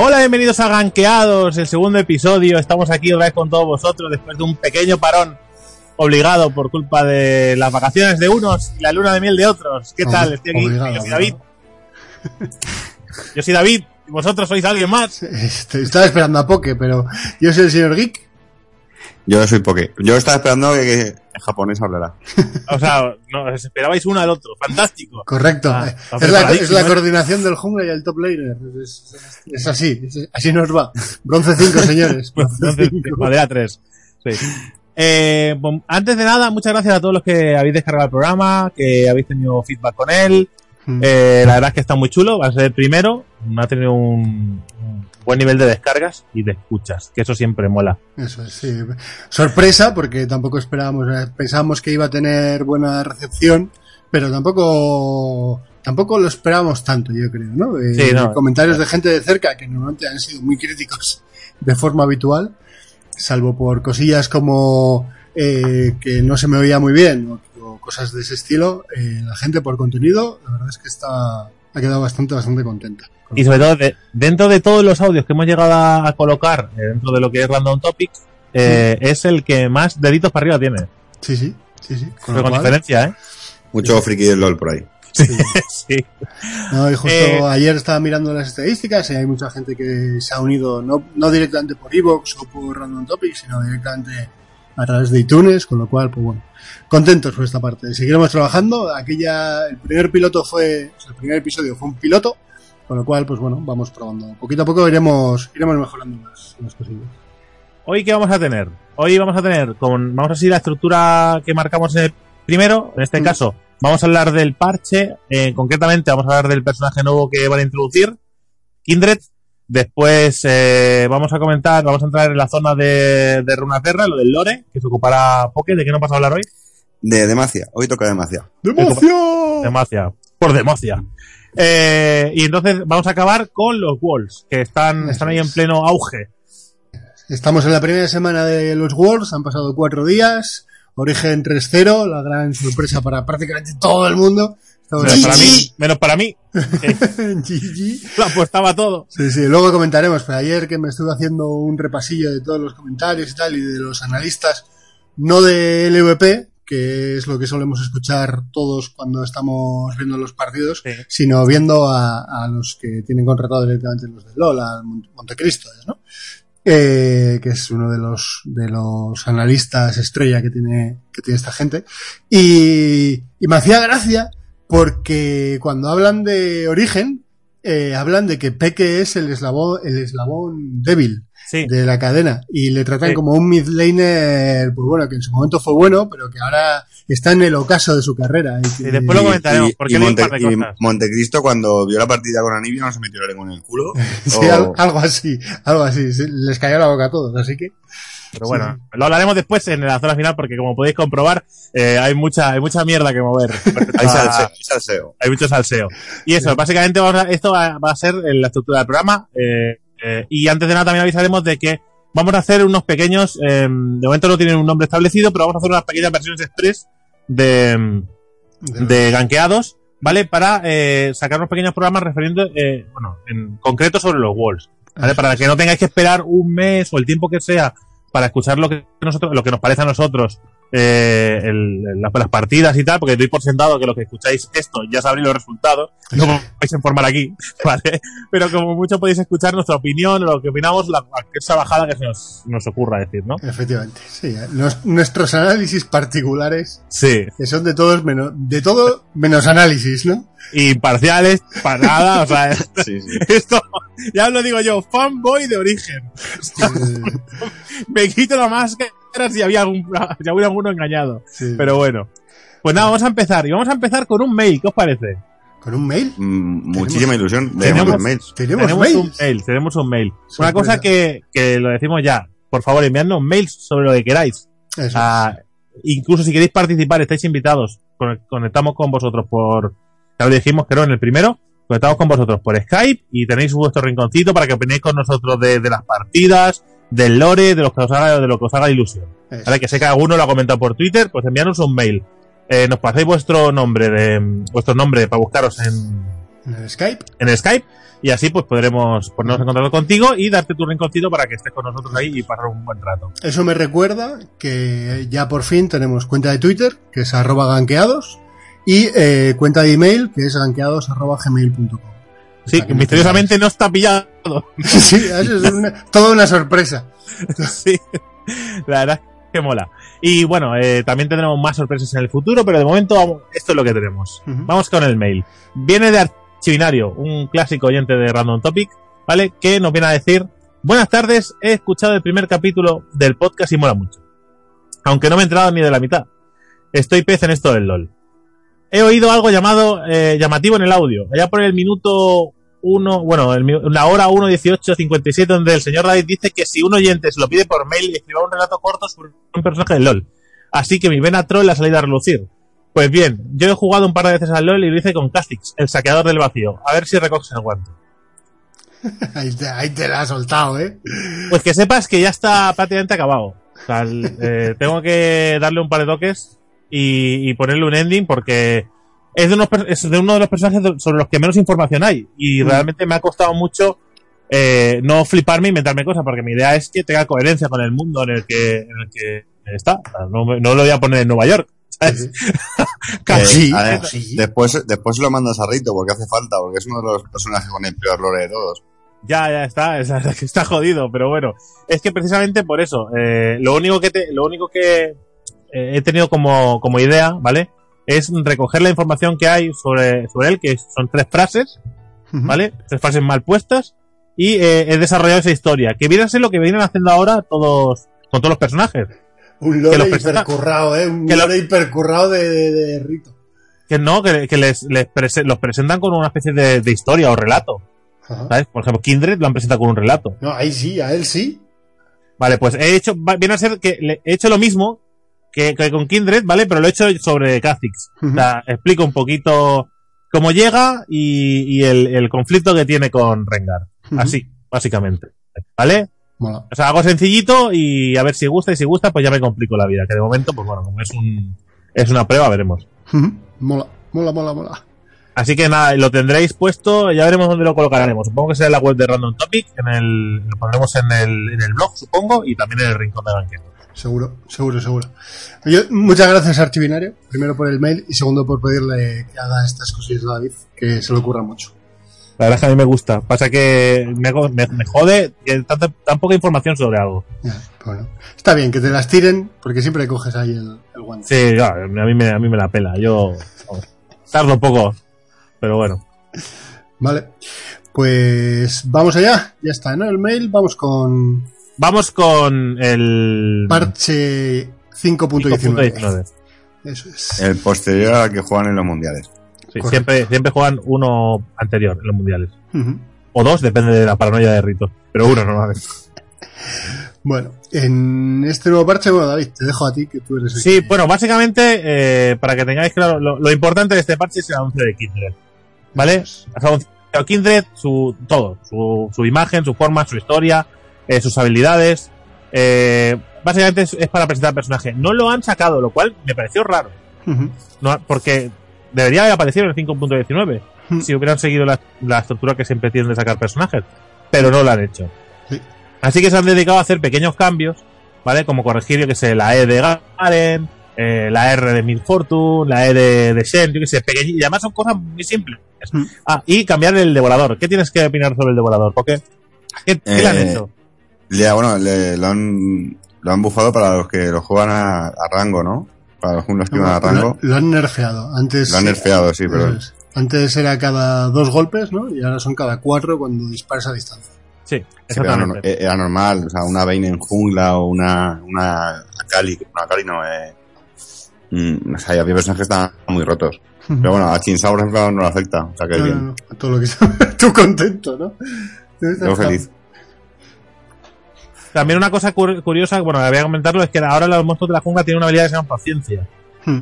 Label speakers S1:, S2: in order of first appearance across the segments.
S1: Hola, bienvenidos a Ganqueados, el segundo episodio. Estamos aquí otra vez con todos vosotros después de un pequeño parón obligado por culpa de las vacaciones de unos y la luna de miel de otros. ¿Qué tal? Estoy aquí.
S2: Obligado,
S1: Yo soy David. Yo soy David y vosotros sois alguien más.
S2: Este, estaba esperando a Poke, pero yo soy el señor Geek.
S3: Yo soy Poke. Yo estaba esperando que, que en japonés hablara.
S1: O sea, no, os esperabais uno al otro. Fantástico.
S2: Correcto.
S1: Ah,
S2: es, la,
S1: preparadísimo,
S2: es la
S1: ¿eh?
S2: coordinación del jungla y el top laner. Es, es- es así. es- así nos va. Bronce 5, señores. Bronce
S1: Entonces,
S2: 5.
S1: madera 3. Sí. Eh, antes de nada, muchas gracias a todos los que habéis descargado el programa, que habéis tenido feedback con él.
S2: Mm.
S1: Eh, la verdad es que está muy chulo, va a ser el primero. Ha tenido un buen nivel de descargas y de escuchas, que eso siempre mola.
S2: Eso es, sí. Sorpresa, porque tampoco esperábamos, eh, pensábamos que iba a tener buena recepción, pero tampoco, tampoco lo esperábamos tanto, yo creo, ¿no? Eh,
S1: Sí, no.
S2: comentarios de gente de cerca que normalmente han sido muy críticos de forma habitual, salvo por cosillas como eh, que no se me oía muy bien o, o cosas de ese estilo, eh, la gente por contenido, la verdad es que está, ha quedado bastante, bastante contenta.
S1: Y sobre todo, de- dentro de todos los audios que hemos llegado a, a colocar eh, dentro de lo que es Random Topics, eh, es el que más deditos para arriba tiene.
S2: Sí, sí, sí, sí. Con
S1: Pero con
S2: cual-
S1: diferencia, ¿eh?
S3: Mucho friki del LOL por ahí.
S1: sí.
S2: No, y justo
S1: Eh,
S2: ayer estaba mirando las estadísticas y hay mucha gente que se ha unido no, no directamente por Evox o por Random Topics, sino directamente a través de iTunes, con lo cual, pues bueno, contentos por esta parte. Seguiremos trabajando. Aquella, el primer piloto fue, o sea, el primer episodio fue un piloto, con lo cual, pues bueno, vamos probando. Poquito a poco iremos, iremos mejorando las, las cosillas.
S1: Hoy, ¿qué vamos a tener? Hoy vamos a tener, con, vamos a seguir la estructura que marcamos en el primero. En este
S2: Mm.
S1: caso, vamos a hablar del parche. eh, concretamente, vamos a hablar del personaje nuevo que van a introducir, Kindred. Después, eh, vamos a comentar, vamos a entrar en la zona de, de Runaterra, lo del lore, que se ocupará Poke. ¿De qué nos vas a hablar hoy?
S3: De Demacia. Hoy toca Demacia.
S1: Demacia. Por Demacia. Eh, y entonces vamos a acabar con los Walls, que están, están ahí en pleno auge.
S2: Estamos en la primera semana de los Worlds, han pasado cuatro días. Origen 3-0, la gran sorpresa para prácticamente todo el mundo.
S1: Menos para mí. Menos para mí.
S2: GG.
S1: Lo apostaba todo.
S2: Sí, sí, luego comentaremos, pero ayer que me estuve haciendo un repasillo de todos los comentarios y tal, y de los analistas, no de LVP, que es lo que solemos escuchar todos cuando estamos viendo los partidos,
S1: Sí.
S2: sino viendo a, a los que tienen contratado directamente los de LOL, al Mon- Montecristo, ¿no? Eh, que es uno de los, de los analistas estrella que tiene, que tiene esta gente. Y, y me hacía gracia porque cuando hablan de origen, eh, hablan de que Peque es el eslabón, el eslabón débil
S1: Sí.
S2: de la cadena y le tratan
S1: Sí.
S2: como un mid laner, pues bueno, que en su momento fue bueno, pero que ahora está en el ocaso de su carrera. Y, que-
S1: Y después lo comentaremos, porque un
S3: Monte- y. Montecristo cuando vio la partida con Anivia no se metió la lengua en el culo.
S2: Sí,
S3: O-
S2: al- algo así, algo así, sí, les cayó la boca a todos, así que
S1: Pero bueno, lo hablaremos después en la zona final porque como podéis comprobar eh, hay mucha hay mucha mierda que mover.
S3: Hay salseo, hay salseo.
S1: Hay mucho salseo. Y eso, básicamente vamos a- esto va, va a ser en la estructura del programa. eh, eh, y antes de nada también avisaremos de que vamos a hacer unos pequeños, eh, de momento no tienen un nombre establecido, pero vamos a hacer unas pequeñas versiones express de, de ganqueados, ¿vale? Para eh, sacar unos pequeños programas refiriendo, eh, bueno, en concreto sobre los walls, ¿vale? Para que no tengáis que esperar un mes o el tiempo que sea para escuchar lo que nosotros, lo que nos parece a nosotros eh, el- las, las partidas y tal, porque doy por sentado que lo que escucháis esto ya sabréis los resultados, no os vais a informar aquí, ¿vale? Pero como mucho podéis escuchar nuestra opinión, lo que opinamos, la, esa bajada que se nos, nos ocurra decir, ¿no?
S2: Efectivamente, sí. eh, nos- nuestros análisis particulares,
S1: Sí.
S2: que son de todos menos, de todo menos análisis, ¿no?
S1: Imparciales, para nada, o sea,
S3: Sí, sí.
S1: esto, ya os lo digo yo, fanboy de origen. Me quito la máscara si había algún, si había alguno engañado.
S2: sí.
S1: Pero bueno. Pues nada, vamos a empezar. Y vamos a empezar con un mail, ¿qué os parece?
S2: ¿Con un mail?
S3: Mm, Muchísima ilusión
S1: tenemos-
S3: mails.
S2: Tenemos,
S1: tenemos
S2: mail.
S1: un mail, tenemos un mail. Una cosa que, que lo decimos ya. Por favor, enviadnos mails sobre lo que queráis.
S2: Eso.
S1: Ah, incluso si queréis participar, estáis invitados. Con- Conectamos con vosotros por. Ya lo dijimos, creo, en el primero. Conectamos con vosotros por Skype y tenéis vuestro rinconcito para que opinéis con nosotros de, de las partidas, del lore, de lo que os haga, de lo que os haga ilusión. ¿Vale? Que sé que alguno lo ha comentado por Twitter, pues enviadnos un mail. Eh, nos pasáis vuestro nombre de vuestro nombre para buscaros en,
S2: En el Skype.
S1: en Skype y así pues podremos ponernos en contacto contigo y darte tu rinconcito para que estés con nosotros ahí y pasar un buen rato.
S2: Eso me recuerda que ya por fin tenemos cuenta de Twitter, que es arroba ganqueados, y eh, cuenta de email, que es ganqueados arroba gmail.com.
S1: Sí,
S2: que
S1: misteriosamente no está pillado.
S2: Sí, eso es una- toda una sorpresa.
S1: sí, la verdad es que mola. Y bueno, eh, también tendremos más sorpresas en el futuro, pero de momento vamos- esto es lo que tenemos. Vamos con el mail. Viene de Archivinario, un clásico oyente de Random Topic, ¿vale? Que nos viene a decir, buenas tardes, he escuchado el primer capítulo del podcast y mola mucho. Aunque no me he enterado ni de la mitad. Estoy pez en esto del LOL. He oído algo llamado, eh, llamativo en el audio. Allá por el minuto 1, bueno, mi- la hora 1.18.57, donde el señor David dice que si un oyente se lo pide por mail, escriba un relato corto sobre un personaje del LOL. Así que mi vena troll ha salido a relucir. Pues bien, yo he jugado un par de veces al LOL y lo hice con Castix, el saqueador del vacío. A ver si recoges el guante.
S2: Ahí te, ahí te la has soltado, ¿eh?
S1: Pues que sepas que ya está prácticamente acabado. O sea, el- eh, tengo que darle un par de toques y, y ponerle un ending porque es de, unos es de uno de los personajes sobre los que menos información hay. Y
S2: Mm.
S1: realmente me ha costado mucho eh, no fliparme e inventarme cosas, porque mi idea es que tenga coherencia con el mundo en el que, en el que está. No, me- no lo voy a poner en Nueva York. ¿sabes?
S2: Sí,
S3: Eh, a ver,
S2: sí.
S3: Después, después lo mandas a Rito porque hace falta, porque es uno de los personajes con el peor lore de todos.
S1: Ya, ya está, está jodido, pero bueno, es que precisamente por eso, eh, lo único que te, lo único que eh, he tenido como, como idea, ¿vale? Es recoger la información que hay sobre, sobre él, que son tres frases. ¿vale? Tres frases mal puestas, y eh, he desarrollado esa historia, que viene a ser lo que vienen haciendo ahora todos, con todos los personajes.
S2: Un
S1: que
S2: lore
S1: lo presenta-
S2: hipercurrado, ¿eh? Un
S1: que lo-
S2: lore hipercurrado de, de, de Rito.
S1: Que no, que, que les, les prese- los presentan con una especie de, de historia o relato,
S2: Ajá.
S1: ¿sabes? Por ejemplo, Kindred lo han presentado con un relato.
S2: No, ahí sí, a él sí.
S1: Vale, pues he hecho, viene a ser que le- he hecho lo mismo que, que con Kindred, ¿vale? Pero lo he hecho sobre Kha'Zix. O sea, explico un poquito cómo llega y, y el, el conflicto que tiene con Rengar. Así, básicamente. ¿Vale?
S2: Mola.
S1: O sea, hago sencillito y a ver si gusta y si gusta, pues ya me complico la vida. Que de momento, pues bueno, como es un, es una prueba, veremos.
S2: Mola, mola, mola, mola.
S1: Así que nada, lo tendréis puesto, ya veremos dónde lo colocaremos. Supongo que será en la web de Random Topic, en el, lo pondremos en el, en el blog, supongo, y también en el rincón de banquete.
S2: Seguro, seguro, seguro. Yo, muchas gracias, Archivinario. Primero por el mail y segundo por pedirle que haga estas cosillas a David, que se le ocurra mucho.
S1: La verdad es que a mí me gusta. Pasa que me, me, me jode que tanta, tan poca información sobre algo.
S2: Ya, bueno. Está bien que te las tiren, porque siempre coges ahí el, el guante.
S1: Sí, ya, a mí me, a mí me la pela. Yo tardo un poco, pero bueno.
S2: Vale. Pues vamos allá. Ya está, ¿no? El mail. Vamos con
S1: Vamos con el
S2: parche 5.19.
S1: 5.19.
S2: Eso es.
S3: El posterior al que juegan en los mundiales.
S1: Sí, siempre, siempre juegan uno anterior en los mundiales. O dos, depende de la paranoia de Rito. Pero uno normalmente.
S2: Bueno, en este nuevo parche, bueno, David, te dejo a ti, que tú eres el
S1: Sí,
S2: que-
S1: bueno, básicamente, eh, para que tengáis claro, lo, lo importante de este parche es el anuncio de Kindred. ¿Vale? Has anunciado Kindred, su, todo, su, su imagen, su forma, su historia, eh, sus habilidades. eh, básicamente es, es para presentar el personaje. No lo han sacado, lo cual me pareció raro. No, porque debería haber aparecido en el 5.19
S2: Hmm.
S1: si hubieran seguido la, la estructura que siempre tienen de sacar personajes. Pero no lo han hecho.
S2: Sí.
S1: Así que se han dedicado a hacer pequeños cambios, ¿vale? Como corregir, yo que sé, la E de Garen, eh, la R de Mil Fortune, la E de, de Shen, yo que sé, pequeñitas. Y además son cosas muy simples. Ah, y cambiar el devorador. ¿Qué tienes que opinar sobre el devorador? Porque, ¿qué, qué le han hecho?
S3: Ya, bueno, le- lo, han, lo han bufado para los que lo juegan a, a rango, ¿no? Para los que
S2: No,
S3: van a rango.
S2: lo, lo han nerfeado. Antes,
S3: Lo han nerfeado, sí, pero
S2: es. Antes era cada dos golpes, ¿no? Y ahora son cada cuatro cuando disparas a distancia.
S1: Sí,
S3: sí, era,
S1: exactamente.
S3: no- era normal. O sea, una Vayne en jungla o una, una Akali, una Akali no, eh, mm, o sea, había personajes que estaban muy rotos. Pero bueno, a Chinsaur, por ejemplo, no le afecta. O sea, que
S2: No, no,
S3: bien.
S2: no, todo lo que Tú contento, ¿no?
S3: Yo feliz.
S1: También una cosa cur- curiosa, bueno, que voy a comentarlo, es que ahora los monstruos de la jungla tienen una habilidad que se llama paciencia.
S2: Hmm.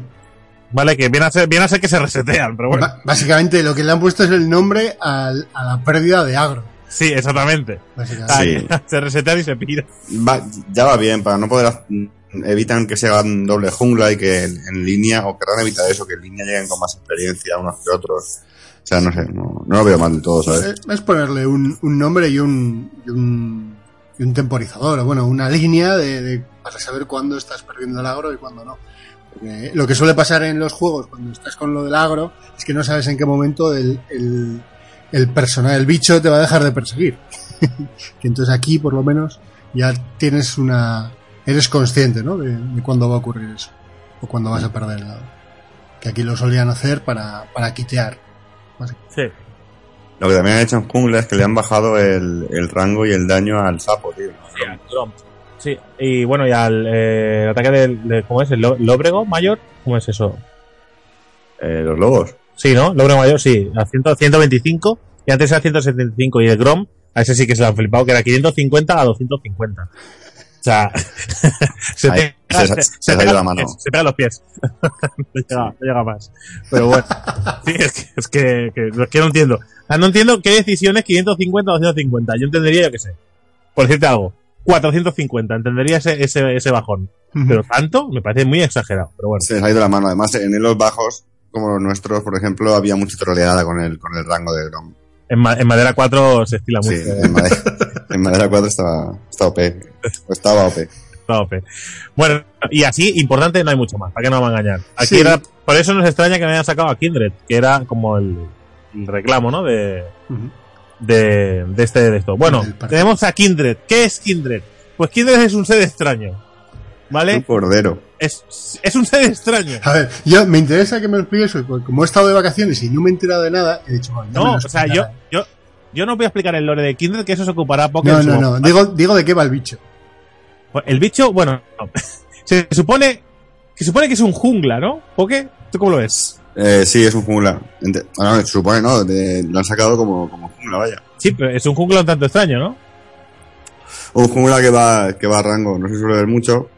S1: Vale, que viene a ser, viene a ser que se resetean, pero bueno.
S2: Básicamente lo que le han puesto es el nombre al- a la pérdida de agro.
S1: Sí, exactamente.
S3: Sí.
S1: Se resetean y se piran.
S3: Va- ya va bien, para no poder... Evitan que se hagan doble jungla y que en, en línea, o querrán evitar eso, que en línea lleguen con más experiencia unos que otros. sea, no sé, no, no lo veo mal del todo, ¿sabes?
S2: Es, es ponerle un, un nombre y un, y un, y un temporizador, bueno, una línea de, de- para saber cuándo estás perdiendo el agro y cuándo no. Porque lo que suele pasar en los juegos cuando estás con lo del agro es que no sabes en qué momento el, el, el personal, el bicho te va a dejar de perseguir. que entonces aquí, por lo menos, ya tienes una. Eres consciente, ¿no? De, de cuándo va a ocurrir eso. O cuándo vas a perder el agro. Que aquí lo solían hacer para, para quitear.
S1: Sí.
S3: Lo que también han hecho en jungla es que le han bajado el, el rango y el daño al sapo, tío.
S1: Sí, al Gromp. Sí, y bueno, y al eh, el ataque del, de, ¿cómo es? ¿El lóbrego mayor? ¿Cómo es eso?
S3: Eh, los lobos.
S1: Sí, ¿no? Lóbrego mayor, sí, a 100 125 y antes era 175 y el Grom, a ese sí que se lo han flipado, que era 550 a 250. O sea, se,
S3: Ahí,
S1: pega,
S3: se- se ido la mano.
S1: Pies, se pega los pies. no, llega, no llega más. Pero bueno, sí, es que, es que, que, es que no entiendo. O sea, no entiendo qué decisiones 550 o 250. Yo entendería, yo qué sé. Por decirte algo, 450, entendería ese, ese, ese bajón. Pero tanto, me parece muy exagerado. Pero bueno.
S3: Se les ha ido la mano. Además, en los bajos, como los nuestros, por ejemplo, había mucha troleada con el, con el rango de Grom.
S1: En, ma- en madera 4 se estila mucho.
S3: Sí, en madera, en madera 4 estaba, estaba OP. O estaba OP.
S1: Bueno, y así, importante, no hay mucho más. ¿Para qué nos vamos a engañar? Aquí
S2: Sí.
S1: era, por eso nos extraña que me hayan sacado a Kindred, que era como el, el reclamo, ¿no? De, de, de este de esto. Bueno, tenemos a Kindred. ¿Qué es Kindred? Pues Kindred es un ser extraño.
S3: Un
S1: ¿Vale?
S3: cordero.
S1: Es, es un ser extraño.
S2: A ver, yo me interesa que me lo expliques, porque como he estado de vacaciones y no me he enterado de nada, he dicho, me
S1: No,
S2: lo
S1: o sea, yo, yo, yo no voy a explicar el lore de Kindred, que eso se ocupará Poké en
S2: No, no, no, digo, digo de qué va el bicho.
S1: Pues El bicho, bueno, no. se supone que supone que es un jungla, ¿no? Poké, ¿tú cómo lo ves?
S3: Eh, sí, es un jungla. Bueno, se supone, ¿no? De- lo han sacado como, como jungla, vaya.
S1: Sí, pero es un jungla un tanto extraño, ¿no?
S3: Un jungla que va, que va a rango, no se suele ver mucho.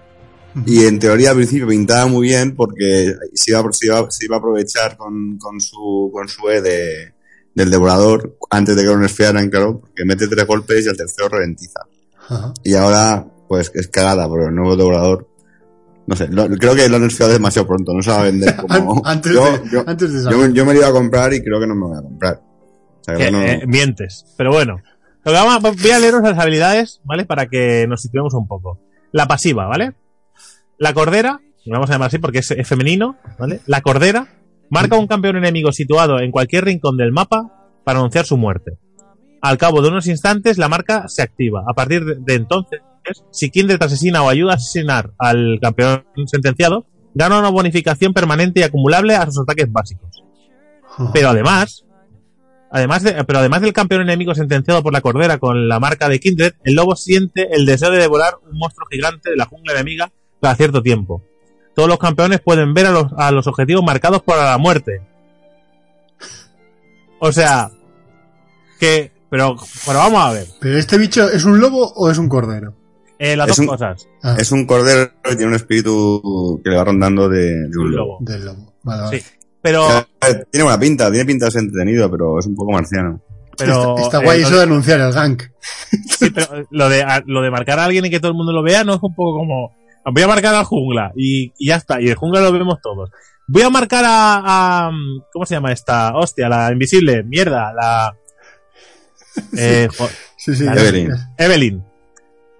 S3: Y en teoría al principio pintaba muy bien porque se iba, se iba, se iba a aprovechar con, con su, con su E de, del devorador antes de que lo nerfearan, claro, porque mete tres golpes y al tercero ralentiza.
S2: Ajá.
S3: Y ahora, pues es cagada por el nuevo devorador. No sé, lo- creo que lo han nerfeado demasiado pronto, no se va a vender como...
S2: antes,
S3: yo,
S2: de,
S3: yo,
S2: antes de
S3: yo, me- yo me lo iba a comprar y creo que no me voy a comprar. O sea, que
S1: Que,
S3: no-
S1: eh, mientes. Pero bueno. Lo que vamos a- voy a leeros las habilidades, ¿vale? Para que nos situemos un poco. La pasiva, ¿vale? La cordera, lo vamos a llamar así porque es, es femenino, ¿vale? La cordera marca un campeón enemigo situado en cualquier rincón del mapa para anunciar su muerte. Al cabo de unos instantes, la marca se activa. A partir de, entonces, si Kindred asesina o ayuda a asesinar al campeón sentenciado, gana una bonificación permanente y acumulable a sus ataques básicos. Pero además, además de- pero además del campeón enemigo sentenciado por la cordera con la marca de Kindred, el lobo siente el deseo de devorar un monstruo gigante de la jungla enemiga cada cierto tiempo. Todos los campeones pueden ver a los, a los objetivos marcados por la muerte. O sea, que, pero, pero vamos a ver,
S2: ¿Pero este bicho es un lobo o es un cordero?
S1: eh, las
S3: Es
S1: dos
S3: un-
S1: cosas.
S2: Ah,
S3: Es un cordero que tiene un espíritu que le va rondando de, de un
S1: Un
S3: lobo.
S2: del lobo. Vale, vale.
S1: Sí. Pero,
S3: Tiene buena pinta, tiene pinta de ser entretenido, pero es un poco marciano.
S1: pero,
S2: está, está
S1: eh,
S2: guay eso de anunciar el gank.
S1: Sí, pero lo de, lo de marcar a alguien y que todo el mundo lo vea no es un poco como. Voy a marcar al jungla y, y ya está. Y el jungla lo vemos todos. Voy a marcar a, a- ¿Cómo se llama esta? Hostia, la invisible. Mierda, la. Eh,
S2: Sí, sí.
S3: Evelyn.
S1: Evelyn.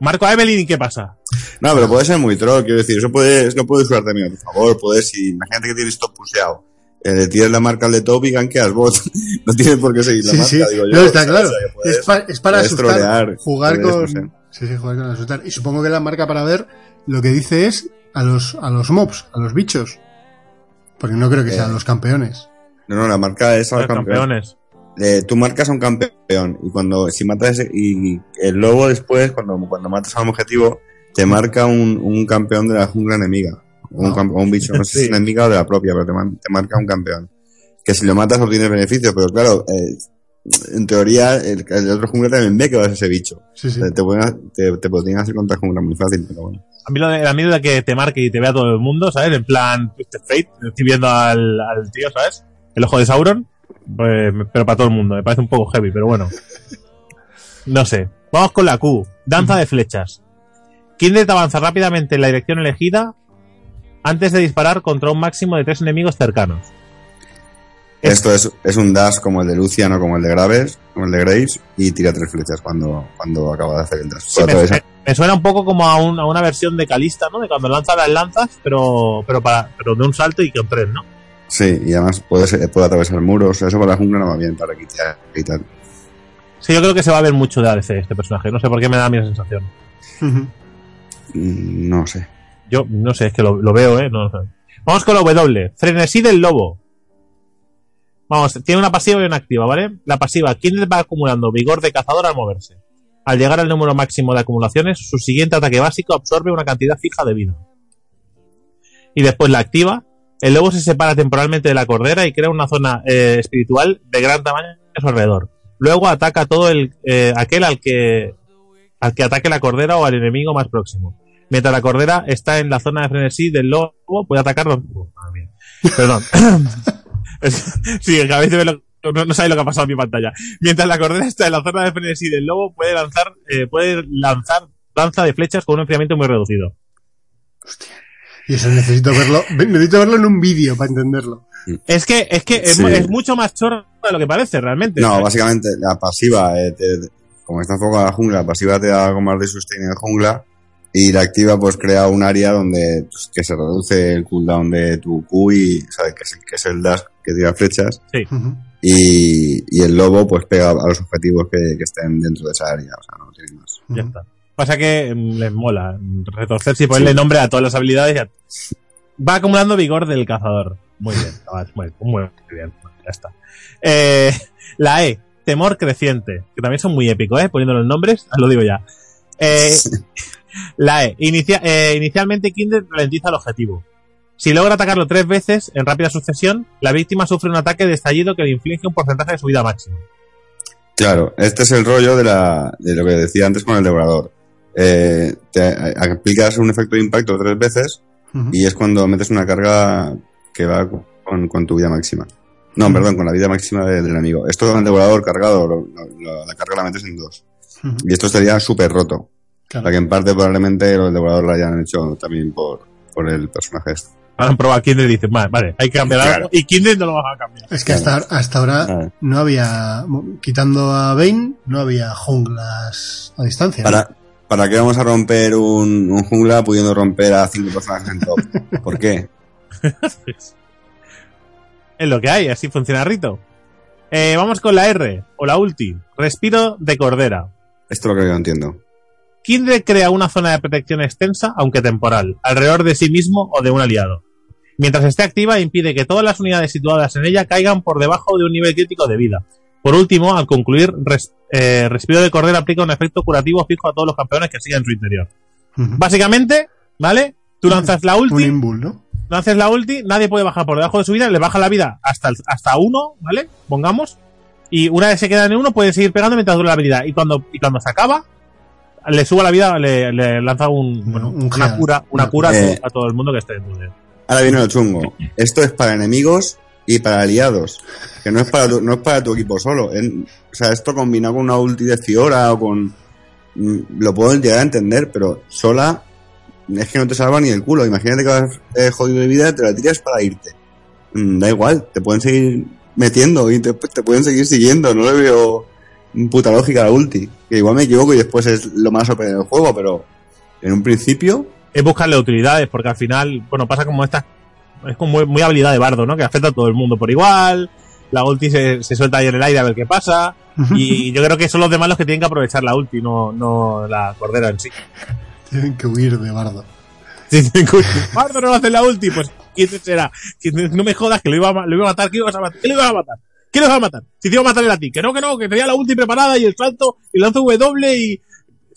S1: Marco a Evelyn y ¿qué pasa?
S3: No, pero puede ser muy troll, quiero decir, eso puede, eso puede usar también a tu favor, puedes, si, imagínate que tienes top puseado, eh, le tienes la marca al de top y gankeas bot, no tienes por qué seguir la
S2: Sí,
S3: marca,
S2: sí.
S3: digo yo.
S2: No, está claro.
S3: O sea, que puedes-
S2: Es, pa- es para
S3: puedes
S2: asustar.
S3: trolear,
S2: jugar
S3: puedes,
S2: con. Sí, sí, jugar con asustar. Y supongo que la marca para ver lo que dice es a los, a los mobs, a los bichos. Porque no creo que sean
S3: Eh.
S2: los campeones.
S3: No, no, la marca es al
S1: Los
S3: campeón.
S1: campeones.
S3: Eh, tú marcas a un campeón y cuando, si matas, ese- y el lobo después, cuando, cuando matas a un objetivo, te marca un, un campeón de la jungla enemiga. O un,
S2: Ah.
S3: un bicho, no sé si
S1: Sí.
S3: enemiga o de la propia, pero te, te marca un campeón. Que si lo matas obtienes beneficios, pero claro, eh, en teoría el, el otro jungla también ve que vas a ese bicho.
S2: Sí, sí.
S3: Te, te, pueden- te, te podrían hacer contra jungla muy fácil, pero bueno.
S1: A mí lo de, a mí lo de que te marque y te vea todo el mundo, ¿sabes? En plan Twisted Fate. Estoy viendo al, al tío, ¿sabes? El ojo de Sauron. Pues, pero para todo el mundo. Me parece un poco heavy, pero bueno. No sé. Vamos con la Q. Danza de flechas. Kindred avanza rápidamente en la dirección elegida antes de disparar contra un máximo de tres enemigos cercanos. Es-
S3: Esto es, es un dash como el de Lucian o como el de Graves, como el de Graves, y tira tres flechas cuando, cuando acaba de hacer el dash.
S1: Sí, me, suena un poco como a, un- a una versión de Calista, ¿no? De cuando lanza las lanzas, pero pero para pero de un salto y con tres, ¿no?
S3: sí, y además puede, ser- puede atravesar muros. Eso para la jungla no va bien, para quitar y tal.
S1: Sí, yo creo que se va a ver mucho de ADC este personaje. No sé por qué me da mi sensación.
S3: Mm, No sé.
S1: Yo no sé, es que lo, lo veo, ¿eh? No, no. Vamos con la W. Frenesí del lobo. Vamos, tiene una pasiva y una activa, ¿vale? La pasiva, Kindred va acumulando vigor de cazador al moverse. Al llegar al número máximo de acumulaciones, su siguiente ataque básico absorbe una cantidad fija de vida. Y después la activa, el lobo se separa temporalmente de la cordera y crea una zona eh, espiritual de gran tamaño a su alrededor. Luego ataca a todo el, eh, aquel al que, al que ataque la cordera o al enemigo más próximo. Mientras la cordera está en la zona de frenesí del lobo, puede atacar los... Oh. Perdón. Es- sí, acabáis de ver lo- no, no sabéis lo que ha pasado en mi pantalla. Mientras la cordera está en la zona de frenesí del lobo, puede lanzar, eh, puede lanzar danza de flechas con un enfriamiento muy reducido.
S2: Y eso necesito verlo, necesito verlo en un vídeo para entenderlo.
S1: Es que, es que es,
S3: Sí.
S1: mu- es mucho más chorro de lo que parece realmente.
S3: No, básicamente la pasiva, eh, te- como está enfocada a la jungla, la pasiva te da algo más de sustain en jungla y la activa pues crea un área donde pues, que se reduce el cooldown de tu Q y ¿sabes? Que, es, el- que es el dash que tira flechas
S2: Ujú.
S3: y, y el lobo pues pega a los objetivos que, que estén dentro de esa área, o sea, no tiene más.
S1: Ya está. Pasa que mm, les mola retorcerse y ponerle nombre a todas las habilidades. y a- Va acumulando vigor del cazador. Muy bien, muy, muy bien. Ya está. Eh, la E, temor creciente, que también son muy épicos, ¿eh? Poniendo los nombres, lo digo ya. Eh, la E, inicia- eh, inicialmente Kindred ralentiza el objetivo. Si logra atacarlo tres veces en rápida sucesión, la víctima sufre un ataque de estallido que le inflige un porcentaje de su vida máxima.
S3: Claro, este es el rollo de, la, de lo que decía antes con el devorador. Eh, te aplicas un efecto de impacto tres veces y es cuando metes una carga que va con, con tu vida máxima. No, perdón, con la vida máxima de- del enemigo. Esto con el devorador cargado, lo- lo- lo- la carga la metes en dos. Y esto estaría súper roto. O
S2: Claro.
S3: sea que en parte probablemente el devorador lo hayan hecho también por, por el personaje este.
S1: Han probado a Kindred y dicen, vale, vale, hay que cambiar
S3: Claro.
S1: algo. Y Kindred no lo vas a cambiar.
S2: Es que hasta, hasta ahora
S3: Vale.
S2: no había, quitando a Bane, no había junglas a distancia. ¿no?
S3: ¿Para, ¿Para qué vamos a romper un, un jungla pudiendo romper a cinco personajes en top? ¿Por qué?
S1: Es lo que hay, así funciona Rito. Eh, vamos con la R, o la ulti. Respiro de cordera.
S3: Esto es lo que yo no entiendo.
S1: Kindred crea una zona de protección extensa, aunque temporal, alrededor de sí mismo o de un aliado. Mientras esté activa, impide que todas las unidades situadas en ella caigan por debajo de un nivel crítico de vida. Por último, al concluir, res- eh, Respiro de Cordera aplica un efecto curativo fijo a todos los campeones que sigan en su interior. Básicamente, ¿vale? Tú lanzas la
S2: Un
S1: ulti,
S2: imbul, ¿no?
S1: lanzas la ulti, nadie puede bajar por debajo de su vida, le baja la vida hasta, el- hasta uno, ¿vale? Pongamos. Y una vez se queda en uno, puede seguir pegando mientras dura la habilidad. Y cuando, y cuando se acaba, le suba la vida, le, le lanza un, bueno,
S2: Un
S1: una cura, una cura a,
S3: Eh.
S1: to- a todo el mundo que esté dentro de.
S3: Ahora viene lo chungo. Esto es para enemigos y para aliados. Que no es para tu, no es para tu equipo solo. En- o sea, esto combinado con una ulti de Fiora o con... mm, Lo puedo llegar a entender, pero sola es que no te salva ni el culo. Imagínate que vas eh, jodido de vida, te la tiras para irte. Mm, da igual, te pueden seguir metiendo y te, te pueden seguir siguiendo. No le veo puta lógica la ulti. Que igual me equivoco y después es lo más OP del juego, pero en un principio
S1: Es buscarle utilidades, porque al final, bueno, pasa como esta. Es como muy, muy habilidad de bardo, ¿no? Que afecta a todo el mundo por igual. La ulti se, se suelta ahí en el aire a ver qué pasa. Y yo creo que son los demás los que tienen que aprovechar la ulti, no, no la cordera en sí.
S2: Tienen que huir de Bardo.
S1: Si tienen que- Bardo no hace la ulti, pues ¿quién será? ¿Quién- No me jodas que lo iba a, ma- lo iba a matar, ¿qué ibas a matar? ¿Qué lo ibas a matar? ¿Qué lo ibas a matar? Si te iba a matar él a ti, que no, que no, que tenía la ulti preparada y el salto y lanzo W y,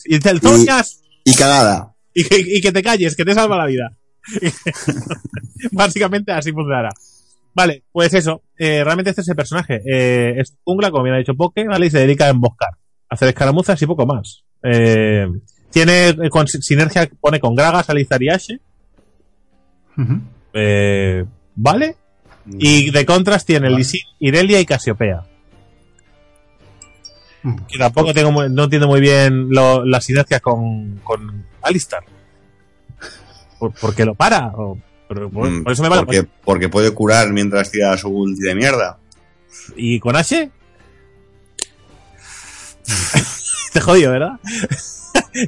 S1: y el zoñas
S3: y cagada.
S1: y, que, y que te calles, que te salva la vida. Básicamente así funcionará. Vale, pues eso. eh, realmente este es el personaje. Eh, es jungla, como bien ha dicho Poke, ¿vale? Y se dedica a emboscar, a hacer escaramuzas y poco más. Eh, tiene eh, con sinergia, pone con Gragas, Alizar y Ashe. Eh, ¿Vale? Y de contras tiene
S2: Vale.
S1: Lisin, Irelia y Casiopea.
S2: Mm.
S1: Que tampoco tengo muy- no entiendo muy bien lo- las sinergias con, con Alistar. ¿Por, por qué lo para? O- por,
S3: Mm,
S1: por eso me vale.
S3: porque, porque puede curar mientras tira su ulti de mierda.
S1: ¿Y con H? Te jodido, ¿verdad?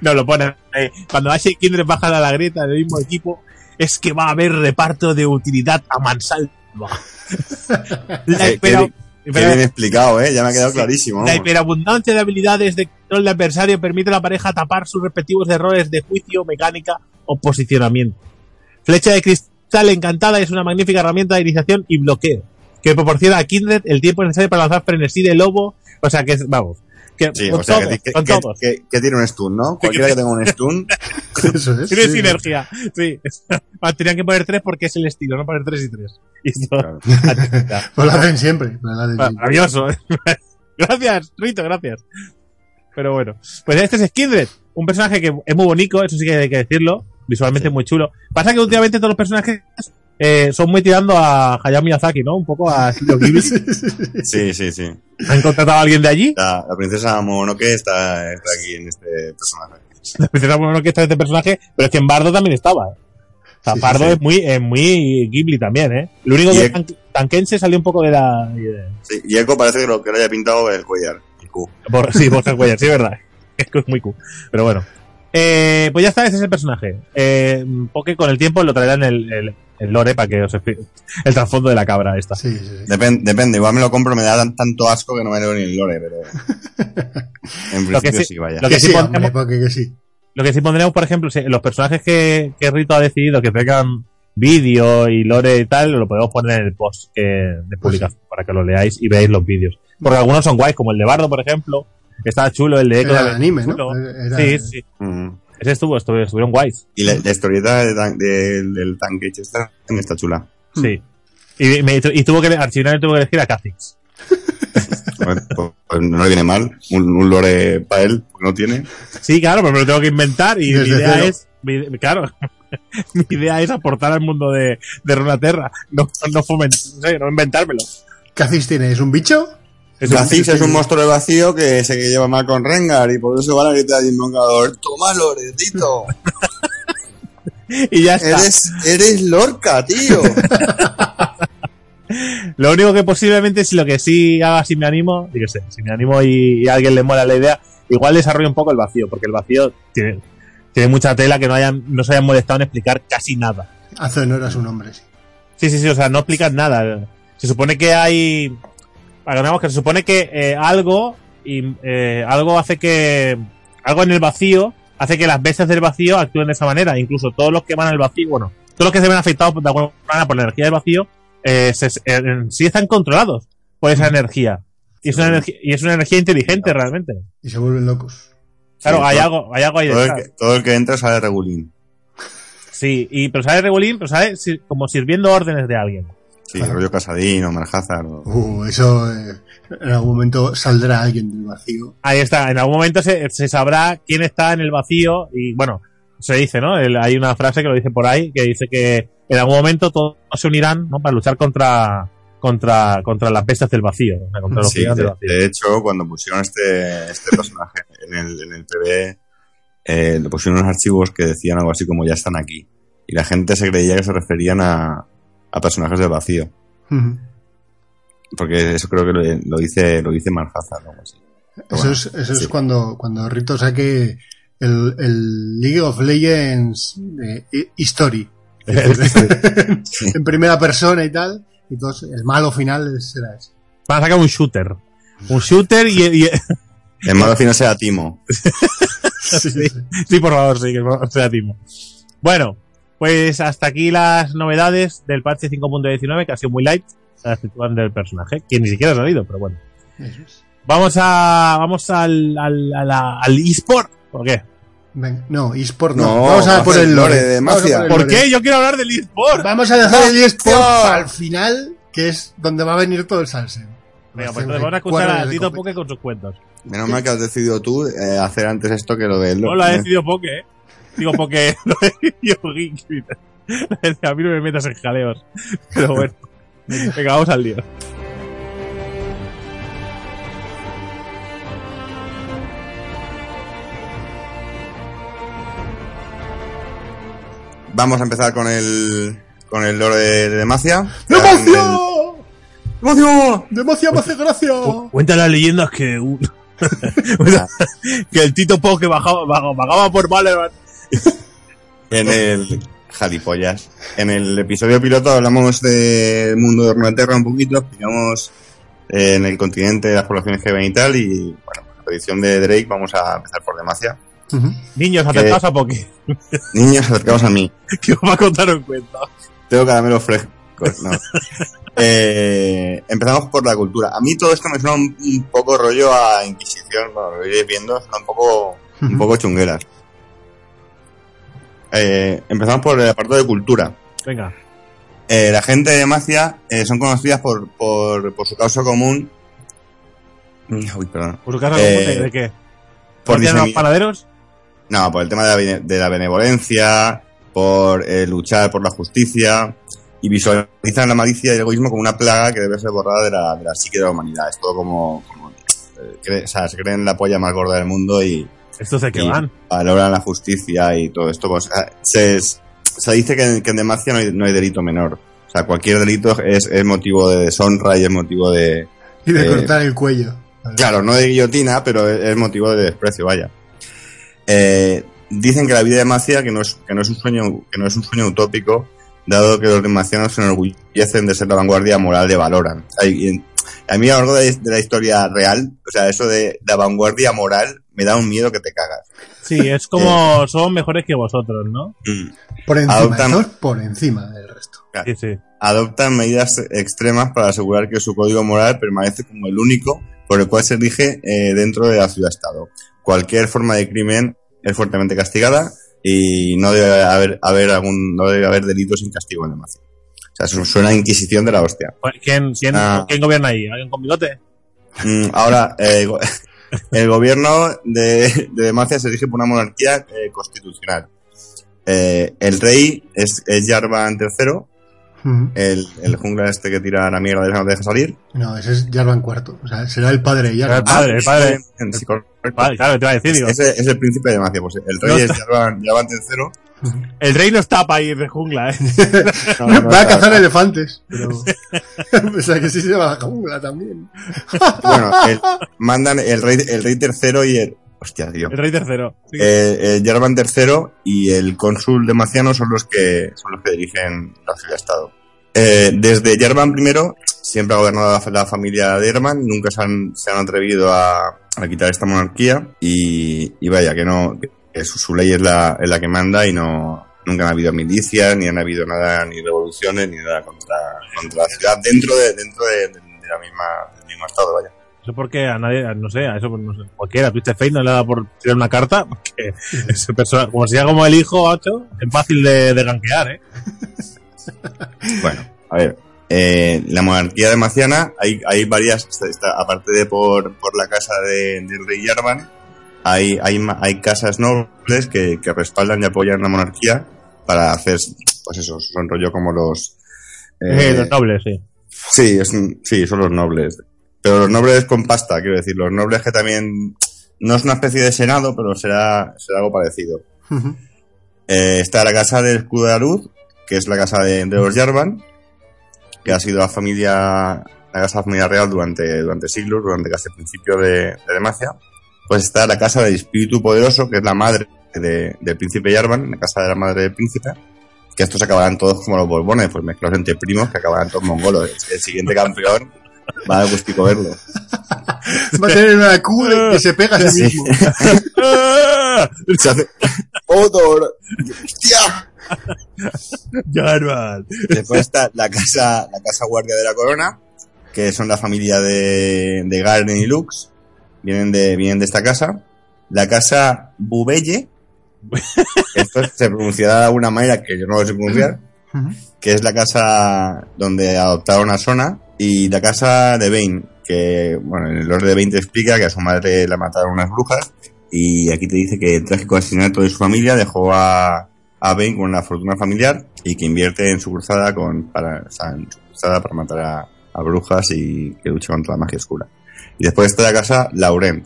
S1: no, lo pone. eh, cuando H y Kindred bajan a la grieta del mismo equipo, es que va a haber reparto de utilidad a mansalva. La,
S3: Qué- bien explicado, ¿eh? Ya me ha quedado clarísimo.
S1: la hiperabundancia de habilidades de control de adversario permite a la pareja tapar sus respectivos errores de juicio, mecánica o posicionamiento. Flecha de cristal encantada es una magnífica herramienta de iniciación y bloqueo, que proporciona a Kindred el tiempo necesario para lanzar frenesí de lobo. O sea que, es- vamos, que
S3: Sí,
S1: con
S3: o sea,
S1: todos,
S3: que, tiene un stun, ¿no? Cualquiera que tenga un stun.
S2: Eso es.
S1: Tiene
S2: sí.
S1: sinergia, sí. Ah, Tenían que poner tres porque es el estilo, no poner tres y tres. Y
S3: Claro.
S2: Pues lo hacen siempre.
S1: Maravilloso. gracias, Rito, gracias. Pero bueno, pues este es Kindred, un personaje que es muy bonito, eso sí que hay que decirlo, visualmente muy chulo. Pasa que últimamente todos los personajes eh, son muy tirando a Hayao Miyazaki, ¿no? Un poco a estilo Ghibli.
S3: Sí, sí, sí.
S1: ¿Han contratado a alguien de allí?
S3: La, la princesa Mononoke está, está aquí en este personaje.
S1: La princesa Mononoke está este personaje, pero es que en Bardo también estaba. ¿eh? O sea,
S2: Sí,
S1: Bardo
S2: sí.
S1: es muy, es muy Ghibli también, ¿eh? Lo único
S3: Y
S1: que
S3: es-
S1: Tan- Tankense salió un poco de la... de-
S3: Sí, y Echo parece que lo que le haya pintado el collar. El Q.
S1: Por, sí, Borja Cuellar, sí, es verdad. Que es muy cool. Pero bueno. Eh, pues ya está, ese es el personaje. Eh, Poke con el tiempo lo traerán el, el, el lore para que os explique el trasfondo de la cabra esta.
S2: Sí, sí, sí.
S3: Depen- depende, igual me lo compro, me da tan- tanto asco que no me leo ni el lore, pero. En
S1: Lo que
S3: principio
S1: sí-
S3: sí, vaya.
S1: lo que
S2: Que
S1: sí
S2: sí,
S1: pondremos-
S2: hombre, porque que sí.
S1: Lo que sí pondremos, por ejemplo, los personajes que, que Rito ha decidido que tengan vídeo y lore y tal, lo podemos poner en el post de publicación para que lo leáis y veáis los vídeos. Porque algunos son guays, como el de Bardo, por ejemplo. Está chulo, el de Echo.
S2: Era
S1: también
S2: anime, ¿no? Era-
S1: Sí, sí. Ese estuvo, estuvo- estuvieron guays.
S3: Y la, la historieta de tan- del- del tanque está, está chula.
S1: Sí. Y, me- y tuvo que, Archivinal tuvo que elegir a Kha'Zix.
S3: Pues, pues- pues no le viene mal. Un, un lore para él, porque no tiene.
S1: Sí, claro, pero me lo tengo que inventar y mi idea
S2: cero.
S1: es, mi- claro, mi idea es aportar al mundo de, de Runaterra, no, no fomentar, no, sé, no inventármelo.
S2: ¿Qué hacéis tiene? ¿Es un bicho?
S3: Kha'Zix es un monstruo de vacío que se lleva mal con Rengar y por eso van a gritar al invocador: ¡Toma, Loretito!
S1: y ya está.
S3: Eres, eres Lorca, tío.
S1: Lo único que posiblemente, si lo que sí haga, si me animo, y que sé, si me animo y, y a alguien le mola la idea, igual desarrollo un poco el vacío, porque el vacío tiene, tiene mucha tela que no hayan, no se hayan molestado en explicar casi nada.
S2: Hace honor a su nombre, sí.
S1: Sí, sí, sí, o sea, no explican nada. Se supone que hay. Para que se supone que eh, algo. Y, eh, algo hace que. Algo en el vacío hace que las bestias del vacío actúen de esa manera. Incluso todos los que van al vacío, bueno, todos los que se ven afectados de alguna manera por la energía del vacío, eh, se- eh, en sí están controlados por esa energía. Y es una energía, y es una energía inteligente realmente.
S2: Y se vuelven locos.
S1: Claro,
S3: Sí,
S1: hay
S3: todo-
S1: algo, hay algo ahí
S3: Todo el,
S1: detrás.
S3: que, todo el que entra sale regulín.
S1: Sí, y pero sale Regulín, pero sale como sirviendo órdenes de alguien.
S3: Sí,
S2: Claro.
S3: rollo Casadín o Malhazard. o-
S2: Uh, eso eh, en algún momento saldrá alguien del vacío.
S1: Ahí está, en algún momento se, se sabrá quién está en el vacío y bueno, se dice, ¿no? El- hay una frase que lo dice por ahí que dice que en algún momento todos se unirán, ¿no? Para luchar contra contra contra las bestias del vacío, contra los
S3: Sí, de,
S1: del vacío.
S3: de hecho, cuando pusieron este, este personaje en el, en el PB, eh, le pusieron unos archivos que decían algo así como ya están aquí. Y la gente se creía que se referían a, a personajes del vacío. Porque eso creo que lo, lo dice, lo dice así.
S2: Eso
S3: Bueno,
S2: es, eso
S3: sí.
S2: es cuando, cuando Rito saque el, el League of Legends eh, hi- History. en primera persona y tal. Y entonces el malo final será ese.
S1: Van a sacar un shooter. Un shooter y, y-
S3: El malo final sea Timo.
S2: Sí, sí.
S1: sí, por favor, sí, que sea Timo. Bueno, pues hasta aquí las novedades del parche 5.19, que ha sido muy light, la excepción del personaje, que ni siquiera ha salido, pero bueno. Vamos a vamos al al, eSport. ¿Por qué?
S2: Venga, no, eSport no.
S3: No,
S2: Vamos a por el lore.
S3: de
S2: Vamos a
S3: Mafia.
S2: por el
S1: ¿Por
S2: lore.
S1: qué? Yo quiero hablar del eSport.
S2: Vamos a dejar el eSport al final, que es donde va a venir todo el salseo.
S1: Venga, pues entonces vamos a escuchar a Tito. Poke con sus cuentos.
S3: Menos mal que has decidido tú eh, hacer antes esto que lo de él.
S1: No lo ha decidido Poke, ¿eh? Digo Poke, lo Geek. A mí no me metas en jaleos. Pero bueno. Venga, vamos al lío.
S3: Vamos a empezar con el, con el lore de, de Demacia.
S2: ¡Negocio!
S3: ¡Demacia!
S2: ¡Demacia me hace gracia!
S1: Cu- Cuenta las leyendas que un- que el Tito Po que bajaba, bajaba, bajaba por Valeran.
S3: En el. Jalipollas. En el episodio piloto hablamos del mundo de Runeterra un poquito, explicamos eh, en el continente las poblaciones que ven y tal, y bueno, la predicción de Drake, vamos a empezar por Demacia.
S2: Ujú.
S1: Niños, acercaos a Poki,
S3: Niños, acercaos a mí.
S1: que os va a contar un cuento.
S3: Tengo caramelos frescos. No. Eh, empezamos por la cultura. A mí todo esto me suena un, un poco rollo a Inquisición, bueno, lo iréis viendo, suena un poco, un poco chungueras. Eh, empezamos por el apartado de cultura.
S1: Venga.
S3: Eh, la gente de Macia eh, son conocidas por, por, por su causa común. Uy, perdón.
S1: ¿Por su casa
S3: Eh,
S1: común de, de qué?
S3: Por
S1: ¿No tienen los panaderos?
S3: No, por el tema de la, de la benevolencia, por eh, luchar por la justicia y visualizan la malicia y el egoísmo como una plaga que debe ser borrada de la, de la psique de la humanidad. Es todo como. como, eh, cre- o sea, se creen la polla más gorda del mundo y
S1: Estos
S3: y
S1: van.
S3: valoran la justicia y todo esto. Pues, ah, se, se dice que, en- que en Demacia no hay, no hay delito menor. O sea, cualquier delito es, es motivo de deshonra y es motivo de,
S2: Y de
S3: Eh,
S2: cortar el cuello.
S3: Claro, no de guillotina, pero es, es motivo de desprecio, vaya. Eh, dicen que la vida de Macia que no es que no es un sueño que no es un sueño utópico, dado que los demacianos se enorgullecen de ser la vanguardia moral de Valoran. O sea, y en- a mí a lo largo de, de la historia real, o sea, eso de la vanguardia moral me da un miedo que te cagas.
S1: Sí, es como son mejores que vosotros, ¿no?
S3: Mm.
S2: Por encima,
S3: Adoptan-
S2: eso es por encima del resto.
S1: Sí, sí.
S3: Adoptan medidas extremas para asegurar que su código moral permanece como el único por el cual se rige eh, dentro de la ciudad-estado. Cualquier forma de crimen es fuertemente castigada y no debe haber, haber algún, no debe haber delitos sin castigo en la nación. O sea, suena a inquisición de la hostia.
S1: ¿Quién, quién,
S3: Ah.
S1: ¿Quién gobierna ahí? ¿Alguien con bigote?
S3: Mm, ahora, eh, el gobierno de, de Demacia se rige por una monarquía eh, constitucional. Eh, el rey es, es Jarvan III, El, el jungla este que tira la mierda y no te deja salir.
S2: No, ese es Jarvan cuarto. O sea, será el padre de
S1: el
S2: Jarvan.
S1: padre, el padre.
S3: Sí, correcto.
S1: Vale, claro, te iba a decir, digo.
S3: Es, es el príncipe de Demacia, pues el rey
S1: No
S3: es
S1: está-
S3: Jarvan, Jarvan III.
S1: El rey no está para ir de jungla, ¿eh?
S3: No, no,
S2: Va a cazar elefantes. Pero... o sea, que sí se va a la jungla también.
S3: Bueno, el- mandan el rey, el rey tercero y el. Hostia, tío.
S1: El rey tercero. Sí.
S3: Eh, el Jarvan III y el cónsul de Maciano son los que son los que dirigen la ciudad-estado. Eh, desde Jarvan I siempre ha gobernado la, la familia de Herman, nunca se han, se han atrevido a, a quitar esta monarquía y, y vaya, que no, que su, su ley es la, es la que manda y no, nunca han habido milicias, ni han habido nada, ni revoluciones, ni nada contra, contra la ciudad dentro de, dentro de, de la misma, del mismo estado, vaya.
S1: Eso porque a nadie, no sé, a eso no sé, cualquiera, Twisted Fate no le da por tirar una carta, porque ese persona, como sea como el hijo, macho, es fácil de, de gankear, ¿eh?
S3: Bueno, a ver. eh, la monarquía de Maciana, hay, hay varias, está- está- aparte de por, por la casa de- del rey Yarvan, hay, hay, hay casas nobles que, que respaldan y apoyan la monarquía para hacer, pues eso, son rollo como los... eh,
S1: Eh, los nobles, sí.
S3: sí, es sí, son los nobles. Pero los nobles con pasta, quiero decir, los nobles que también no es una especie de senado, pero será, será algo parecido. Eh, está la casa del escudo de la luz, que es la casa de, de los Jarvan, que ha sido la familia, la casa de la familia real durante, durante siglos, durante casi el principio de, de Demacia. Pues está la casa del espíritu poderoso, que es la madre de- del príncipe Jarvan, la casa de la madre del príncipe. Que estos acabarán todos como los borbones, pues mezclados entre primos que acabarán todos mongolos. El siguiente campeón va a gustico verlo.
S2: Va a tener una Q que se pega a sí mismo.
S3: Se hace ¡Odor! ¡Hostia!
S1: Jarvan.
S3: Después está la casa, la casa guardia de la corona, que son la familia de, de Garen y Lux. Vienen de, vienen de esta casa. La casa Bubelle. Esto se pronunciará de alguna manera que yo no lo sé pronunciar. Que es la casa donde adoptaron a Sona. Y la casa de Bane, que, bueno, en el orden de Bane te explica que a su madre la mataron unas brujas. Y aquí te dice que el trágico asesinato de su familia dejó a, a Bane con una fortuna familiar y que invierte en su cruzada con para, o sea, en su cruzada para matar a, a brujas y que lucha contra la magia oscura. Y después está la casa Laurent,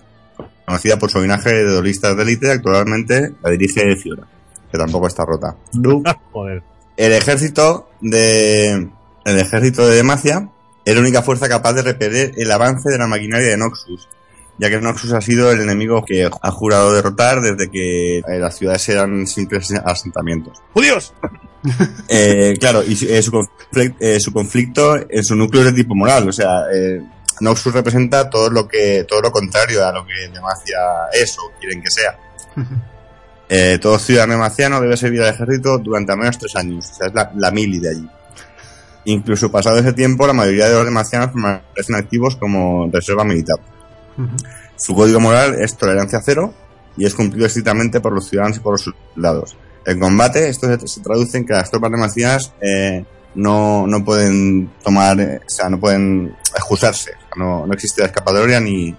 S3: conocida por su linaje de dolistas de élite, actualmente la dirige Fiora, que tampoco está rota.
S1: Joder.
S3: El ejército de el ejército de Demacia es la única fuerza capaz de repeler el avance de la maquinaria de Noxus, ya que Noxus ha sido el enemigo que ha jurado derrotar desde que eh, las ciudades eran simples asentamientos.
S1: ¡Judíos!
S3: Eh, claro, y eh, su, conflicto, eh, su conflicto en su núcleo es de tipo moral, o sea, Noxus representa todo lo que todo lo contrario a lo que Demacia es o quieren que sea. Eh, todo ciudadano demaciano debe servir al ejército durante al menos tres años, o sea, es la, la mili de allí. Incluso pasado ese tiempo, la mayoría de los demacianos permanecen activos como reserva militar. Su código moral es tolerancia cero y es cumplido estrictamente por los ciudadanos y por los soldados. En combate, esto se, se traduce en que las tropas demacianas eh, no, no pueden tomar, eh, o sea, no pueden excusarse. O sea, no, no existe escapatoria ni,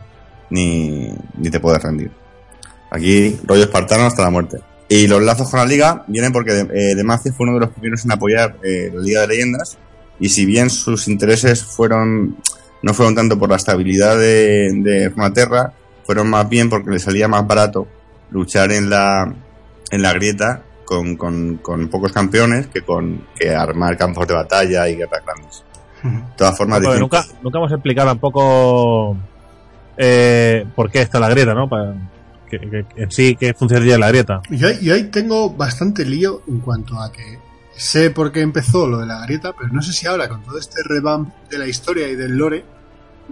S3: ni, ni te puedes rendir. Aquí, rollo espartano hasta la muerte. Y los lazos con la liga vienen porque eh, Demacia fue uno de los primeros en apoyar eh, la Liga de Leyendas. Y si bien sus intereses fueron, no fueron tanto por la estabilidad de, de fueron más bien porque le salía más barato luchar en la, en la grieta con, con, con pocos campeones que con que armar campos de batalla y guerras grandes. De todas formas,
S1: nunca, nunca hemos explicado tampoco eh, por qué está la grieta, ¿no? Para, que, que- que en sí, qué funcionaría la grieta.
S2: Yo, yo ahí tengo bastante lío en cuanto a que sé por qué empezó lo de la grieta, pero no sé si ahora con todo este revamp de la historia y del lore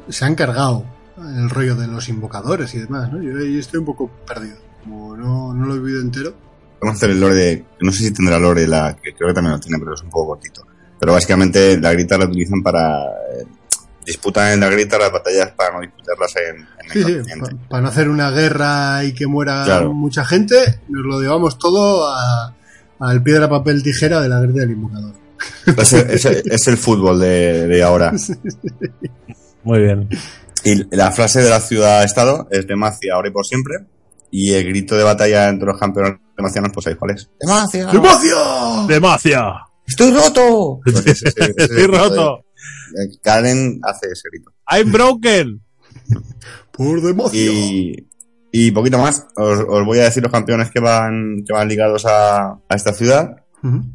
S2: se han cargado el rollo de los invocadores y demás, ¿no? Yo ahí estoy un poco perdido. Como no, no lo he vivido entero.
S3: Vamos a hacer el lore de. No sé si tendrá lore, la, que creo que también lo tiene, pero es un poco cortito. Pero básicamente la grita la utilizan para. eh, disputan en la grita las batallas para no disputarlas en, en
S2: Sí,
S3: el
S2: sí, para no hacer una guerra y que muera
S3: Claro.
S2: mucha gente, nos lo llevamos todo a- al piedra, papel, tijera de la guerra del invocador.
S3: Es, el- es el- es el fútbol de, de ahora.
S1: Muy bien.
S3: Y la frase de la ciudad-estado es Demacia ahora y por siempre. Y el grito de batalla entre los campeones demacianos, pues ¿sabéis cuál es? ¡Demacia!
S2: ¡Democio!
S1: ¡Demacia!
S3: ¡Estoy roto! Pues ese- ese- ese-
S1: Estoy roto.
S3: Karen hace ese grito.
S1: I'm broken.
S2: Por democio.
S3: Y, y poquito más. Os, os voy a decir los campeones que van, que van ligados a, a esta ciudad.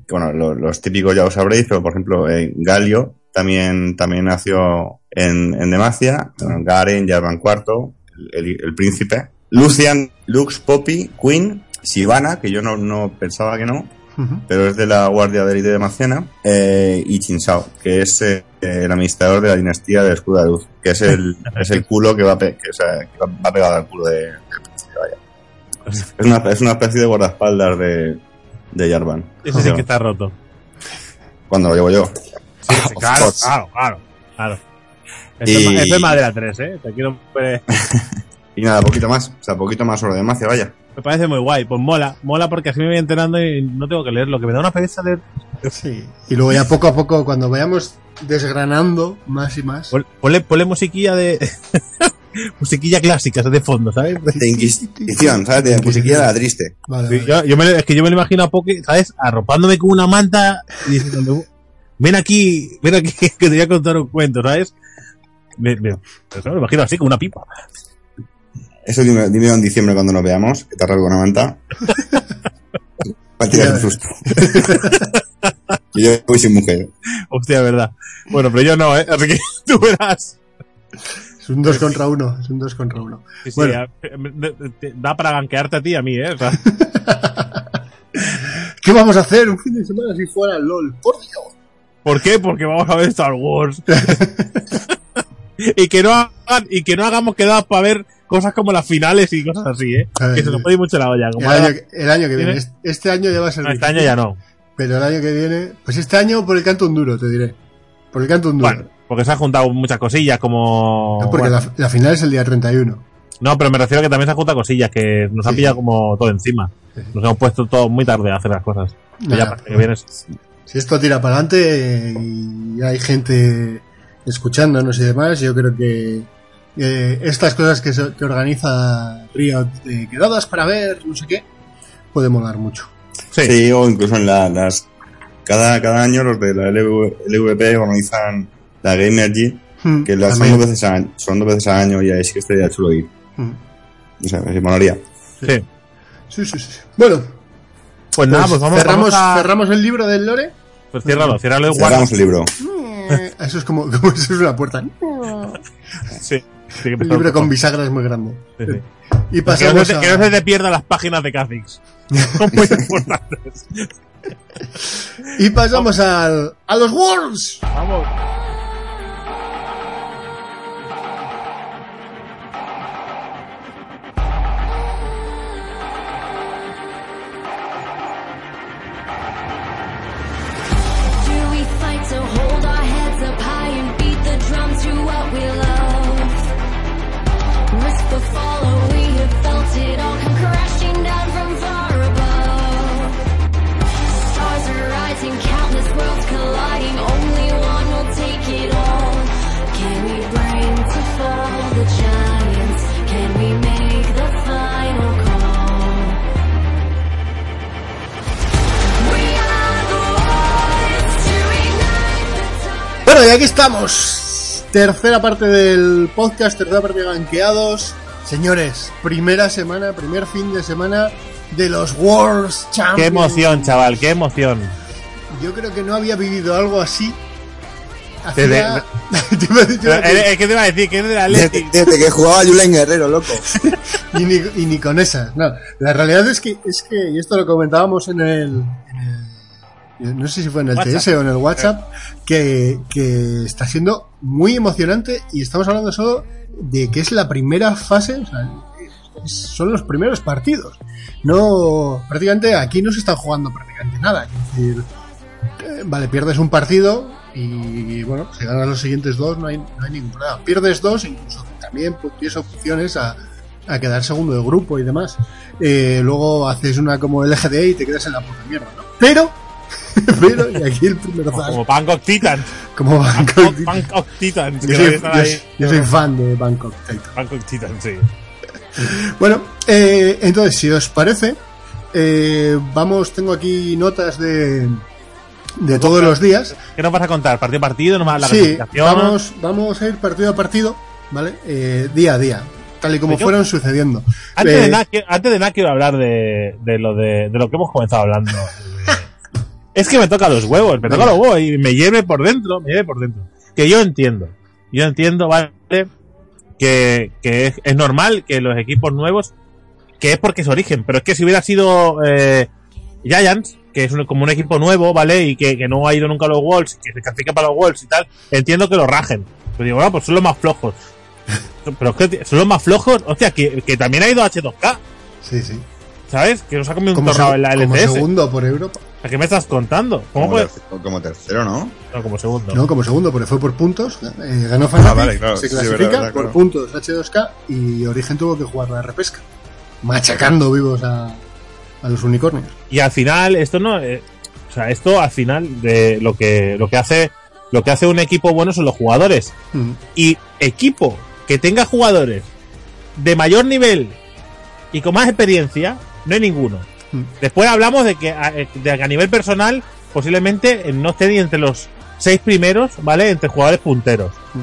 S3: Que, bueno, lo- los, típicos ya os sabréis, pero por ejemplo, eh, Galio también, también nació en, en Demacia. Bueno, Garen, Jarvan IV, el, el- el príncipe. Lucian, Lux, Poppy, Queen, Sivana, que yo no, no pensaba que no, pero es de la Guardia de Élite de Maciana, eh, y Chinsao, que es eh, el administrador de la dinastía de Escudo de Luz, que es el, es el culo que va, pe- que, o sea, que va, va pegado al culo de, del. Es una, es una especie de guardaespaldas de, de Jarvan.
S1: Ese sí que está roto.
S3: Cuando lo llevo yo.
S1: Sí, sí,
S3: Of
S1: claro, claro, claro, claro. Esto,
S3: Y-
S1: es, ma- esto es madera 3, ¿eh? Te quiero...
S3: Y nada, poquito más. O sea, poquito más sobre Demacia, vaya.
S1: Me parece muy guay. Pues mola. Mola porque así me voy enterando y no tengo que leerlo. Que me da una pereza leer.
S2: Sí. Y luego ya poco a poco, cuando vayamos desgranando más y más.
S1: Pon- Ponle, ponle musiquilla de... musiquilla clásica de fondo, ¿sabes?
S3: De Inquisición, ¿sabes? De musiquilla de la triste.
S2: Vale,
S1: Sí,
S2: vale.
S1: yo, yo me, es que yo me lo imagino a Poke, ¿sabes? Arropándome con una manta y diciéndome, ven aquí, ven aquí, que te voy a contar un cuento, ¿sabes? Me, me, imagino así, con una pipa.
S3: Eso dime, en diciembre cuando nos veamos, que te arranco una manta. Para tirar un susto. Que yo voy sin mujer.
S1: Hostia, verdad. Bueno, pero yo no, ¿eh? Así que tú verás.
S2: Es un 2 contra 1. Es un 2 contra 1.
S1: Sí, sí,
S2: Bueno.
S1: te- da para ganquearte a ti y a mí, ¿eh? O sea,
S2: ¿Qué vamos a hacer un fin de semana si fuera LOL? Por Dios.
S1: ¿Por qué? Porque vamos a ver Star Wars. y que no hagan, y que no hagamos quedadas para ver cosas como las finales y cosas así, ¿eh? Que se nos puede ir mucho la olla.
S2: El
S1: Como
S2: año,
S1: ahora-
S2: que- el año que viene.
S1: ¿Tienes?
S2: Este- Este año ya va a ser
S1: no, este
S2: difícil,
S1: año ya no.
S2: Pero el año que viene. Pues este año por el canto un duro, te diré. Por el canto un duro.
S1: Bueno, porque se han juntado muchas cosillas como...
S2: No, porque
S1: bueno,
S2: la, la final es el día 31.
S1: No, pero me refiero a que también se han juntado cosillas que nos han
S2: Sí.
S1: pillado como todo encima.
S2: Sí, sí.
S1: Nos hemos puesto todo muy tarde a hacer las cosas. Y ya
S2: Nada,
S1: para que vienes.
S2: Si esto tira para adelante y hay gente escuchándonos y demás, yo creo que eh, estas cosas que, se- que organiza Riot, de quedadas para ver, no sé qué, puede molar mucho.
S1: Sí.
S3: Sí, o incluso en la- las. Cada, cada año los de la LV LVP organizan la Gamergy,
S2: Hmm,
S3: que las son dos, veces al año, son dos veces al año y ahí sí que estaría chulo ir.
S2: Hmm.
S3: O sea, me molaría.
S1: Sí.
S2: Sí, sí, sí. Bueno,
S1: Pues nada, pues vamos,
S2: cerramos,
S1: vamos a...
S2: cerramos el libro del Lore.
S1: Pues ciérralo, ciérralo y guarda.
S3: Cerramos el libro.
S2: Eh, Eso es como, como si es una puerta.
S1: Sí. sí que
S2: Un
S1: empezó
S2: libro con
S1: con-
S2: bisagras muy grande.
S1: sí, sí.
S2: Y
S1: Que no,
S2: pasamos
S1: se,
S2: a...
S1: que no se te pierdan las páginas de Kha'Zix. Son muy importantes.
S2: Y pasamos al, a los Worlds.
S1: Vamos.
S2: Y aquí estamos. Tercera parte del podcast, tercera parte de Ganqueados. Señores, primera semana, primer fin de semana de los Worlds Champions.
S1: Qué emoción, chaval, qué emoción.
S2: Yo creo que no había vivido algo así.
S1: Desde-
S2: Hacía... Te iba a decir
S1: Pero,
S2: que-
S1: eh, Es que te iba a decir que es de la
S3: Desde, desde que jugaba Julen Guerrero, loco.
S2: y, ni, y ni con esas. No, la realidad es que, es que, y esto lo comentábamos en el- no sé si fue en el
S1: WhatsApp.
S2: TS o en el WhatsApp, que, que está siendo muy emocionante y estamos hablando solo de que es la primera fase, o sea, son los primeros partidos. No, prácticamente aquí no se están jugando prácticamente nada. Es decir, eh, vale, pierdes un partido y bueno, si ganas los siguientes dos no hay, no hay ningún problema. Pierdes dos, incluso también tienes opciones a, a quedar segundo de grupo y demás. Eh, luego haces una como el LGD y te quedas en la puta mierda, ¿no? Pero, pero, y aquí el primer
S1: Como, como Bangkok Titans.
S2: como Bangkok.
S1: Bangkok Titans.
S2: Yo soy, yo- yo soy fan de Bangkok Titan.
S1: Bangkok Titans, sí.
S2: Bueno, eh, entonces, si os parece, eh, vamos, tengo aquí notas de, de todos los días.
S1: ¿Qué nos vas a contar? ¿Partido a partido? ¿Nos vas a dar la
S2: Sí, vamos, vamos a ir partido a partido, ¿vale? Eh, día a día, tal y como
S1: Pues yo-
S2: fueron sucediendo.
S1: Antes,
S2: Eh,
S1: de nada, antes de nada quiero hablar de, de lo de, de lo que hemos comenzado hablando. es que me toca los huevos, me toca los huevos y me lleve por dentro, me lleve por dentro. Que yo entiendo, yo entiendo, ¿vale? Que, que es, es normal que los equipos nuevos, que es porque es origen, pero es que si hubiera sido eh, Giants, que es un- como un equipo nuevo, ¿vale? Y que, que no ha ido nunca a los Wolves, que se clasifica para los Wolves y tal, entiendo que lo rajen. Pero digo, bueno, pues son los más flojos. Pero es que son los más flojos, hostia, que, que también ha ido a H2K,
S2: Sí, sí.
S1: ¿Sabes? Que nos ha comido un
S2: Como,
S1: tornado en la
S2: como
S1: LCS.
S2: segundo por Europa.
S1: ¿A qué me estás contando? ¿Cómo
S3: Como,
S1: puedes?
S3: tercero, como tercero, ¿no?
S1: No, como segundo.
S2: No, como segundo, porque fue por puntos. eh, ganó Fnatic,
S3: Ah, vale, claro,
S2: se
S3: sí,
S2: clasifica
S3: verdad, verdad,
S2: por
S3: claro.
S2: puntos H2K y Origen tuvo que jugar la repesca. Machacando vivos a, a los unicornios.
S1: Y al final, esto no. eh, o sea, esto al final de lo que, lo que hace. Lo que hace un equipo bueno son los jugadores.
S2: Mm.
S1: Y equipo que tenga jugadores de mayor nivel y con más experiencia, no hay ninguno.
S2: Mm.
S1: Después hablamos de que a, de que a nivel personal, posiblemente eh, no esté ni entre los seis primeros, ¿vale? Entre jugadores punteros.
S2: Mm.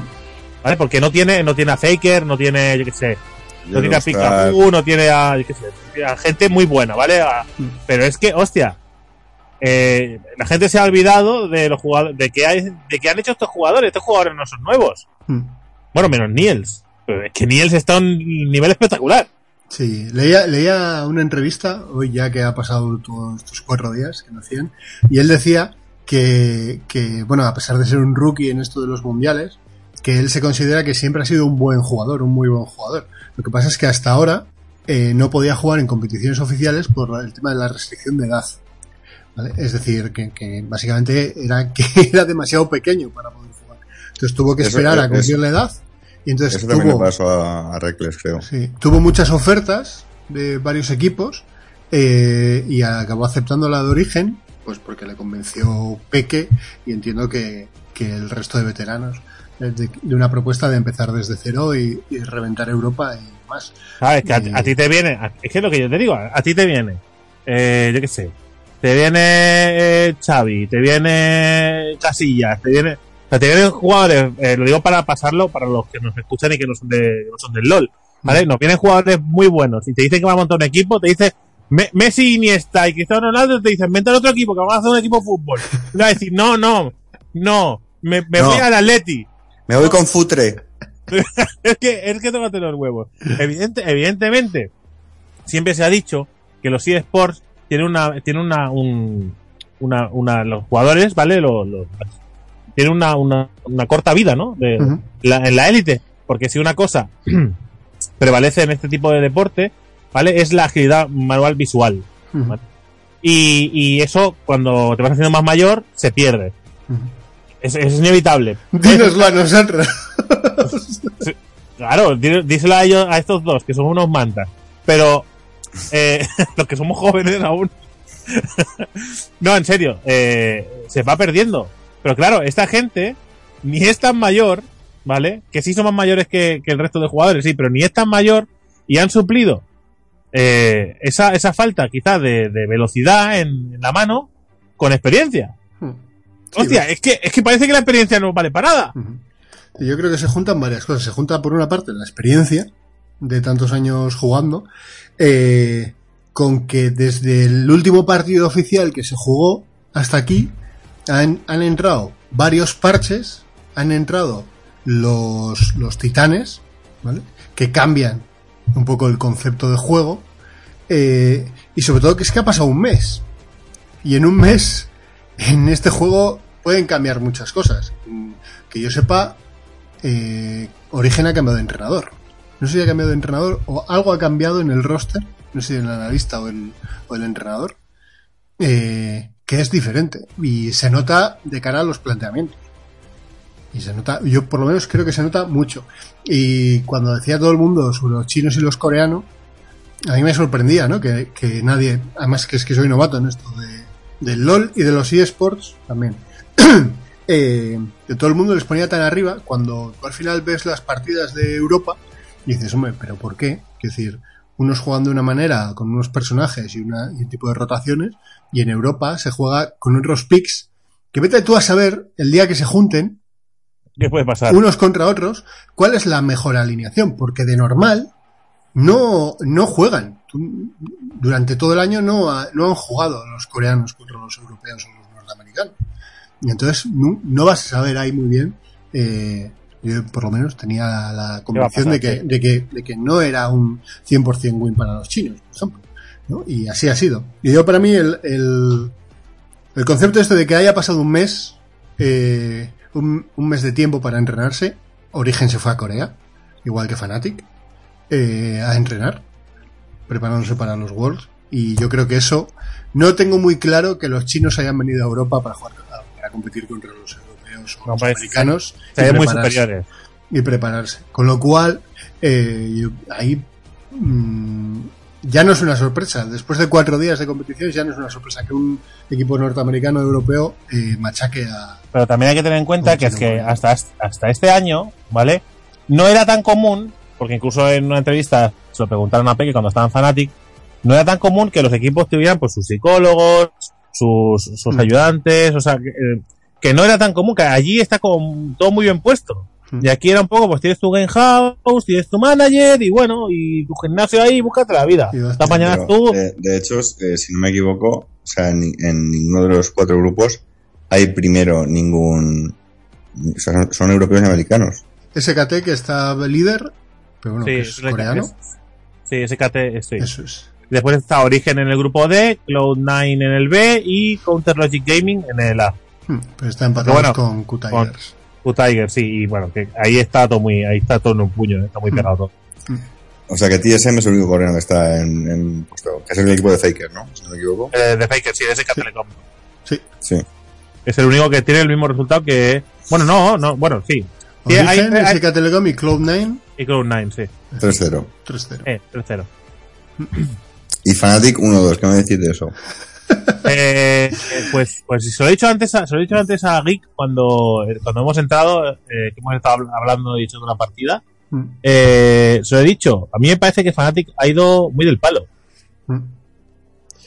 S1: ¿Vale? Porque no tiene, no tiene a Faker, no tiene, yo qué sé, no tiene a Pikachu, no tiene a, yo qué sé, a gente muy buena, ¿vale? A-
S2: Mm.
S1: pero es que, hostia, eh, la gente se ha olvidado de los jugadores, de que hay, de que han hecho estos jugadores. Estos jugadores no son nuevos.
S2: Mm.
S1: Bueno, menos Niels. Pero es que Niels está a un nivel espectacular.
S2: Sí, leía, leía una entrevista, hoy ya que ha pasado todos estos cuatro días que no hacían, y él decía que, que, bueno, a pesar de ser un rookie en esto de los mundiales, que él se considera que siempre ha sido un buen jugador, un muy buen jugador. Lo que pasa es que hasta ahora eh, no podía jugar en competiciones oficiales por el tema de la restricción de edad. ¿vale? Es decir, que, que básicamente era que era demasiado pequeño para poder jugar. Entonces tuvo que
S3: Eso-
S2: esperar a cumplir la edad. Y entonces
S3: Eso también
S2: tuvo,
S3: le pasó a, a Reckless, creo.
S2: Sí, tuvo muchas ofertas de varios equipos eh, y acabó aceptando la de origen, pues porque le convenció Peque y entiendo que, que el resto de veteranos eh, de, de una propuesta de empezar desde cero y, y reventar Europa y más.
S1: ¿Sabes? Que a,
S2: Y-
S1: a ti te viene. a- es que es lo que yo te digo. A, a ti te viene. Eh, yo qué sé. Te viene eh, Xavi, te viene Casillas, te viene. Te vienen jugadores, eh, lo digo para pasarlo para los que nos escuchan y que no son, de, no son del LOL. ¿Vale? Nos vienen jugadores muy buenos y te dicen que va a montar un equipo, te dice Me- Messi, Iniesta y Cristiano Ronaldo, te dicen, vente al otro equipo, que vamos a hacer un equipo de fútbol. Y le vas a decir, no, no, no, me, me
S3: No.
S1: voy al Atleti.
S3: Me voy con Futre.
S1: es que, es que tómate los huevos. Evidente, evidentemente, siempre se ha dicho que los eSports tienen una, tienen una, un, una, una, los jugadores, ¿vale? Los, los- tienen una, una, una corta vida, ¿no? De-
S2: Ujú.
S1: la- en la élite. Porque si una cosa prevalece en este tipo de deporte, ¿vale? Es la agilidad manual visual. Y, y eso, cuando te vas haciendo más mayor, se pierde. Es, es inevitable.
S2: Dínoslo a nosotros.
S1: Claro, dí- díselo a ellos, a estos dos, que son unos mantas. Pero, eh, los que somos jóvenes aún. no, en serio, eh, se va perdiendo. Pero claro, esta gente ni es tan mayor, ¿vale? Que sí son más mayores que, que el resto de jugadores, sí, pero ni es tan mayor y han suplido eh, esa, esa falta quizás de, de velocidad en, en la mano con experiencia.
S2: Sí,
S1: Hostia, es que, es que parece que la experiencia no vale para nada.
S2: Yo creo que se juntan varias cosas. Se junta por una parte la experiencia de tantos años jugando, eh, con que desde el último partido oficial que se jugó hasta aquí han, entrado varios parches, han entrado los, los titanes, ¿vale? Que cambian un poco el concepto de juego. eh, y sobre todo que es que ha pasado un mes. Y en un mes, en este juego pueden cambiar muchas cosas. Que yo sepa, eh, Origen ha cambiado de entrenador. No sé si ha cambiado de entrenador o algo ha cambiado en el roster, no sé si el analista o el, o el entrenador, eh, que es diferente. Y se nota de cara a los planteamientos. Y se nota, yo por lo menos creo que se nota mucho. Y cuando decía todo el mundo sobre los chinos y los coreanos, a mí me sorprendía, ¿no? Que, que nadie, además que es que soy novato en esto de, del LOL y de los eSports también. eh, que todo el mundo les ponía tan arriba cuando tú al final ves las partidas de Europa y dices, hombre, pero ¿por qué? Es decir, unos juegan de una manera con unos personajes y, una, y un tipo de rotaciones y en Europa se juega con otros picks que vete tú a saber el día que se junten
S1: ¿Qué puede pasar?
S2: unos contra otros, ¿cuál es la mejor alineación? Porque de normal no, no juegan. Durante todo el año no, ha- no han jugado los coreanos contra los europeos o los norteamericanos. Y entonces no, no vas a saber ahí muy bien. eh, yo por lo menos tenía la, la convicción
S1: pasar?
S2: de, que,
S1: Sí.
S2: de, que, de que no era un 100% win para los chinos, por ejemplo. ¿No? Y así ha sido. Y yo para mí el, el, el concepto este de que haya pasado un mes, eh, un, un mes de tiempo para entrenarse, Origen se fue a Corea, igual que Fnatic, eh, a entrenar, preparándose para los Worlds. Y yo creo que eso, no tengo muy claro que los chinos hayan venido a Europa para jugar, para competir contra los europeos o
S1: No,
S2: los
S1: pues,
S2: americanos.
S1: Se
S2: y
S1: muy superiores.
S2: y prepararse. Con lo cual, eh, yo- ahí mm, ya no es una sorpresa. Después de cuatro días de competición ya no es una sorpresa que un equipo norteamericano o europeo eh, machaque a...
S1: Pero también hay que tener en cuenta que es que hasta, hasta este año, ¿vale? No era tan común, porque incluso en una entrevista se lo preguntaron a Peque cuando estaba en Fanatic, no era tan común que los equipos tuvieran pues sus psicólogos, sus, sus
S2: Mm.
S1: ayudantes, o sea, que, eh, que no era tan común, que allí está como todo muy bien puesto. Y aquí era un poco, pues tienes tu game house, tienes tu manager y bueno, y tu gimnasio ahí, búscate la vida. Mañanas
S3: Pero,
S1: tú,
S3: eh, de hecho, eh, si no me equivoco, o sea, en, en ninguno de los cuatro grupos hay primero ningún. O sea, son, son europeos y americanos.
S2: SKT que está líder, pero bueno,
S1: sí,
S2: que es
S1: es-
S2: coreano.
S1: Sí, SKT, sí.
S2: Eso es.
S1: Después está Origen en el grupo D, Cloud9 en el B y Counter Logic Gaming en el A.
S2: Hmm, Pero está empatado
S1: bueno,
S2: con Q-Tigers.
S1: Q-Tiger, sí, y bueno, que ahí está todo muy, ahí está todo en un puño, está muy
S2: Mm.
S1: pegado todo.
S3: O sea, que TSM es el único coreano que está en, en puesto, que es el equipo de Faker, ¿no? Si no me equivoco.
S1: Eh, de Faker, sí, de SK Telecom.
S2: Sí.
S3: Sí.
S1: Es el único que tiene el mismo resultado que. Bueno, no, no, bueno, sí. Sí, hay- hay-
S2: SK Telecom y Cloud9
S1: Y Cloud9, sí.
S3: 3-0.
S2: 3-0.
S1: Eh, 3-0.
S3: Y Fnatic 1-2, ¿qué me decís de eso?
S1: Eh, pues, pues se lo he dicho antes a, se lo he dicho antes a Geek cuando, eh, cuando hemos entrado, eh, que hemos estado habl- hablando y hecho una partida.
S2: Hmm,
S1: Eh, se lo he dicho, a mí me parece que Fnatic ha ido muy del palo
S2: hmm.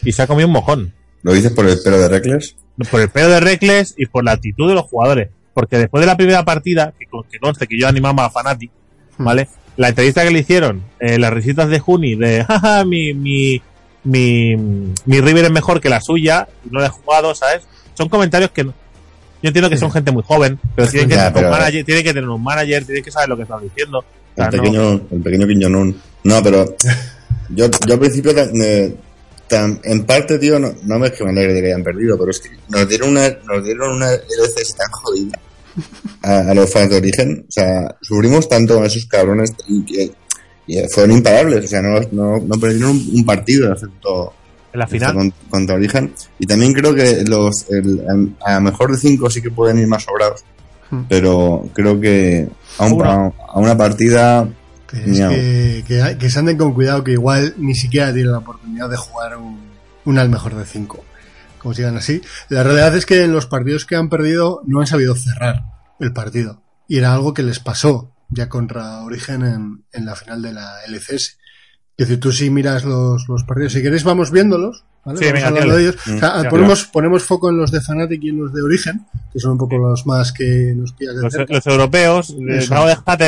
S1: y se ha comido un mojón.
S3: ¿Lo dices por el pelo de Reckless?
S1: Por el pelo de Reckless y por la actitud de los jugadores. Porque después de la primera partida, que, que conste que yo animaba a Fnatic,
S2: Hmm.
S1: ¿vale? La entrevista que le hicieron, eh, las risitas de Juni, de jaja, mi, mi, mi, mi River es mejor que la suya, no la he jugado, ¿sabes? Son comentarios que no, Yo entiendo que son gente muy joven, pero tienen que,
S3: Ya,
S1: tener un
S3: pero-
S1: manager, tienen que tener un manager, tienen que saber lo que están diciendo. O sea,
S3: El
S1: no-
S3: pequeño, el pequeño. No, pero yo, yo al principio, eh, en parte, tío, no, no me es que me alegre de que hayan perdido, pero es que nos dieron una, nos dieron una LCS tan jodida a, a los fans de origen. O sea, sufrimos tanto con esos cabrones y que y fueron imparables. O sea, no, no, no perdieron un, un partido, excepto
S1: en la final.
S3: con- contra origen. Y también creo que los el- a, mejor de cinco sí que pueden ir más sobrados.
S2: Hmm.
S3: Pero creo que a, un- a, a una partida
S2: Es que, que se anden con cuidado, que igual ni siquiera tienen la oportunidad de jugar un, un al mejor de cinco. Como sigan así. La realidad es que en los partidos que han perdido no han sabido cerrar el partido. Y era algo que les pasó ya contra Origen en, en la final de la LCS. Es decir, tú si miras los, los partidos, si queréis vamos viéndolos, ¿vale?
S1: Sí,
S2: vamos hablando de ellos.
S3: Mm.
S2: O sea,
S1: Ya,
S2: ponemos, ponemos foco en los de Fnatic y en los de Origen, que son un poco los más que nos pillan de
S1: Los,
S2: cerca.
S1: los europeos, eh, de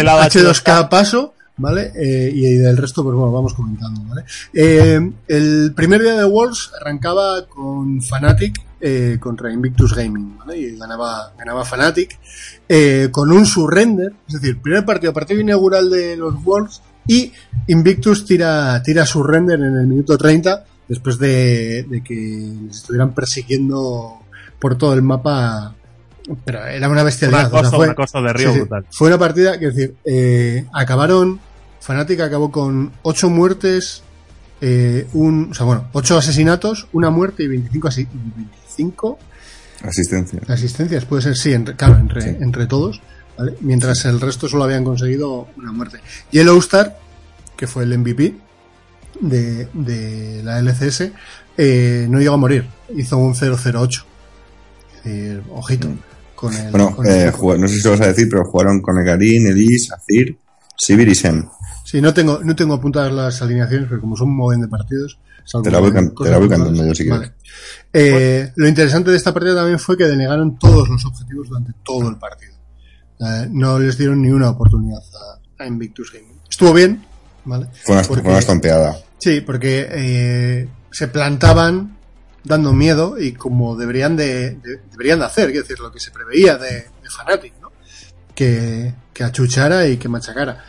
S1: lado
S2: H2K paso, ¿vale? Eh, y del resto, pues bueno, vamos comentando, ¿vale? Eh, el primer día de Worlds arrancaba con Fnatic eh, contra Invictus Gaming, ¿vale? Y ganaba, ganaba Fnatic eh, con un surrender, es decir, primer partido, partido inaugural de los Worlds y Invictus tira, tira surrender en el minuto 30 después de, de que les estuvieran persiguiendo por todo el mapa. Pero era una bestialidad.
S1: Una
S2: o sea,
S1: cosa,
S2: fue-
S1: una cosa de río
S2: Sí. Fue una partida, que decir, eh, acabaron, Fnatic acabó con 8 muertes, eh, un, o sea, bueno, 8 asesinatos, una muerte y 25, asi- 25
S3: asistencia.
S2: asistencias, puede ser, sí, entre, claro, entre,
S3: Sí.
S2: entre todos, ¿vale? Mientras el resto solo habían conseguido una muerte. Yellowstar, que fue el MVP de, de la LCS, eh, no llegó a morir, hizo un 008. Es decir, ojito. Con el,
S3: Bueno,
S2: con el
S3: eh, no sé si lo vas a decir, pero jugaron con Egarin, Elise, Azir, Sivir y Shen.
S2: Sí, no tengo, no tengo apuntadas las alineaciones, pero como son un montón de partidos.
S3: Te la voy te la cantando yo, si quieres.
S2: Vale. Eh, lo interesante de esta partida también fue que denegaron todos los objetivos durante todo el partido. Eh, no les dieron ni una oportunidad a, a Invictus Gaming. Estuvo bien, ¿vale?
S3: Fue una,
S2: Porque-
S3: fue una estompeada.
S2: Sí, porque eh, se plantaban dando miedo y como deberían de, de- deberían de hacer, es decir, lo que se preveía de, de Fnatic, ¿no? Que, que achuchara y que machacara.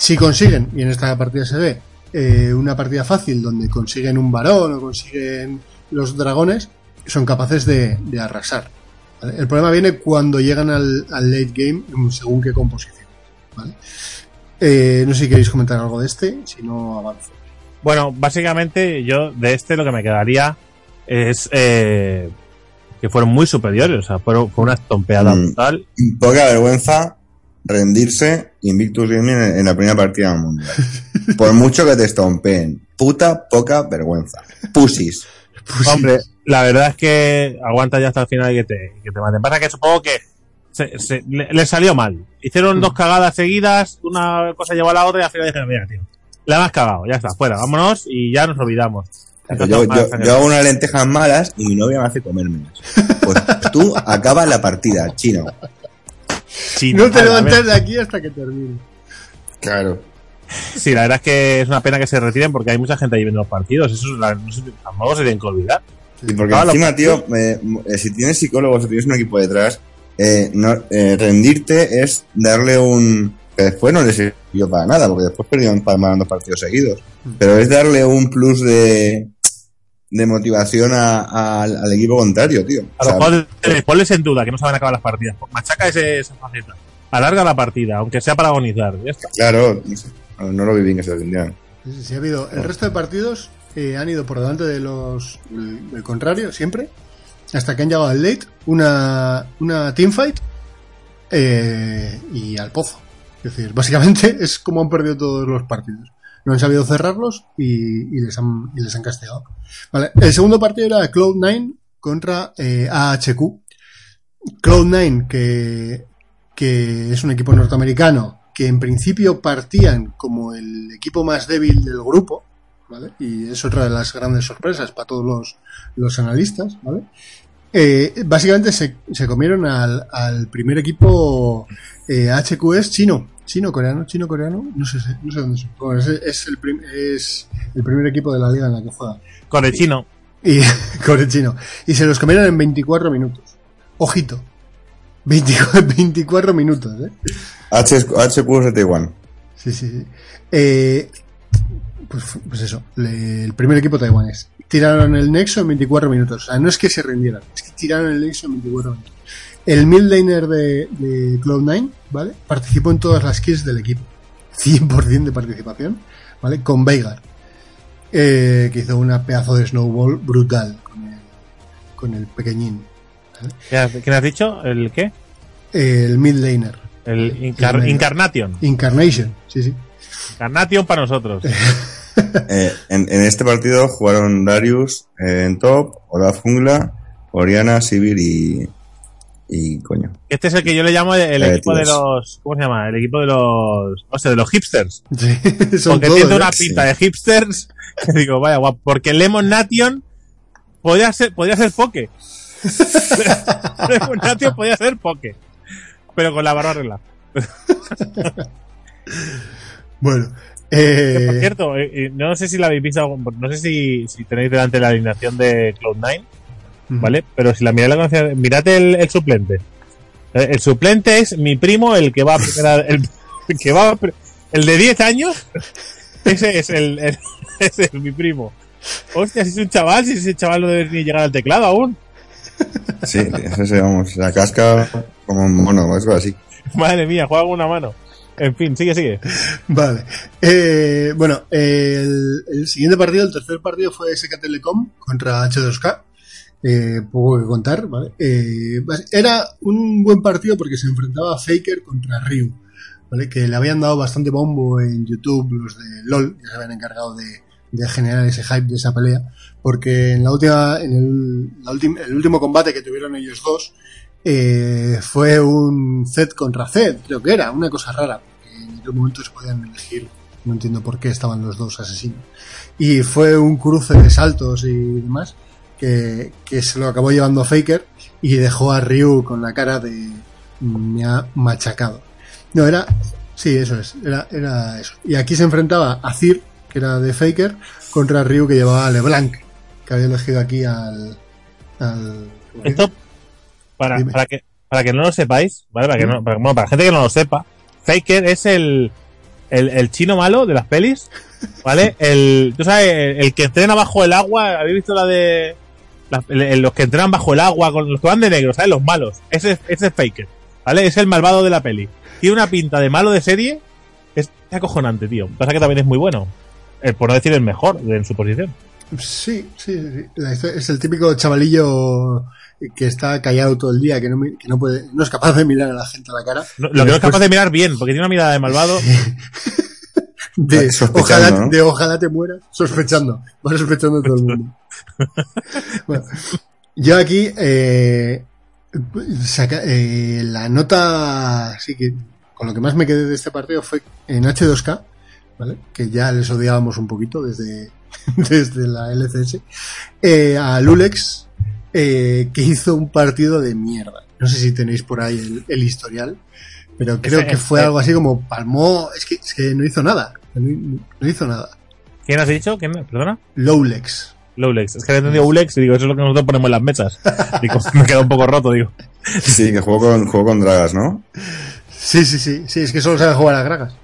S2: Si consiguen, y en esta partida se ve, eh, una partida fácil donde consiguen un varón o consiguen los dragones, son capaces de, de arrasar. ¿vale? El problema viene cuando llegan al, al late game según qué composición. ¿vale? Eh, no sé si queréis comentar algo de este, si no avanzo.
S1: Bueno, básicamente yo de este lo que me quedaría es eh, que fueron muy superiores, o sea, fueron, fue una estompeada
S3: Mm.
S1: brutal.
S3: Poca vergüenza rendirse Invictus Gaming en, la primera partida del mundial. Por mucho que te estompeen. Puta poca vergüenza. Pusis.
S1: Hombre, la verdad es que aguanta ya hasta el final y que te, que te maten. Pasa que supongo que se, se- le, le salió mal. Hicieron
S2: Mm.
S1: dos cagadas seguidas, una cosa llevó a la otra y al final dijeron, mira, tío, la hemos cagado, ya está, fuera, vámonos y ya nos olvidamos.
S3: Yo, yo, yo hago unas lentejas malas y mi novia me hace comérmelas. Pues tú acabas la partida, chino.
S2: No te levantes de aquí hasta que termine.
S3: Claro.
S1: Sí, la verdad es que es una pena que se retiren porque hay mucha gente ahí viendo los partidos. Eso es la, no sé, tampoco se tienen que olvidar.
S3: Y porque
S1: Ah,
S3: encima, tío, eh, si tienes psicólogos, si tienes un equipo detrás, eh, no, eh, rendirte es darle un... que después no les sirvió para nada, porque después perdieron para dos partidos seguidos. Pero es darle un plus de, de motivación a- a- al, equipo contrario, tío.
S1: A
S3: O
S1: lo
S3: sea,
S1: mejor eh, ponles en duda que no saben acabar las partidas. Machaca ese, esa faceta. Alarga la partida, aunque sea para agonizar. Ya está.
S3: claro, no, sé, no- no lo vi bien que se defendieran.
S2: Sí, sí, sí, ha habido. El resto de partidos eh, han ido por delante de los. del del contrario, siempre. Hasta que han llegado al late. Una, una teamfight. eh, y al pozo. Es decir, básicamente es como han perdido todos los partidos. No han sabido cerrarlos y, les, han, les han castigado. Vale, El segundo partido era Cloud9 contra eh, AHQ. Cloud9, que, que es un equipo norteamericano que en principio partían como el equipo más débil del grupo, ¿vale? Y es otra de las grandes sorpresas para todos los, los analistas, ¿vale? Eh, básicamente se, se comieron al, al primer equipo eh, HQ es chino, chino coreano, chino coreano, no sé, no sé dónde son. Bueno, es, es el prim- es el primer equipo de la liga en la que juega
S1: Con el chino.
S2: y con el chino y se los comieron en 24 minutos. Ojito, 24, 24 minutos, ¿eh?
S3: H, HQ de Taiwán.
S2: Sí, sí, sí. Eh, pues, pues eso, le- el primer equipo taiwanés. Tiraron el Nexo en 24 minutos. O sea, no es que se rindieran, es que tiraron el Nexo en 24 minutos. El midlaner de, de Cloud9, ¿vale? Participó en todas las kills del equipo. 100% de participación, ¿vale? Con Veigar. Eh, que hizo una pedazo de snowball brutal con el, con el pequeñín.
S1: ¿Qué has, dicho? ¿El qué?
S2: El midlaner.
S1: El Incar-
S2: El-
S1: Incarnation.
S2: Incarnation, sí, sí.
S1: Incarnation para nosotros.
S3: Eh, en, en este partido jugaron Darius eh, en top, Olaf Jungla, Oriana, Sivir y. y coño.
S1: Este es el que yo le llamo el, el
S3: Eh,
S1: equipo de los. ¿Cómo se llama? El equipo de los. O sea, de los hipsters.
S2: Sí, son
S1: Porque
S2: todos,
S1: tiene
S2: ¿eh?
S1: una pinta de hipsters. Que digo, vaya guapo. Porque Lemon Nation podría ser, podría ser Poke. Lemon Nation podría ser Poke. Pero con la barba arreglada.
S2: Bueno,
S1: por
S2: eh,
S1: cierto, eh, eh, no sé si la habéis visto, no sé si, si tenéis delante la alineación de Cloud9, ¿vale? Pero si la miráis, la conocéis, mirad el, el suplente. Eh, El suplente es mi primo, el que va a primera, el, el que va a el de 10 años, ese es el, el- ese es mi primo. Hostia, si es un chaval, si ese chaval no debe ni llegar al teclado aún.
S3: Sí, ese, vamos, la casca como un mono, algo así.
S1: Madre mía, juega con una mano. En fin, sigue, sigue.
S2: Vale. Eh, bueno, el, el siguiente partido, el tercer partido fue SK Telecom contra H2K. Eh, poco que contar, ¿vale? Eh, era un buen partido porque se enfrentaba a Faker contra Ryu, ¿vale? Que le habían dado bastante bombo en YouTube los de LOL, que se habían encargado de, de generar ese hype de esa pelea, porque en la última, en el, la el último combate que tuvieron ellos dos, eh, fue un Z contra Z, creo que era, una cosa rara, porque en aquel momento se podían elegir, no entiendo por qué estaban los dos asesinos. Y fue un cruce de saltos y demás, que, que se lo acabó llevando Faker y dejó a Ryu con la cara de me ha machacado. No, era, sí, eso es, era, era eso. Y aquí se enfrentaba a Zir, que era de Faker, contra Ryu que llevaba a LeBlanc, que había elegido aquí al, al.
S1: Esto, para, para, que, para que no lo sepáis, ¿vale? Para, que no, para, bueno, para gente que no lo sepa, Faker es el, el, el chino malo de las pelis, ¿vale? El, tú sabes, el, el que entrena bajo el agua, ¿habéis visto la de la- los que entrenan bajo el agua, con los que van de negro, ¿sabes? Los malos. Ese, es- ese es Faker, ¿vale? Es el malvado de la peli. Tiene una pinta de malo de serie, es acojonante, tío. Pasa que también es muy bueno. Eh, por no decir el mejor en su posición.
S2: Sí, sí, sí. La historia- es el típico chavalillo que está callado todo el día, que no, mi- que no puede, no es capaz de mirar a la gente a la cara.
S1: No- lo que no es capaz de mirar bien, porque tiene una mirada de malvado.
S2: De ojalá,
S3: ¿no?
S2: de ojalá te mueras, sospechando. Va sospechando todo el mundo. Bueno, yo aquí, eh, saca- eh, la nota, sí que con lo que más me quedé de este partido fue en H2K, ¿vale? Que ya les odiábamos un poquito desde, desde la LCS, eh, a Lulex, eh, que hizo un partido de mierda. No sé si tenéis por ahí el, el historial, pero creo que fue algo así como palmó, es que, es que no hizo nada, no, no hizo nada.
S1: ¿Quién has dicho? ¿Quién? ¿Perdona?
S2: Lowlex.
S1: Lowlex. Es que he entendido Ulex y digo, eso es lo que nosotros ponemos en las mesas. Digo, me queda un poco roto, digo.
S3: Sí, que jugó con, jugó con Dragas, ¿no?
S2: Sí, sí, sí, sí, es que solo sabe jugar a gragas.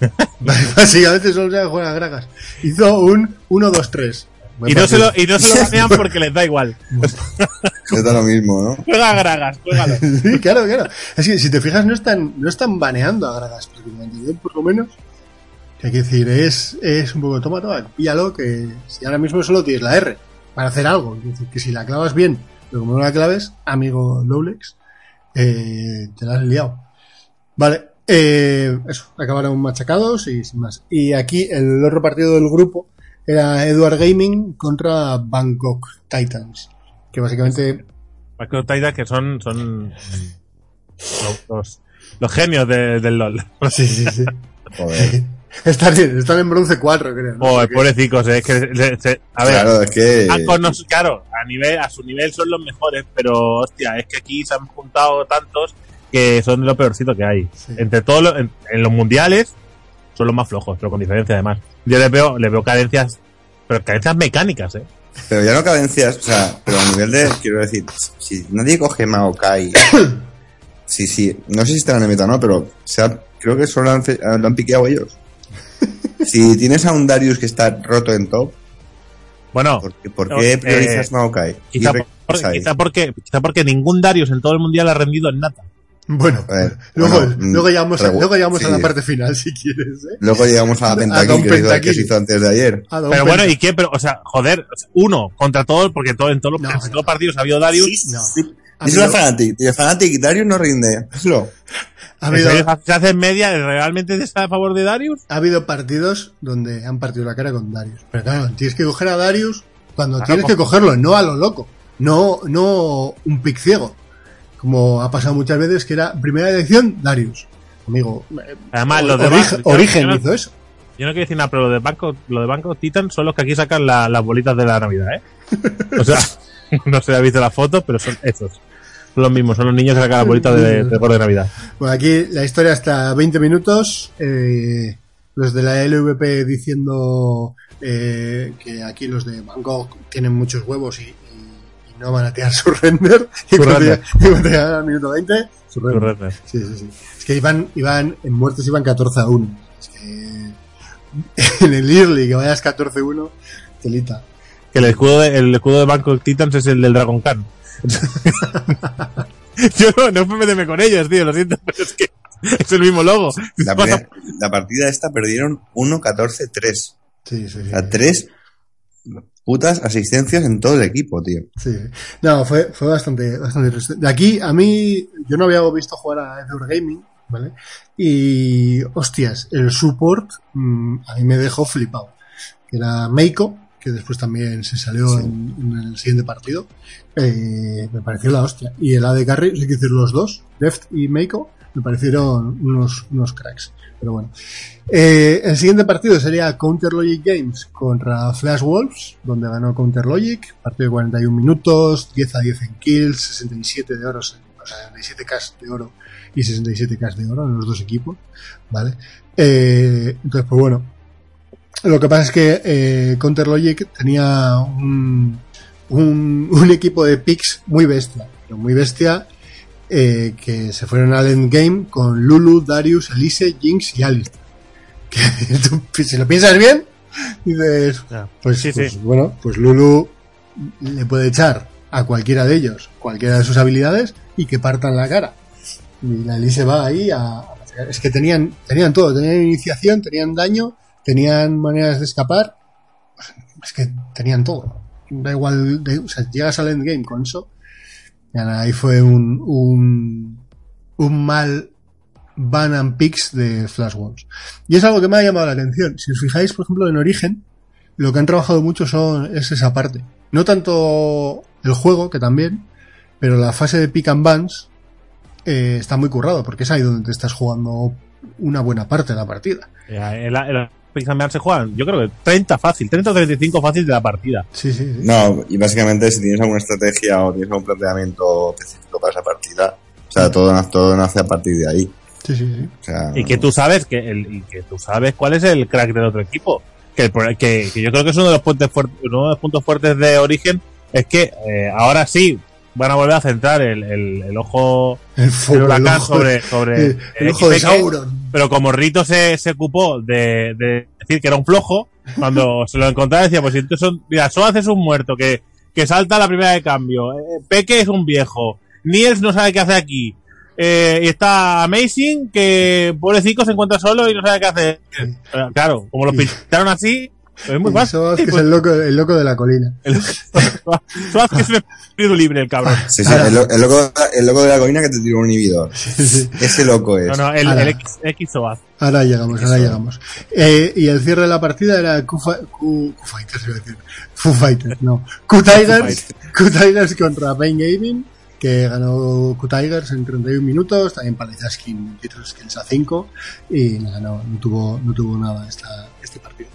S2: Básicamente solo sabe jugar a gragas. Hizo un 1-2-3.
S1: Y no, se lo, y no se lo banean porque les da igual.
S3: Les da lo mismo, ¿no?
S1: Juega a Gragas, juégalo.
S2: Sí, claro, claro. Es que si te fijas, no están, no están baneando a Gragas prácticamente. Yo, por lo menos, que hay que decir, es, es un poco, toma, toma, píllalo, que si ahora mismo solo tienes la R para hacer algo. Es decir, que si la clavas bien, pero como no la claves, amigo Lowlex, eh, te la has liado. Vale, eh, eso, acabaron machacados y sin más. Y aquí el otro partido del grupo era Edward Gaming contra Bangkok Titans. Que básicamente
S1: Macro Titans que son, son los, los, los genios de- del LOL.
S2: Sí, sí, sí.
S3: Joder.
S2: Están, en- están en bronce 4, creo. ¿no?
S1: Oh, pobrecicos, eh, es que, se- se- a ver,
S3: claro, es que.
S1: nos- claro, a nivel, a su nivel son los mejores, pero hostia, es que aquí se han juntado tantos que son de lo peorcito que hay.
S2: Sí.
S1: Entre todos los, en, en los mundiales son los más flojos, pero con diferencia además. Yo les veo, les veo carencias, pero carencias mecánicas, eh.
S3: Pero ya no cadencias, o sea, pero a nivel de. Quiero decir, si nadie coge Maokai Sí, sí. No sé si estarán en meta o no, pero o sea, creo que solo han, lo han piqueado ellos. Si tienes a un Darius que está roto en top,
S1: Bueno,
S3: ¿por qué, por
S1: No, eh,
S3: priorizas Maokai? Y
S1: quizá, por- porque, quizá porque ningún Darius en todo el mundial ha rendido en nata.
S2: Bueno,
S3: A ver,
S2: luego,
S3: bueno, mm,
S2: luego llegamos, a, luego llegamos a
S3: sí.
S2: la parte final, si quieres, ¿eh?
S3: Luego llegamos a la pentakill que, se hizo antes de ayer.
S1: Pero bueno. ¿y qué? Pero, o sea, joder, uno contra todo, porque todo, en, todos los,
S2: No,
S1: todos
S2: no.
S1: partidos ha habido Darius.
S2: No.
S3: Sí.
S2: Ha
S3: Díselo a
S2: habido-
S3: Fnatic. Y el Fnatic, Darius no rinde. Hazlo.
S2: Ha
S1: ¿En
S2: habido,
S1: se hace en media? ¿Realmente está a favor de Darius?
S2: ha habido partidos donde han partido la cara con Darius. Pero claro, tienes que coger a Darius cuando
S1: Claro,
S2: tienes que cogerlo, no a lo loco. No, no un pick ciego. Como ha pasado muchas veces, que era primera elección, Darius. Amigo, eh,
S1: Además, los de
S2: Origen,
S1: Banco-
S2: Origen
S1: no-
S2: hizo eso.
S1: Yo no quiero decir nada, pero lo de Banco, lo de Banco Titan son los que aquí sacan la- las bolitas de la Navidad, ¿eh? O sea, no se ha visto la foto, pero son esos. Son los mismos, son los niños que sacan las bolitas de, de de Navidad.
S2: Bueno, aquí la historia está 20 minutos. eh, los de la LVP diciendo eh, que aquí los de Bangkok tienen muchos huevos y, y- y no van a tirar su render. Y
S1: Su render.
S2: y cuando llegan al minuto 20, su render.
S1: Correcto.
S2: Sí, sí, sí. Es que iban, iban en muertes iban 14 a 1. Es que en el early que vayas 14 a 1, telita.
S1: Que el escudo de, el escudo de Banco Titans es el del Dragon Khan. Yo no, no me meterme con ellos, tío, lo siento, pero es que es el mismo logo.
S3: La, primera- la partida esta perdieron 1-14-3.
S2: Sí, sí, sí.
S3: O sea, tres putas asistencias en todo el equipo, tío.
S2: Sí. No, fue, fue bastante, bastante triste. De aquí, a mí, yo no había visto jugar a Ethur Gaming, ¿vale? Y, hostias, el support mm, a mí me dejó flipado. Que era Meiko, que después también se salió en, en el siguiente partido. Eh, me pareció la hostia. Y el AD Carry, hay que decir los dos, Deft y Meiko, me parecieron unos, unos cracks. Pero bueno. Eh, el siguiente partido sería Counter Logic Games contra Flash Wolves, donde ganó Counter Logic, partido de 41 minutos, 10 a 10 en kills, 67 de oro, o sea, 67k de oro y 67k de oro en los dos equipos, ¿vale? Eh, entonces, pues bueno, lo que pasa es que eh, Counter Logic tenía un, un, un equipo de picks muy bestia, pero muy bestia, eh, que se fueron al endgame con Lulu, Darius, Elise, Jinx y Alistar. Que tú, si lo piensas bien, dices, pues,
S1: Sí,
S2: pues,
S1: sí.
S2: bueno, pues Lulu le puede echar a cualquiera de ellos cualquiera de sus habilidades y que partan la cara. Y la Elise va ahí a- Es que tenían, tenían todo, tenían iniciación, tenían daño, tenían maneras de escapar. Es que tenían todo. Da igual, o sea, llegas al endgame con eso. ahí fue un, un, un mal ban and picks de Flash Wolves. Y es algo que me ha llamado la atención. Si os fijáis, por ejemplo, en Origen, lo que han trabajado mucho son, es esa parte. No tanto el juego, que también, pero la fase de pick and bans eh, está muy currado, porque es ahí donde te estás jugando una buena parte de la partida.
S1: El se juegan, yo creo que 30 fácil, 30 o 35 fácil de la partida.
S2: Sí, sí, sí.
S3: No, y básicamente si tienes alguna estrategia o tienes algún planteamiento específico para esa partida, o sea, todo, todo nace a partir de ahí.
S2: Sí, sí, sí.
S3: O sea,
S1: Y que tú sabes que el, y que tú sabes cuál es el crack del otro equipo. Que, el que, que yo creo que es uno de los puntos fuertes, uno de los puntos fuertes de Origen es que eh, ahora sí van a volver a centrar el, el, el ojo
S2: El,
S1: del
S2: foco, el
S1: huracán
S2: ojo,
S1: sobre, sobre
S2: el, ojo de Sauron.
S1: pero como Rito se, se ocupó de, de decir que era un flojo, cuando se lo encontraba decía, pues si tú son, mira, Soaz es un muerto que, que salta a la primera de cambio, eh, Peque es un viejo, Niels no sabe qué hace aquí, eh, y está Amazing que pobrecito se encuentra solo y no sabe qué hacer. Claro, como lo pintaron así, pues es muy fácil.
S2: Soaz, que
S1: pues,
S2: es el loco, el loco de la colina.
S1: el- Soaz que es un espíritu libre, el cabrón.
S3: sí, sí, el, el loco, el loco de la colina que te tiró un inhibidor.
S2: Sí, sí.
S3: Ese loco es.
S1: No, no, el,
S2: Ahora.
S1: el X, X Soaz.
S2: Ahora llegamos, ahora llegamos. Eh, y el cierre de la partida era Q, Q- Q Fighters, iba a decir. Foo Fighters, no. Q Tigers, Q Tigers contra Pain Gaming, que ganó Q Tigers en 31 minutos, también Palizaskin hizo skills a 5, y nada, no, no tuvo, no tuvo nada esta, este partido.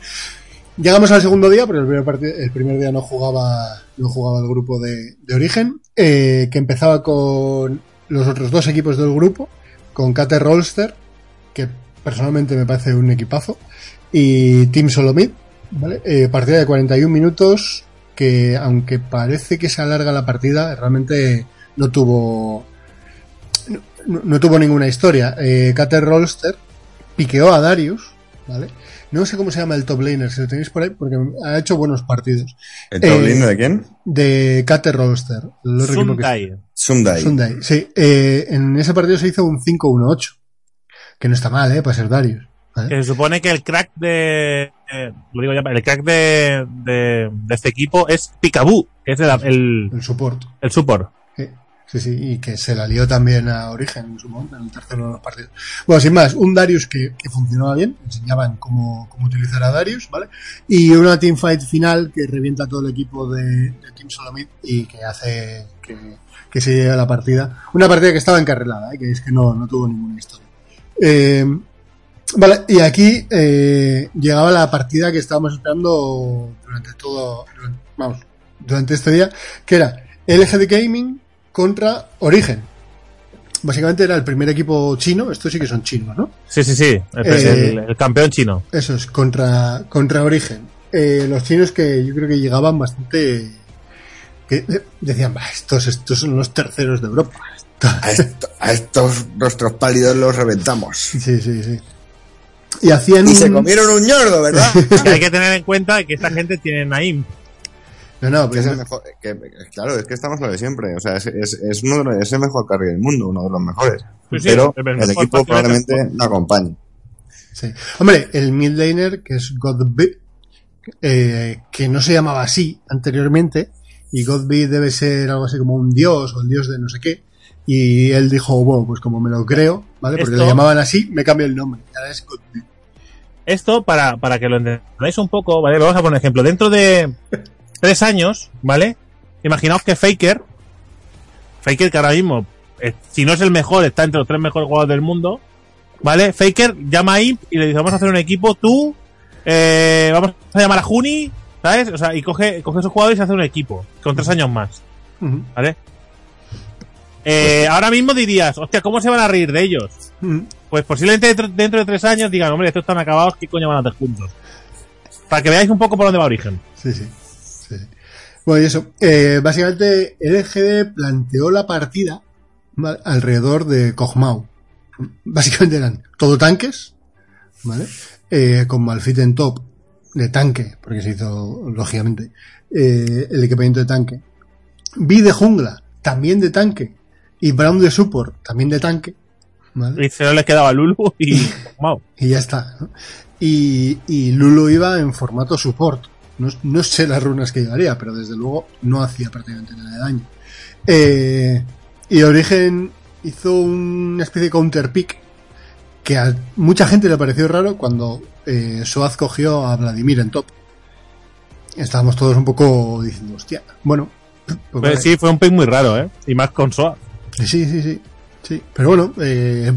S2: Llegamos al segundo día, pero el primer, día no jugaba, no jugaba el grupo de, origen, eh, que empezaba con los otros dos equipos del grupo, con Kate Rolster, que personalmente me parece un equipazo, y Team Solomid, ¿vale? Eh, partida de 41 minutos, que aunque parece que se alarga la partida, realmente no tuvo... no tuvo ninguna historia. Eh, Cater Rolster piqueó a Darius, ¿vale? No sé cómo se llama el top laner, si lo tenéis por ahí, porque ha hecho buenos partidos.
S3: ¿El top
S2: Eh,
S3: laner de quién?
S2: De equipo que
S1: Sundai.
S3: Sundai.
S2: Sunday, sí. Eh, en ese partido se hizo un 5-1-8. Que no está mal, ¿eh? Para ser Darius. ¿vale?
S1: Que se supone que el crack de. eh, lo digo ya, el crack de, de, de este equipo es Picaboo, que es el, el,
S2: El support.
S1: el support.
S2: Sí, sí, y que se la lió también a Origen en su momento, en el tercero de los partidos. Bueno, sin más, un Darius que, que funcionaba bien, enseñaban cómo, cómo utilizar a Darius, ¿vale? Y una teamfight final que revienta todo el equipo de, de Team Solomid y que hace que, que se llegue a la partida. Una partida que estaba encarrilada, ¿eh? que es que no, no tuvo ninguna historia. Eh, vale, y aquí eh, llegaba la partida que estábamos esperando durante todo, vamos, durante este día, que era LGD Gaming contra Origen. Básicamente era el primer equipo chino, estos sí que son chinos, ¿no?
S1: Sí, sí, sí. El,
S2: Eh,
S1: el- el campeón chino.
S2: Eso es, contra, contra Origen. Eh, los chinos que yo creo que llegaban bastante... que eh, decían, "Bah, estos, estos son los terceros de Europa.
S3: A, esto- a estos rostros pálidos los reventamos.
S2: Sí, sí, sí. Y hacían...
S3: Y se comieron un ñordo, ¿verdad?
S1: Hay que tener en cuenta que esta gente tiene Naim.
S2: No, no,
S3: Que es
S2: pero
S3: el mejor, que- claro, es que estamos lo de siempre. O sea, es, es, es uno de los- es el mejor carry del mundo, uno de los mejores.
S1: Sí, sí,
S3: Pero
S1: el
S3: equipo probablemente no acompañe.
S2: Sí. Hombre, el midlaner, que es Godby, eh, que no se llamaba así anteriormente, y Godby debe ser algo así como un dios o el dios de no sé qué, y él dijo, bueno, pues como me lo creo, ¿vale? Porque
S1: Esto-
S2: le llamaban así, me cambio el nombre. Ahora es Godby.
S1: Esto, para, para que lo entendáis un poco, ¿vale? Vamos a poner un ejemplo. Dentro de tres años, ¿vale? Imaginaos que Faker, Faker que ahora mismo, eh, si no es el mejor, está entre los tres mejores jugadores del mundo, ¿vale? Faker llama a Imp y le dice, vamos a hacer un equipo, tú, eh, vamos a llamar a Juni, ¿sabes? O sea, y coge, coge esos jugadores y hace un equipo, con tres años más. ¿vale? Eh, ahora mismo dirías, hostia, ¿cómo se van a reír de ellos? Pues posiblemente dentro, de tres años digan, hombre, estos están acabados, ¿qué coño van a hacer juntos? Para que veáis un poco por dónde va Origen.
S2: Sí, sí. Bueno, y eso. Eh, básicamente, LGD planteó la partida ¿vale? alrededor de Kog'Maw. Básicamente eran todo tanques, ¿vale? Eh, con Malfit en top de tanque, porque se hizo, lógicamente, eh, el equipamiento de tanque. Vi de jungla, también de tanque. Y Brown de support, también de tanque. ¿vale?
S1: Y se les quedaba Lulu y Mau.
S2: y ya está. ¿no? Y, y Lulu iba en formato support. No, no sé las runas que llevaría, pero desde luego no hacía prácticamente nada de daño. Eh, y Origen hizo una especie de counter pick que a mucha gente le pareció raro cuando eh, Soaz cogió a Vladimir en top. Estábamos todos un poco diciendo, hostia, bueno. Pues
S1: Pues
S2: vale.
S1: sí, fue un pick muy raro, ¿eh? Y más con Soa.
S2: sí, sí, sí, sí. Pero bueno, eh,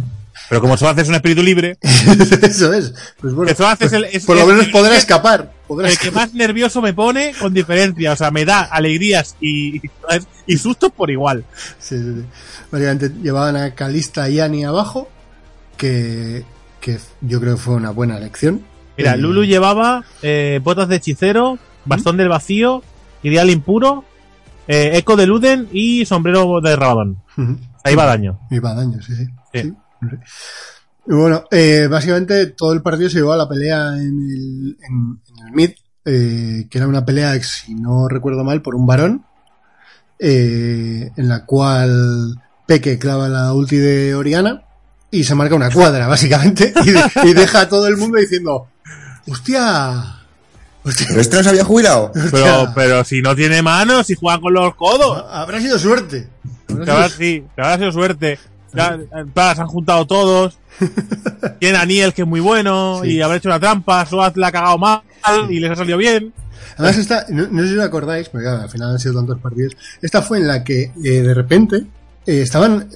S1: Pero como Soa es un espíritu libre,
S2: eso es. Pues bueno,
S1: Que Soaz es el- es-
S2: por lo menos podrá escapar. Podrá
S1: el que más nervioso me pone con diferencia. O sea, me da alegrías y, y sustos por igual.
S2: Sí, sí, sí. Básicamente llevaban a Calista y Annie abajo, que, que yo creo que fue una buena elección.
S1: Mira, Lulu llevaba eh, botas de hechicero, bastón del vacío, ideal impuro, eh, eco de Luden y sombrero de Rabadón. Ahí va daño.
S2: Y va daño, sí, sí.
S1: Sí.
S2: Y bueno, eh, básicamente todo el partido se llevó a la pelea en el, en, en el mid, eh, que era una pelea, si no recuerdo mal, por un varón, eh, en la cual Peque clava la ulti de Oriana y se marca una cuadra, básicamente, y, de- y deja a todo el mundo diciendo, hostia,
S3: Pero este no se había jubilado.
S1: Pero, pero si no tiene manos, si juega con los codos.
S2: habrá sido suerte. Habrá sido-
S1: sí, habrá sido suerte. Ya, eh, se han juntado todos. Tiene a Niel, que es muy bueno,
S2: Sí.
S1: y habrá hecho una trampa. Soaz la ha cagado mal y les ha salido bien.
S2: Además, esta, no, no sé si os acordáis, porque claro, al final han sido tantos partidos. Esta fue en la que eh, de repente eh, estaban.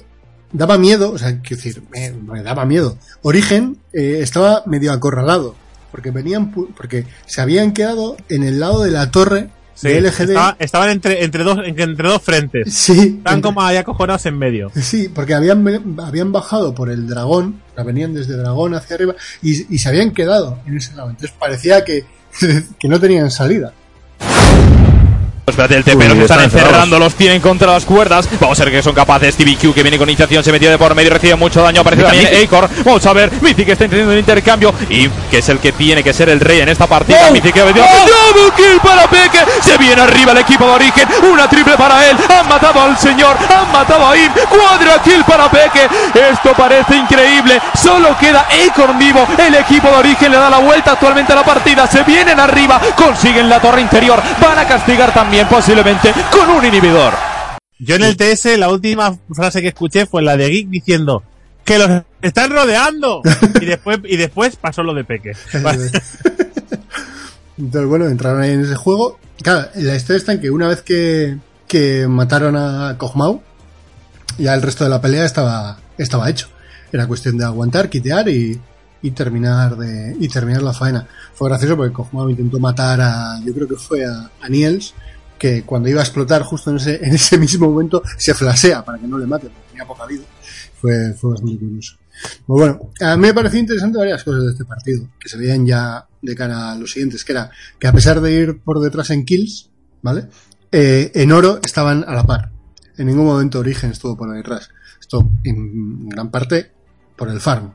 S2: Daba miedo, o sea, quiero decir, me, me daba miedo. Origen eh, estaba medio acorralado, porque venían, porque se habían quedado en el lado de la torre
S1: Sí,
S2: de LGD.
S1: estaba- estaban entre, entre, dos, en- entre dos frentes.
S2: Sí,
S1: Están
S2: entre-
S1: como ahí acojonados en medio.
S2: sí, porque habían, habían bajado por el dragón, venían desde dragón hacia arriba, y, y se habían quedado en ese lado. Entonces parecía que, que no tenían salida.
S4: Espérate, el TP
S1: Uy,
S4: los están encerrando, los tienen contra las cuerdas. Vamos a ver que son capaces. TVQ que viene con iniciación, se metió de por medio y recibe mucho daño. Aparece también Acor. Vamos a ver, Mythic está entendiendo el intercambio y que es el que tiene que ser el rey en esta partida. Mythic que ha metido double kill para Peque. Se viene arriba el equipo de origen. Una triple para él. Han matado al señor, han matado a Im. Cuadra kill para Peque. Esto parece increíble. Solo queda Acor vivo. El equipo de origen le da la vuelta actualmente a la partida. Se vienen arriba, consiguen la torre interior. Van a castigar también posiblemente con un inhibidor.
S1: Yo en el TS la última frase que escuché fue la de Geek diciendo que los están rodeando. y después y después pasó lo de Peque.
S2: Entonces, bueno, entraron ahí en ese juego. Claro, la historia está en que una vez que, que mataron a Kog'Maw, ya el resto de la pelea estaba, estaba hecho. Era cuestión de aguantar, quitear y, y terminar de y terminar la faena. Fue gracioso porque Kog'Maw intentó matar a, yo creo que fue a, a Niels, que cuando iba a explotar justo en ese, en ese mismo momento se flasea para que no le mate, porque tenía poca vida. Fue, fue bastante curioso. Pues bueno, a mí me pareció interesante varias cosas de este partido, que se veían ya de cara a los siguientes, que era que a pesar de ir por detrás en kills, ¿vale? Eh, en oro estaban a la par. En ningún momento Origen estuvo por detrás. Esto en gran parte por el farm.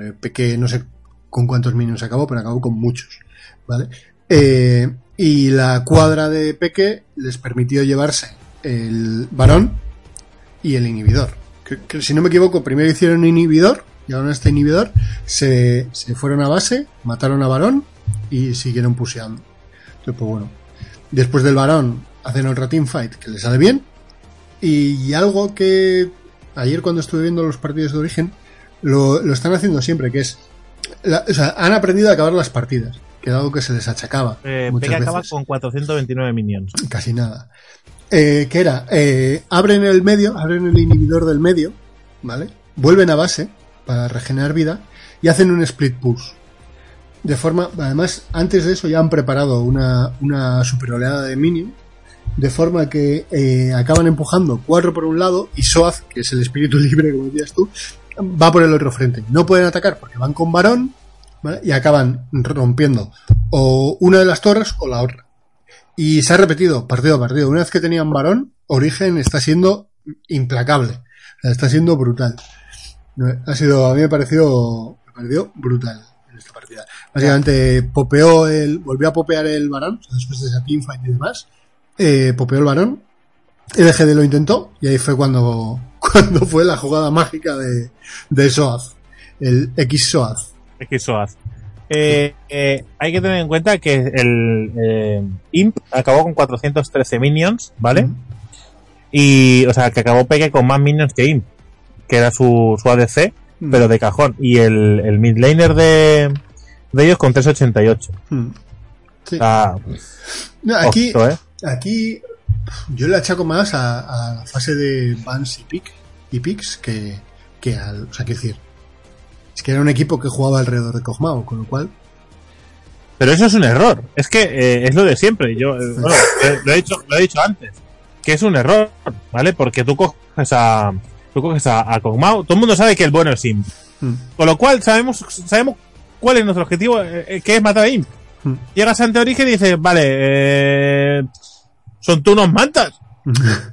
S2: Eh, Peque no sé con cuántos minions acabó, pero acabó con muchos, ¿vale? Eh, y la cuadra de Peque les permitió llevarse el varón y el inhibidor. Que, si no me equivoco, primero hicieron un inhibidor, llevaron este inhibidor, se, se fueron a base, mataron a varón y siguieron puseando. Entonces, pues bueno, después del varón hacen otra teamfight que les sale bien. Y algo que ayer cuando estuve viendo los partidos de origen, lo, lo están haciendo siempre, que es, o sea, han aprendido a acabar las partidas, que era algo que se les achacaba.
S1: Eh, acaba con 429 minions.
S2: casi nada. Eh, que era, eh, abren el medio, abren el inhibidor del medio, ¿vale? Vuelven a base para regenerar vida y hacen un split push. De forma, además, antes de eso ya han preparado una, una super oleada de minions, de forma que eh, acaban empujando cuatro por un lado y Soaz, que es el espíritu libre, como decías tú, va por el otro frente. No pueden atacar porque van con varón, Y acaban rompiendo o una de las torres o la otra. Y se ha repetido partido a partido. Una vez que tenían varón, Origen está siendo implacable. Está siendo brutal. Ha sido, a mí me pareció, me pareció brutal en esta partida. Básicamente popeó el, volvió a popear el varón, después de esa teamfight y demás. Eh, popeó el varón. LGD lo intentó y ahí fue cuando, cuando fue la jugada mágica de, de Soaz. El X Soaz.
S1: Es que eso hace. Eh, eh, hay que tener en cuenta que el eh, Imp acabó con 413 minions, ¿vale? Y, o sea, que acabó Peque con más minions que Imp, que era su, su ADC,
S2: Mm.
S1: pero de cajón. Y el, el midlaner de, de ellos con 388.
S2: Hmm. Sí. No, aquí. Aquí yo le achaco más a, a la fase de Vance y Pick y Pix que, que al. O sea, quiero decir. Es que era un equipo que jugaba alrededor de Kog'Maw, con lo cual.
S1: Pero eso es un error. Es que eh, es lo de siempre. Yo eh, bueno, eh, lo, he dicho, lo he dicho antes. Que es un error, ¿vale? Porque tú coges a. Tú coges a, a Kog'Maw. Todo el mundo sabe que el bueno es Imp.
S2: hmm,
S1: Con lo cual sabemos, sabemos cuál es nuestro objetivo, eh, que es matar a Imp.
S2: hmm.
S1: Llegas ante Origen y dices, vale, eh, son tú unos mantas.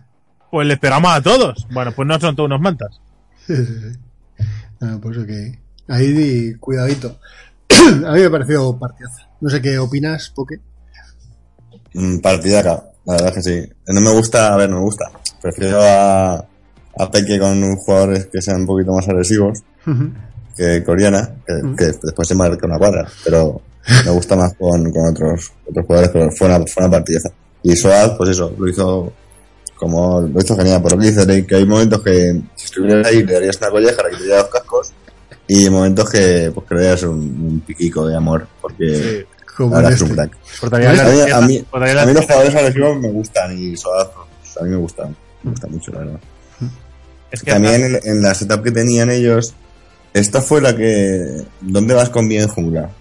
S1: Pues les pegamos a todos. Bueno, pues no son tú unos mantas.
S2: Sí, sí, sí. No, por eso que. Ahí di cuidadito. a mí me pareció partidaza. No sé qué opinas, Poke.
S3: Mm, Partidaca, la verdad es que sí. No me gusta, a ver, no me gusta. Prefiero a, a Peque con jugadores que sean un poquito más agresivos que Coreana, que,
S2: Mm.
S3: que después se marca una cuadra, pero me gusta más con, con otros, otros jugadores, pero fue una, fue una partidaza. Y Soad, pues eso, lo hizo como, lo hizo genial, por lo que dice, de que hay momentos que si estuvieras ahí le darías una colleja, le quitarías los cascos, y momentos que, pues que le darías un, un piquico de amor, porque
S2: Como
S3: ahora es un
S2: este.
S3: crack. A mí, a
S1: piernas-
S3: mí-
S1: cortaría
S3: a
S1: las
S3: mí los jugadores agresivos me gustan y Soad, pues, a mí me gustan, me gusta mucho, la verdad.
S1: Es que
S3: También en, en la setup que tenían ellos, esta fue la que. ¿Dónde vas con bien jungla?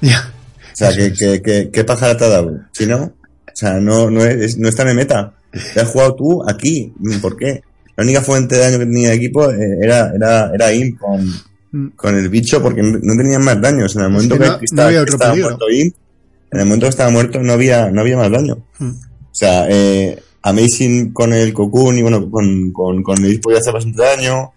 S2: Ya.
S3: O sea, que, que, que, ¿qué pájara te ha dado? Si no, o sea, no, no, es, no está en meta. Te has jugado tú aquí. ¿Por qué? La única fuente de daño que tenía el equipo eh, era, era, era Imp con,
S2: Mm.
S3: con el bicho porque no tenían más daños. En el momento
S2: que
S3: que,
S2: no- no
S3: estaba, que muerto Imp, en el momento que estaba muerto no había, no había más daño.
S2: Mm.
S3: sea, eh, Amazing con el Cocoon y bueno, con, con, con el podía hacer bastante daño.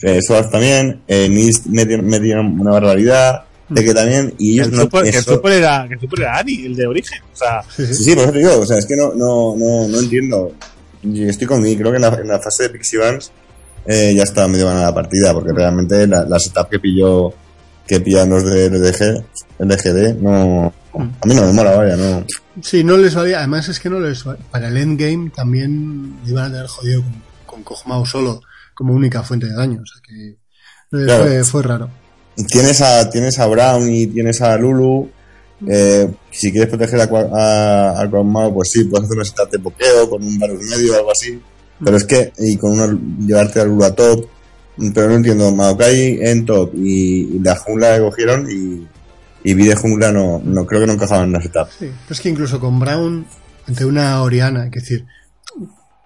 S3: Eh, también. Eh, Nist medio, medio una barbaridad. De que también. Y ellos
S1: El
S3: no.
S1: super, el era, que el super era Ari, el de origen. O sea,
S2: Sí, sí.
S3: Sí, sí, por eso te digo, o sea, es que no, no, no, no entiendo. Y estoy con mi, creo que en la, en la fase de Pixie Vans eh, ya estaba medio ganada la partida, porque realmente la, la setup que pilló, que pillan los de LDG, LGD, no, a mí no me mola, vaya, no.
S2: Sí, no les valía. Además es que no les valía. Para el endgame también iban a tener jodido con, con solo como única fuente de daño. O sea que eh,
S3: Claro.
S2: fue, fue raro.
S3: Tienes a, tienes a Brown y tienes a Lulu, eh, si quieres proteger a, a, a pues sí, puedes hacer una setup de pokeo con un Varus medio o algo así, pero es que, y con una, llevarte a Lulu a top, pero no entiendo, Maokai en top y, la jungla que cogieron y, y vi jungla no, no creo que no encajaban en la setup.
S2: Sí, pero es que incluso con Brown, ante una Oriana, es decir,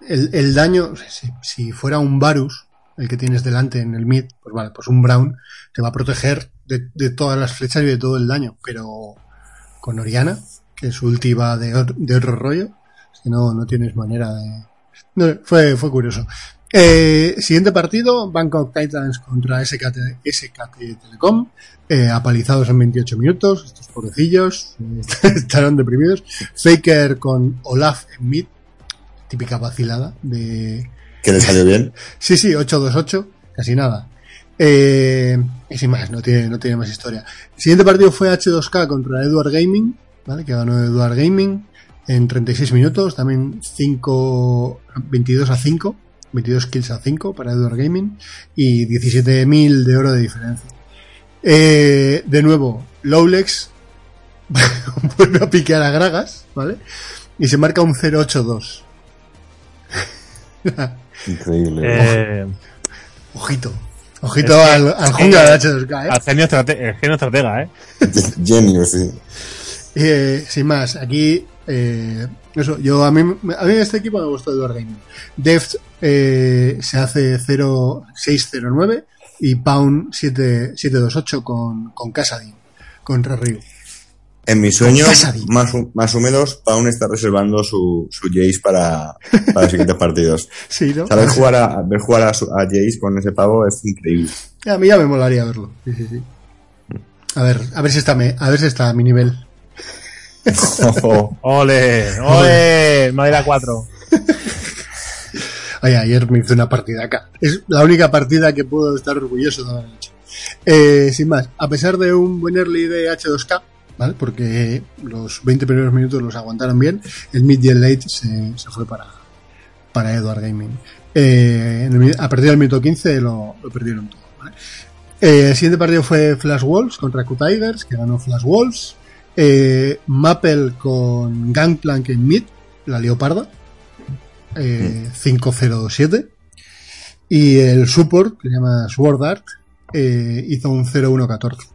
S2: el, el daño, si, si fuera un Varus, el que tienes delante en el mid, pues vale, pues un Brown te va a proteger de, de todas las flechas y de todo el daño, pero con Oriana, que su ulti va de, otro rollo, es que no, no tienes manera de... No, fue, fue curioso. Eh, siguiente partido, Bangkok Titans contra SKT, SKT Telecom, eh, apalizados en 28 minutos, estos pobrecillos eh, estarán deprimidos. Faker con Olaf en mid, típica vacilada de...
S3: Que le salió bien.
S2: Sí, sí, 8-2-8, casi nada. Eh, y sin más, no tiene, no tiene más historia. El siguiente partido fue H2K contra Edward Gaming, ¿vale? que ganó Edward Gaming en 36 minutos, también 5, 22 a 5, 22 kills a 5 para Edward Gaming y 17.000 de oro de diferencia. Eh, de nuevo, Lowlex vuelve a piquear a Gragas, ¿vale? Y se marca un 0-8-2.
S3: Increíble.
S1: eh,
S2: Ojito. Ojito
S1: Es que-
S2: al, al jungla de H2K, ¿eh?
S1: al genio, estrate- el genio estratega, ¿eh?
S3: Genio, sí.
S2: Eh, sin más, aquí, eh, eso, yo a mí, a mí este equipo me gustó Edward Gaming. Deft eh, se hace 0-6-0-9 y Pound 7 7-2-8 con, con Casadin contra Ryu.
S3: En mis sueños, más, o- más o menos, Paun está reservando su, su Jace para, para los siguientes partidos.
S2: Sí, ¿no?
S3: Saber jugar a, ver jugar a, su- a Jace con ese pavo es increíble.
S2: A mí ya me molaría verlo. Sí, sí, sí. A ver, a ver si está, me- a ver si está a mi nivel.
S1: ¡Ole! ¡Ole! Madera 4.
S2: Oye, ayer me hice una partida acá. Es la única partida que puedo estar orgulloso de haber hecho. Eh, sin más, a pesar de un buen early de H2K, Porque los 20 primeros minutos los aguantaron bien, el mid y el late se, fue para, para Edward Gaming. Eh, el a partir del minuto 15 lo, perdieron todo. Eh, el siguiente partido fue Flash Wolves contra Q Tigers, que ganó Flash Wolves. Eh, Maple con Gangplank en mid, la leoparda. Eh, 507. Y el support, que se llama Sword Art, eh, hizo un 0114.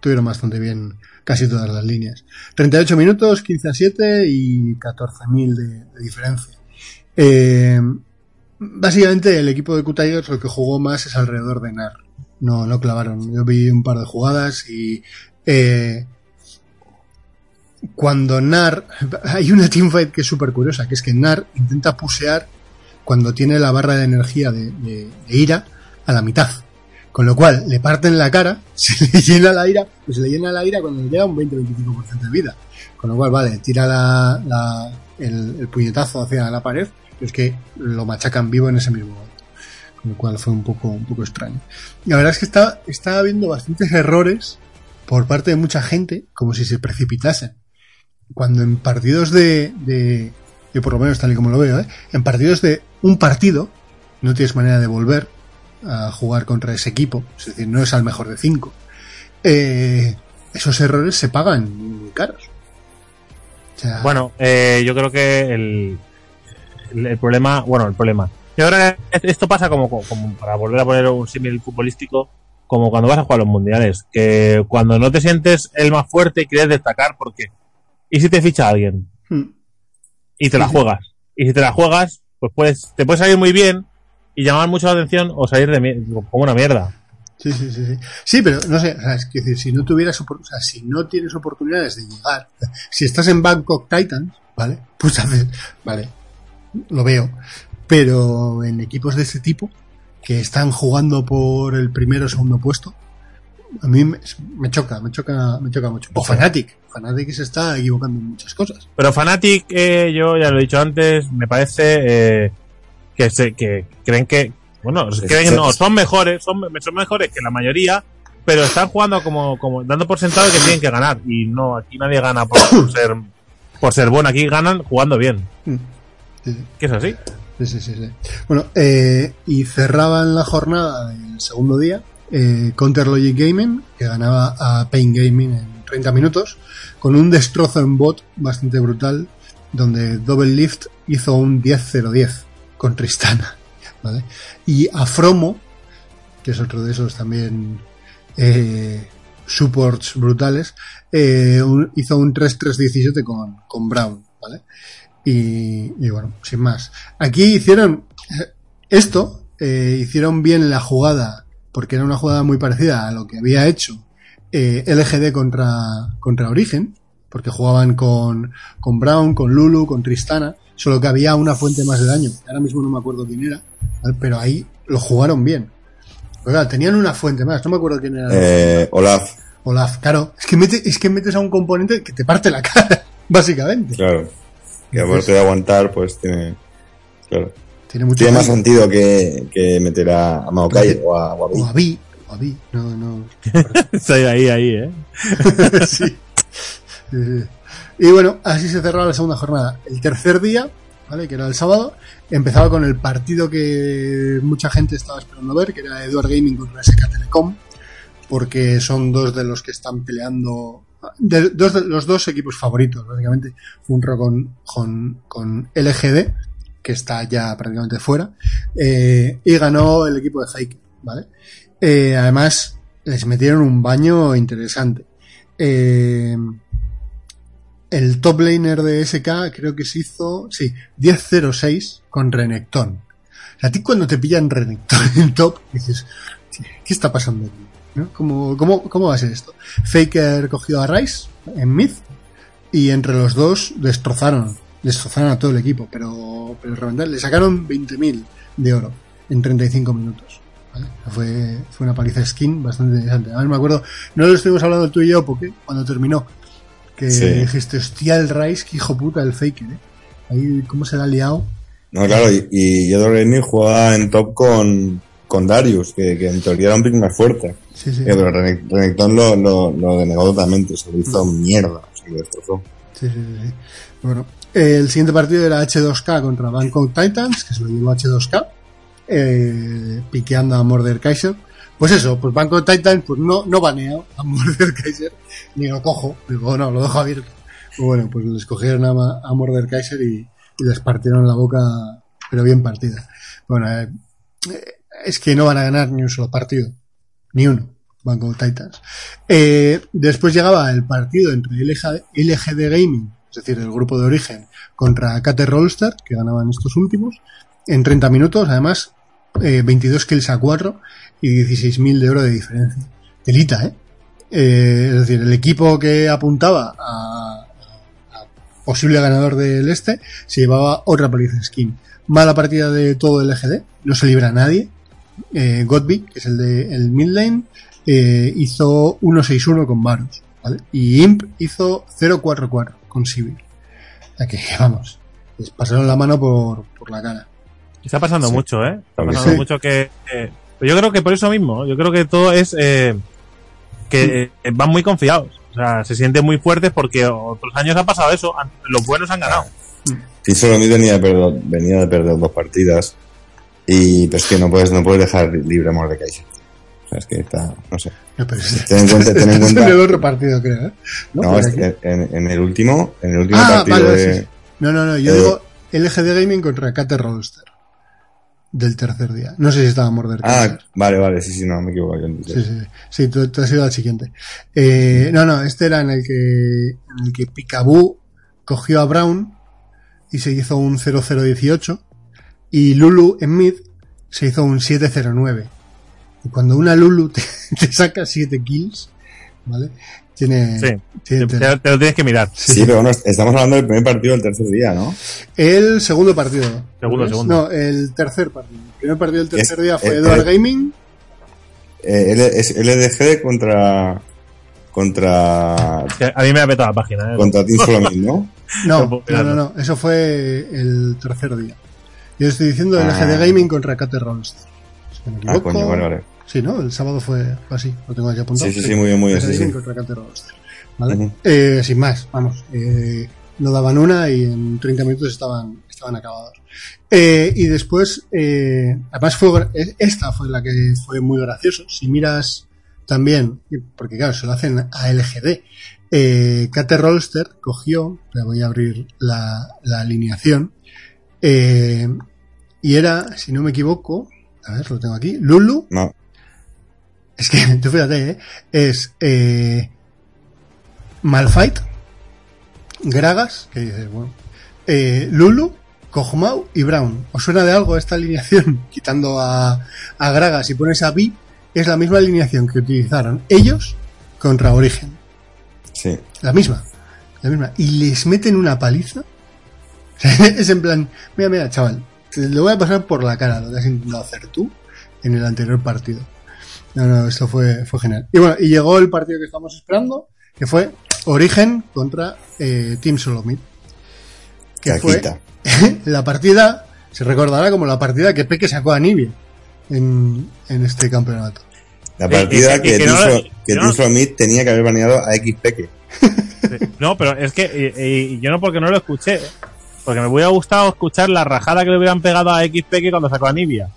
S2: Tuvieron bastante bien casi todas las líneas. 38 minutos, 15 a 7 y 14.000 de, de diferencia. Eh, básicamente el equipo de Q-Tigers lo que jugó más es alrededor de NAR. No, no clavaron. Yo vi un par de jugadas y eh, cuando NAR... Hay una teamfight que es súper curiosa, que es que NAR intenta pusear cuando tiene la barra de energía de, ira a la mitad. Con lo cual, le parten la cara, se le llena la ira, pues se le llena la ira cuando le queda un 20-25% de vida. Con lo cual, vale, tira la, la- el, el puñetazo hacia la pared, pero es que lo machacan vivo en ese mismo momento. Con lo cual fue un poco, un poco extraño. Y la verdad es que está, está habiendo bastantes errores por parte de mucha gente, como si se precipitasen. Cuando en partidos de, de yo por lo menos tal y como lo veo, ¿eh? en partidos de un partido, no tienes manera de volver a jugar contra ese equipo, es decir, no es al mejor de cinco. Eh, esos errores se pagan muy caros. O sea,
S1: Bueno, eh, yo creo que el, el, el problema, bueno, el problema. Yo creo que esto pasa como, como para volver a poner un símil futbolístico, como cuando vas a jugar los mundiales, que cuando no te sientes el más fuerte y quieres destacar, porque ¿y si te ficha alguien?
S2: hmm,
S1: y te la juegas. Y si te la juegas, pues puedes, te puede salir muy bien y llamar mucho la atención o salir de como una mierda.
S2: Sí, sí, sí, sí. Sí, pero no sé, o sea, es que decir, si no tuvieras, o sea, si no tienes oportunidades de llegar, si estás en Bangkok Titans, ¿vale? Pues haces, vale, lo veo. Pero en equipos de ese tipo, que están jugando por el primero o segundo puesto, a mí me, me choca, me choca, me choca mucho. O Fnatic. Fnatic se está equivocando en muchas cosas.
S1: Pero Fnatic, eh, yo ya lo he dicho antes, me parece eh, que, se, que creen que, bueno, creen, no, son mejores, son, son mejores que la mayoría, pero están jugando como, como dando por sentado que tienen que ganar. Y no, aquí nadie gana por, por ser por ser bueno, aquí ganan jugando bien.
S2: Mm. Sí, sí.
S1: ¿Qué es así?
S2: Sí, sí, sí, sí. Bueno, eh, y cerraban la jornada del segundo día eh, Counter Logic Gaming, que ganaba a Pain Gaming en 30 minutos, con un destrozo en bot bastante brutal, donde Double Lift hizo un 10-0-10 con Tristana. ¿vale? Y Afromo, que es otro de esos también eh, supports brutales, eh, hizo un 3-3-17 con, con Brown. ¿vale? Y, y bueno, sin más. Aquí hicieron eh, esto, eh, hicieron bien la jugada, porque era una jugada muy parecida a lo que había hecho eh, LGD contra, contra Origen, porque jugaban con, con Brown, con Lulu, con Tristana, solo que había una fuente más de daño. Ahora mismo no me acuerdo quién era, pero ahí lo jugaron bien. Pero claro, tenían una fuente más, no me acuerdo quién era.
S3: Eh, Olaf,
S2: Olaf, claro, es que, mete- es que metes a un componente que te parte la cara, básicamente.
S3: claro. Que aparte de aguantar, pues tiene. Claro.
S2: Tiene mucho
S3: Tiene más
S2: daño.
S3: sentido que, que meter a, Maokai o a, Vi.
S2: O a Vi, o a Vi, no, no.
S1: Estoy ahí, ahí, eh.
S2: sí. Sí, sí. Y bueno, así se cerraba la segunda jornada. El tercer día, ¿vale? Que era el sábado, empezaba con el partido que mucha gente estaba esperando ver, que era Eduard Gaming contra SK Telecom, porque son dos de los que están peleando, de- dos de los dos equipos favoritos, básicamente. Funro con, con, LGD, que está ya prácticamente fuera, eh, y ganó el equipo de Faker, ¿vale? Eh, además, les metieron un baño interesante. Eh, el top laner de SK creo que se hizo, sí, 10-0-6 con Renekton. O a ti cuando te pillan Renekton en top, dices, ¿qué está pasando aquí? ¿No? ¿Cómo, cómo, ¿Cómo va a ser esto? Faker cogió a Rice en mid y entre los dos destrozaron, destrozaron a todo el equipo, pero, pero reventar, le sacaron 20.000 de oro en 35 minutos. Fue, fue una paliza skin bastante interesante. Además me acuerdo, no lo estuvimos hablando tú y yo, porque cuando terminó, que
S3: Sí.
S2: dijiste, hostia, el Rice, que hijo puta el Faker, ¿eh? Ahí, ¿cómo se le ha liado?
S3: No, claro, y, y Gaming jugaba en top con, con Darius, que, que en teoría era un pick más fuerte.
S2: Sí, sí.
S3: Eh, pero Rene- Renekton lo, lo, lo denegó totalmente, se lo hizo mierda, o sea, lo destrozó.
S2: Sí, sí, sí, sí. Bueno, eh, el siguiente partido era H2K contra Bangkok Titans, que se lo llevó H2K, eh, piqueando a Murder Kaiser. Pues eso, pues Bangkok Titans, pues no, no baneo a Murder Kaiser, ni lo cojo, digo, no, lo dejo abierto. Bueno, pues les cogieron a, a Murder Kaiser y, les partieron la boca, pero bien partida. Bueno, eh, es que no van a ganar ni un solo partido, ni uno. Bangkok Titans. Eh, después llegaba el partido entre LG, LGD Gaming, es decir, el grupo de origen, contra KT Rollstar, que ganaban estos últimos, en 30 minutos, además, eh, 22 kills a 4 y 16.000 de oro de diferencia. Delita, ¿eh? Eh, Es decir, el equipo que apuntaba a, a posible ganador del este se llevaba otra paliza skin. Mala partida de todo el LGD, no se libra a nadie. Eh, Godby, que es el de el mid lane, eh, hizo 1-6-1 con Varus, ¿vale? Y Imp hizo 0-4-4 con Sivir. O sea que, vamos, les pasaron la mano por, por la cara.
S1: Está pasando
S3: Sí.
S1: mucho, ¿eh? Está pasando
S2: sí.
S1: mucho que... pero yo creo que por eso mismo, yo creo que todo es... eh, que eh, van muy confiados. O sea, se sienten muy fuertes porque otros años ha pasado eso. Los buenos han ganado.
S3: Y solo venía de perder, venía de perder dos partidas. Y pues que no puedes, no puedes dejar libre a Mordecai. O sea, es que está, no sé.
S2: No, pero es-
S3: Ten en cuenta, ten en cuenta.
S2: el otro partido, creo, ¿eh? No,
S3: es en, en el último, en el último
S2: Ah,
S3: partido
S2: vale,
S3: de,
S2: sí, sí. No, no, no, yo
S3: Eh,
S2: digo LGD Gaming contra KT Rollster. Del tercer día. No sé si estaba Murder
S3: Ah, vale, vale, sí, sí, no, me equivoco. yo
S2: sí, sí. Sí, tú, tú has ido al siguiente. Eh, no, no, este era en el que, en el que Picaboo cogió a Brown y se hizo un 0-0-18 y Lulu en mid se hizo un 7-0-9. Y cuando una Lulu te, te saca 7 kills, ¿vale? Tiene,
S1: Sí,
S2: tiene
S1: te, lo tienes que mirar.
S3: Sí, pero bueno, estamos hablando del primer partido del tercer día, ¿no?
S2: El segundo partido.
S1: Segundo,
S2: ¿ves?
S1: segundo.
S2: No, el tercer partido. El primer partido del tercer
S3: Es-
S2: día fue
S3: eh,
S2: Edward
S3: eh,
S2: Gaming.
S3: Eh, L- es LDG contra. contra.
S1: A mí me ha petado la página. ¿eh?
S3: contra Team Solomid, ¿no?
S2: No,
S1: no
S2: no, no, no, eso fue el tercer día. Yo estoy diciendo
S3: Ah.
S2: LGD Gaming contra Cate Rolls. Si no
S3: Ah, coño, vale, vale.
S2: Sí, ¿no? El sábado fue, así, lo tengo aquí apuntado.
S3: Sí, sí, sí, muy bien, muy bien, sí, sí. Ujú.
S2: Eh, sin más, vamos. Eh, no daban una y en 30 minutos estaban, estaban acabados. Eh, y después, eh, además fue, eh, esta fue la que fue muy gracioso. Si miras también, porque claro, se lo hacen a LGD, eh, Kate Rolster cogió, le voy a abrir la, la alineación, eh, y era, si no me equivoco, a ver, lo tengo aquí, Lulu,
S3: No,
S2: es que, tú fíjate, ¿eh? es eh, Malfight, Gragas, que dices, bueno, eh, Lulu, Kog'Maw y Brown. ¿Os suena de algo esta alineación? Quitando a, a Gragas y pones a Vi, es la misma alineación que utilizaron ellos contra Origen.
S3: sí.
S2: La misma. La misma. Y les meten una paliza. Es en plan, mira, mira, chaval, te lo voy a pasar por la cara lo que has intentado hacer tú en el anterior partido. No, no, esto fue, fue genial. Y bueno, y llegó el partido que estamos esperando, que fue Origen contra eh, Team Solomid. Que fue la partida, se recordará como la partida que Peque sacó a Nibia en, en este campeonato.
S3: La
S1: Eh,
S3: partida
S1: eh,
S3: que,
S1: que
S3: Team
S1: no-
S3: que
S1: que no-
S3: Solomid tenía que haber baneado a XPK.
S1: No, pero es que yo no porque no lo escuché. Porque me hubiera gustado escuchar la rajada que le hubieran pegado a XP sacó a Nibia.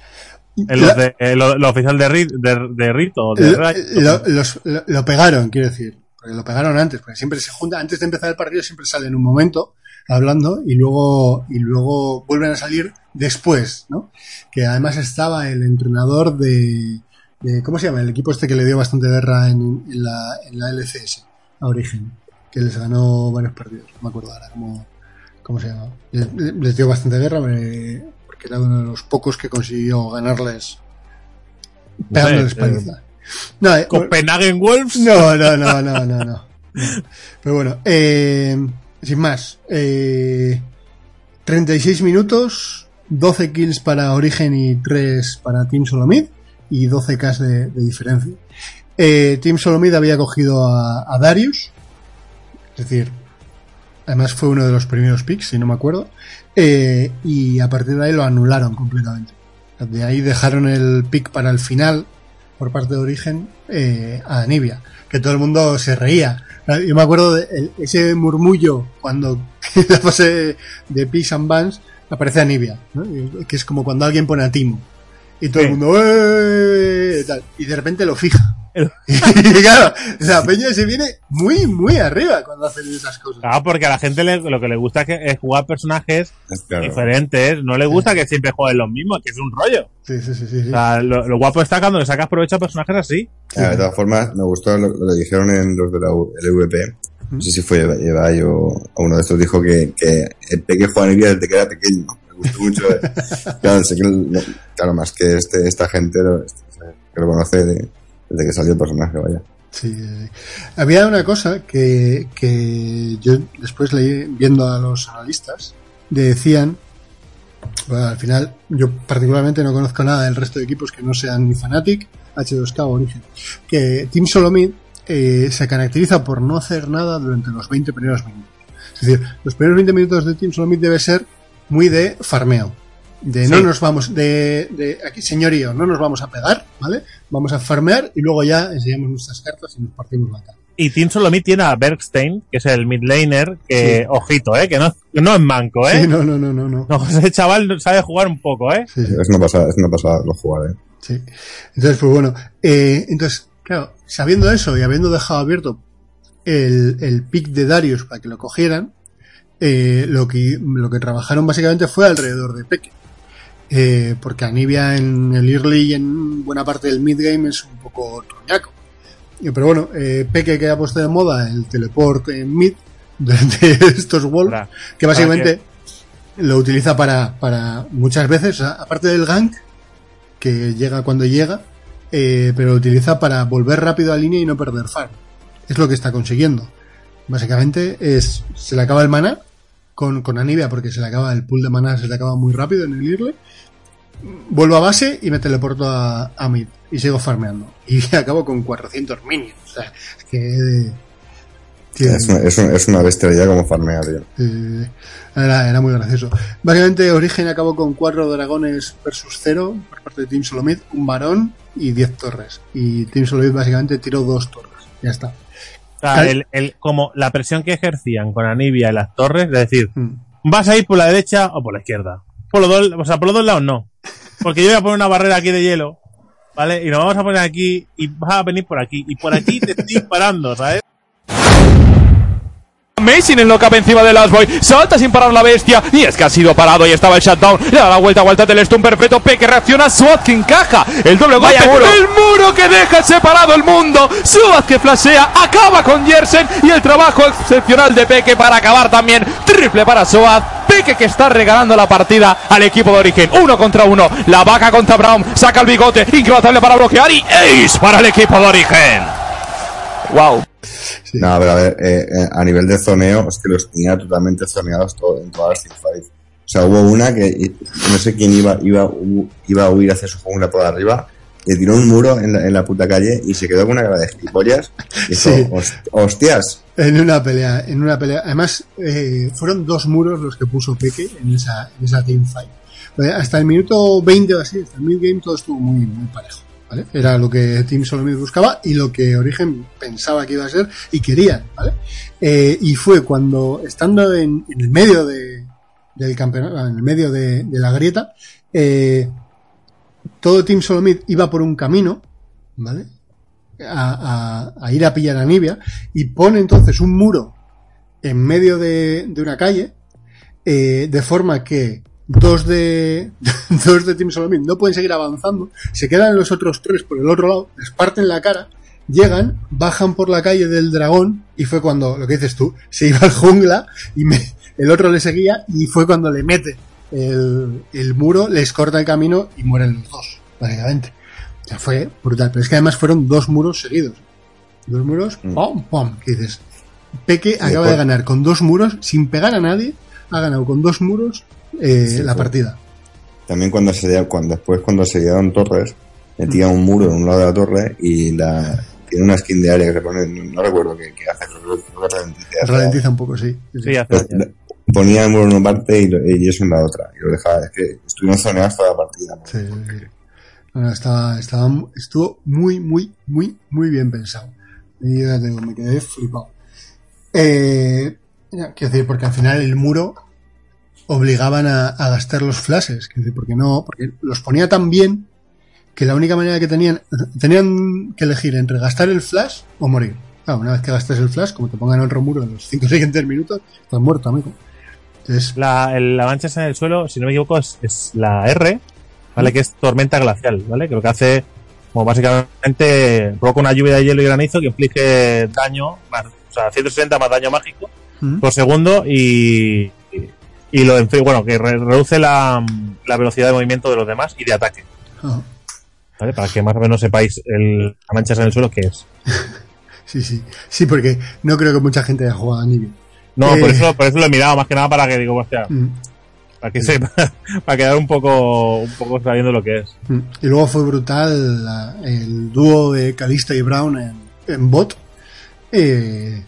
S2: La-
S1: de, eh, lo, oficial de, Rit- de, de Rito. De
S2: lo,
S1: Ray-
S2: lo- los- lo- lo pegaron, quiero decir. Porque lo pegaron antes, porque siempre se junta, antes de empezar el partido siempre salen un momento hablando y luego, y luego vuelven a salir después, ¿no? Que además estaba el entrenador de, de- ¿cómo se llama? El equipo este que le dio bastante guerra en, en la, en la LCS, a Origen, que les ganó varios partidos, no me acuerdo ahora cómo, cómo se llama. Les, les dio bastante guerra me- porque era uno de los pocos que consiguió ganarles pegándoles
S1: eh,
S2: paliza. No, eh,
S1: Copenhagen Wolves.
S2: no, no, no, no, no, no. Pero bueno, eh, sin más. Eh, 36 minutos, 12 kills para Origen y 3 para Team Solomid y 12 Ks de, de diferencia. Eh, Team Solomid había cogido a, a Darius, es decir, además fue uno de los primeros picks, si no me acuerdo, eh, y a partir de ahí lo anularon completamente. De ahí dejaron el pick para el final por parte de Origen eh, a Anivia, que todo el mundo se reía. Yo me acuerdo de el- ese murmullo cuando la fase de Picks and Bans aparece Anivia, ¿no? Y- que es como cuando alguien pone a Timo y todo el mundo "¡Eh!", tal, y de repente lo fija. y claro, la peña se viene muy, muy arriba cuando hacen esas cosas.
S1: Claro, porque a la gente le- lo que le gusta es, que- es jugar personajes
S3: claro.
S1: diferentes. No le gusta que siempre jueguen los mismos, que es un rollo.
S2: Sí, sí, sí, sí. sí.
S1: O sea, lo, lo guapo está cuando le sacas provecho a personajes así.
S3: Ah, de todas formas, me gustó lo, lo que dijeron en los de la LVP. No sé si fue Ibai o, o uno de estos dijo que, que el Peque juega en Nvidia desde que era pequeño. Me gustó mucho. eh. claro, sé que, lo- claro, más que este, esta gente lo, este- que lo conoce de- desde que salió el personaje, vaya.
S2: Sí. Había una cosa que, que yo después leí viendo a los analistas, decían, bueno, al final yo particularmente no conozco nada del resto de equipos que no sean ni Fnatic, H2K o Origen, que Team Solomid eh, se caracteriza por no hacer nada durante los 20 primeros minutos. Es decir, los primeros 20 minutos de Team Solomid debe ser muy de farmeo. De no
S1: Sí.
S2: nos vamos, de, de aquí señorío, no nos vamos a pegar, ¿vale? Vamos a farmear y luego ya enseñamos nuestras cartas y nos partimos la cara.
S1: Y Team Solomid tiene a Bergstein, que es el mid laner, que,
S2: Sí.
S1: ojito, eh, que no, no es manco, eh.
S2: Sí, no, no, no, no, no.
S1: No, ese chaval sabe jugar un poco, eh.
S2: Sí, sí,
S3: Es una pasada, es una pasada lo jugar, eh.
S2: sí. Entonces, pues bueno, eh, entonces, claro, sabiendo eso y habiendo dejado abierto el, el pick de Darius para que lo cogieran, eh, lo que lo que trabajaron básicamente fue alrededor de Peque. Eh, porque Anivia en el early y en buena parte del mid game es un poco troñaco. Eh, Pero bueno, eh, Peque que ha puesto de moda el teleport en mid durante estos wolves, que básicamente lo utiliza para, para muchas veces, o sea, aparte del gank, que llega cuando llega, eh, pero lo utiliza para volver rápido a línea y no perder farm. es lo que está consiguiendo. Básicamente es, se le acaba el mana con, con Anivia porque se le acaba el pool de mana, se le acaba muy rápido en el Irle. Vuelvo a base y me teleporto a, a mid y sigo farmeando. Y acabo con 400 minions. O sea, es que...
S3: Es una, es una, es una bestialidad como farmear, tío.
S2: eh, era, era muy gracioso. Básicamente, Origen acabó con cuatro dragones versus cero por parte de Team Solomid, un varón y 10 torres. Y Team Solomid básicamente tiró dos torres. Ya está.
S1: O sea, el, el- como la presión que ejercían con Anivia en las torres, es decir,
S2: Mm.
S1: vas a ir por la derecha o por la izquierda. Por los dos, o sea, por los dos lados no. Porque yo voy a poner una barrera aquí de hielo, ¿vale? Y nos vamos a poner aquí y vas a venir por aquí. Y por aquí te estoy disparando, ¿sabes?
S4: Amazing en lo cabe encima de Last Boy. Salta sin parar la bestia. Y es que ha sido parado y estaba el shutdown. Le da la vuelta, vuelta del stun perfecto. Peque reacciona. Swat que encaja. El doble golpe.
S5: Muro.
S4: El muro que deja separado el mundo. Swat que flashea. Acaba con Jersen. Y el trabajo excepcional de Peque para acabar también. Triple para Swat. Peque que está regalando la partida al equipo de origen. Uno contra uno. La vaca contra Brown. Saca el bigote. Increíble para bloquear. Y ace para el equipo de origen.
S5: Wow.
S3: No, pero a ver, eh, eh, a nivel de zoneo, es que los tenía totalmente zoneados todo, en todas las teamfights. O sea, hubo una que no sé quién iba, iba, iba a huir hacia su jungla por arriba, le tiró un muro en la, en la puta calle y se quedó con una cara de gilipollas. Y dijo,
S2: Sí.
S3: "Host- hostias,
S2: En una pelea, en una pelea. Además, eh, fueron dos muros los que puso Peque en esa, en esa teamfight. Hasta el minuto 20 o así, hasta el midgame, todo estuvo muy, muy parejo. ¿Vale? Era lo que Team Solomid buscaba y lo que Origen pensaba que iba a ser y querían. ¿vale? Eh, y fue cuando, estando en, el medio de, del campeonato, en el medio de, la grieta, eh, todo Team Solomid iba por un camino, ¿vale? A ir a pillar a Nibia y pone entonces un muro en medio de, de una calle, eh, de forma que dos de, dos de Team Solomid no pueden seguir avanzando, se quedan los otros tres por el otro lado, les parten la cara, llegan, bajan por la calle del dragón y fue cuando, lo que dices tú, se iba al jungla y me- el otro le seguía y fue cuando le mete el, el muro, les corta el camino y mueren los dos, básicamente. O sea, fue brutal. Pero es que además fueron dos muros seguidos. Dos muros,
S3: Mm.
S2: ¡pum! ¡pum! ¿Qué dices? Peque acaba de ganar con dos muros, sin pegar a nadie, ha ganado con dos muros eh,
S3: Sí,
S2: la partida.
S3: También cuando se cuando después cuando se llegaron torres, metía un muro en un lado de la torre y la tiene una skin de área que se pone, no, recuerdo qué, qué hace, creo que- ralentiza.
S2: Ralentiza un poco, sí. sí,
S1: está.
S3: Pues, ponía el muro en una parte y, lo- y eso en la otra. Y lo dejaba, es que estuvieron zoneados toda la partida. ¿no?
S2: Sí, sí, sí. Bueno, estaba, estaba, estuvo muy, muy, muy, muy bien pensado. Y ya te digo, me quedé flipado. Eh, quiero decir, porque al final el muro obligaban a, a gastar los flashes. Porque no, porque los ponía tan bien que la única manera que tenían, tenían que elegir entre gastar el flash o morir. Claro, una vez que gastes el flash, como te pongan otro muro en los 5 siguientes minutos, estás muerto, amigo. Entonces,
S1: La, el- la mancha en el suelo, si no me equivoco, es, es la R, ¿vale? Que es tormenta glacial, ¿vale? Que lo que hace, como básicamente, provoca una lluvia de hielo y granizo que inflige daño, más, o sea, 160 más daño mágico
S2: ¿Mm?
S1: por segundo y, y, lo, bueno, que re- reduce la, la velocidad de movimiento de los demás y de ataque, ¿vale? Para que más o menos sepáis el, la mancha en el suelo que es.
S2: sí, sí. Sí, porque no creo que mucha gente haya jugado a Nibia.
S1: No,
S2: Eh.
S1: por eso, por eso lo he mirado, más que nada para que digo, hostia,
S2: Mm.
S1: para que sepa, para quedar un poco, un poco sabiendo lo que es.
S2: Mm. Y luego fue brutal la- el dúo de Calista y Brown en, en bot. eh,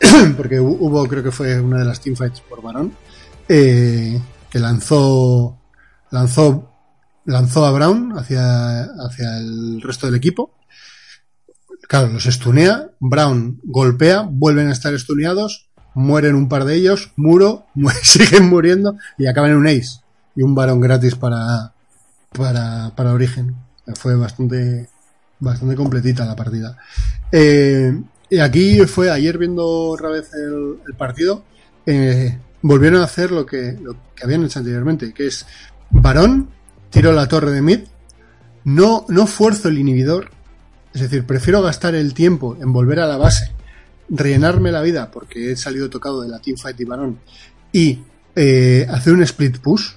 S2: porque hu- hubo, creo que fue una de las teamfights por varón. Eh, que lanzó. Lanzó. Lanzó a Brown hacia, hacia el resto del equipo. Claro, los estunea. Brown golpea, vuelven a estar estuneados. Mueren un par de ellos. Muro, mu- siguen muriendo y acaban en un ace. Y un varón gratis para, para, para Origen. Fue bastante, bastante completita la partida. Eh, y aquí fue, ayer viendo otra vez el, el partido, eh, volvieron a hacer lo que, lo que habían hecho anteriormente, que es varón, tiro la torre de mid, no, no fuerzo el inhibidor, es decir, prefiero gastar el tiempo en volver a la base, rellenarme la vida porque he salido tocado de la teamfight y varón, y eh, hacer un split push,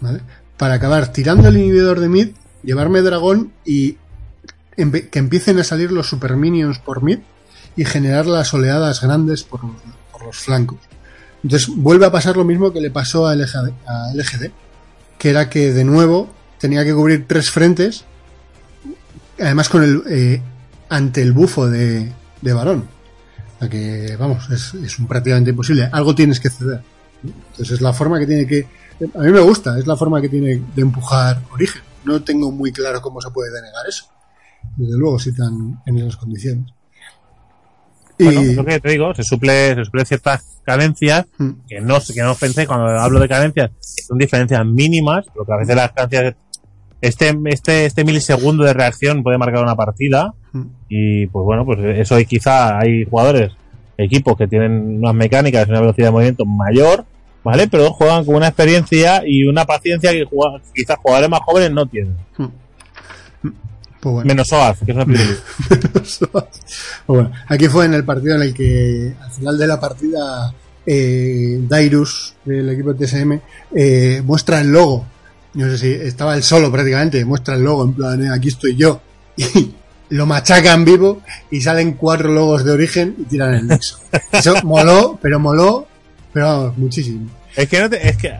S2: ¿vale? Para acabar tirando el inhibidor de mid, llevarme dragón y que empiecen a salir los super minions por mid y generar las oleadas grandes por los flancos. Entonces vuelve a pasar lo mismo que le pasó a LGD, que era que de nuevo tenía que cubrir tres frentes, además con el eh, ante el bufo de, de varón. O sea que, vamos, es, es un prácticamente imposible. Algo tienes que ceder. Entonces es la forma que tiene que... A mí me gusta, es la forma que tiene de empujar Origen. No tengo muy claro cómo se puede denegar eso. Desde luego, si están en esas condiciones.
S1: Bueno, lo que te digo, se suple, se suple ciertas carencias
S2: Mm.
S1: que no, que no pensé cuando hablo de carencias, son diferencias mínimas, pero que a veces las carencias, este, este, este milisegundo de reacción puede marcar una partida,
S2: Mm.
S1: y pues bueno, pues eso y quizá hay jugadores, equipos que tienen unas mecánicas y una velocidad de movimiento mayor, ¿vale? Pero juegan con una experiencia y una paciencia que quizás jugadores más jóvenes no tienen.
S2: Pues bueno.
S1: Menos Soaz, que es una prioridad.
S2: Pues bueno, aquí fue en el partido en el que al final de la partida eh, Dairus del equipo de TSM eh, muestra el logo. No sé si estaba él solo prácticamente, muestra el logo en plan, eh, aquí estoy yo. Y lo machacan vivo y salen cuatro logos de origen y tiran el nexo. Eso moló, pero moló, pero vamos, muchísimo.
S1: Es que no te, es que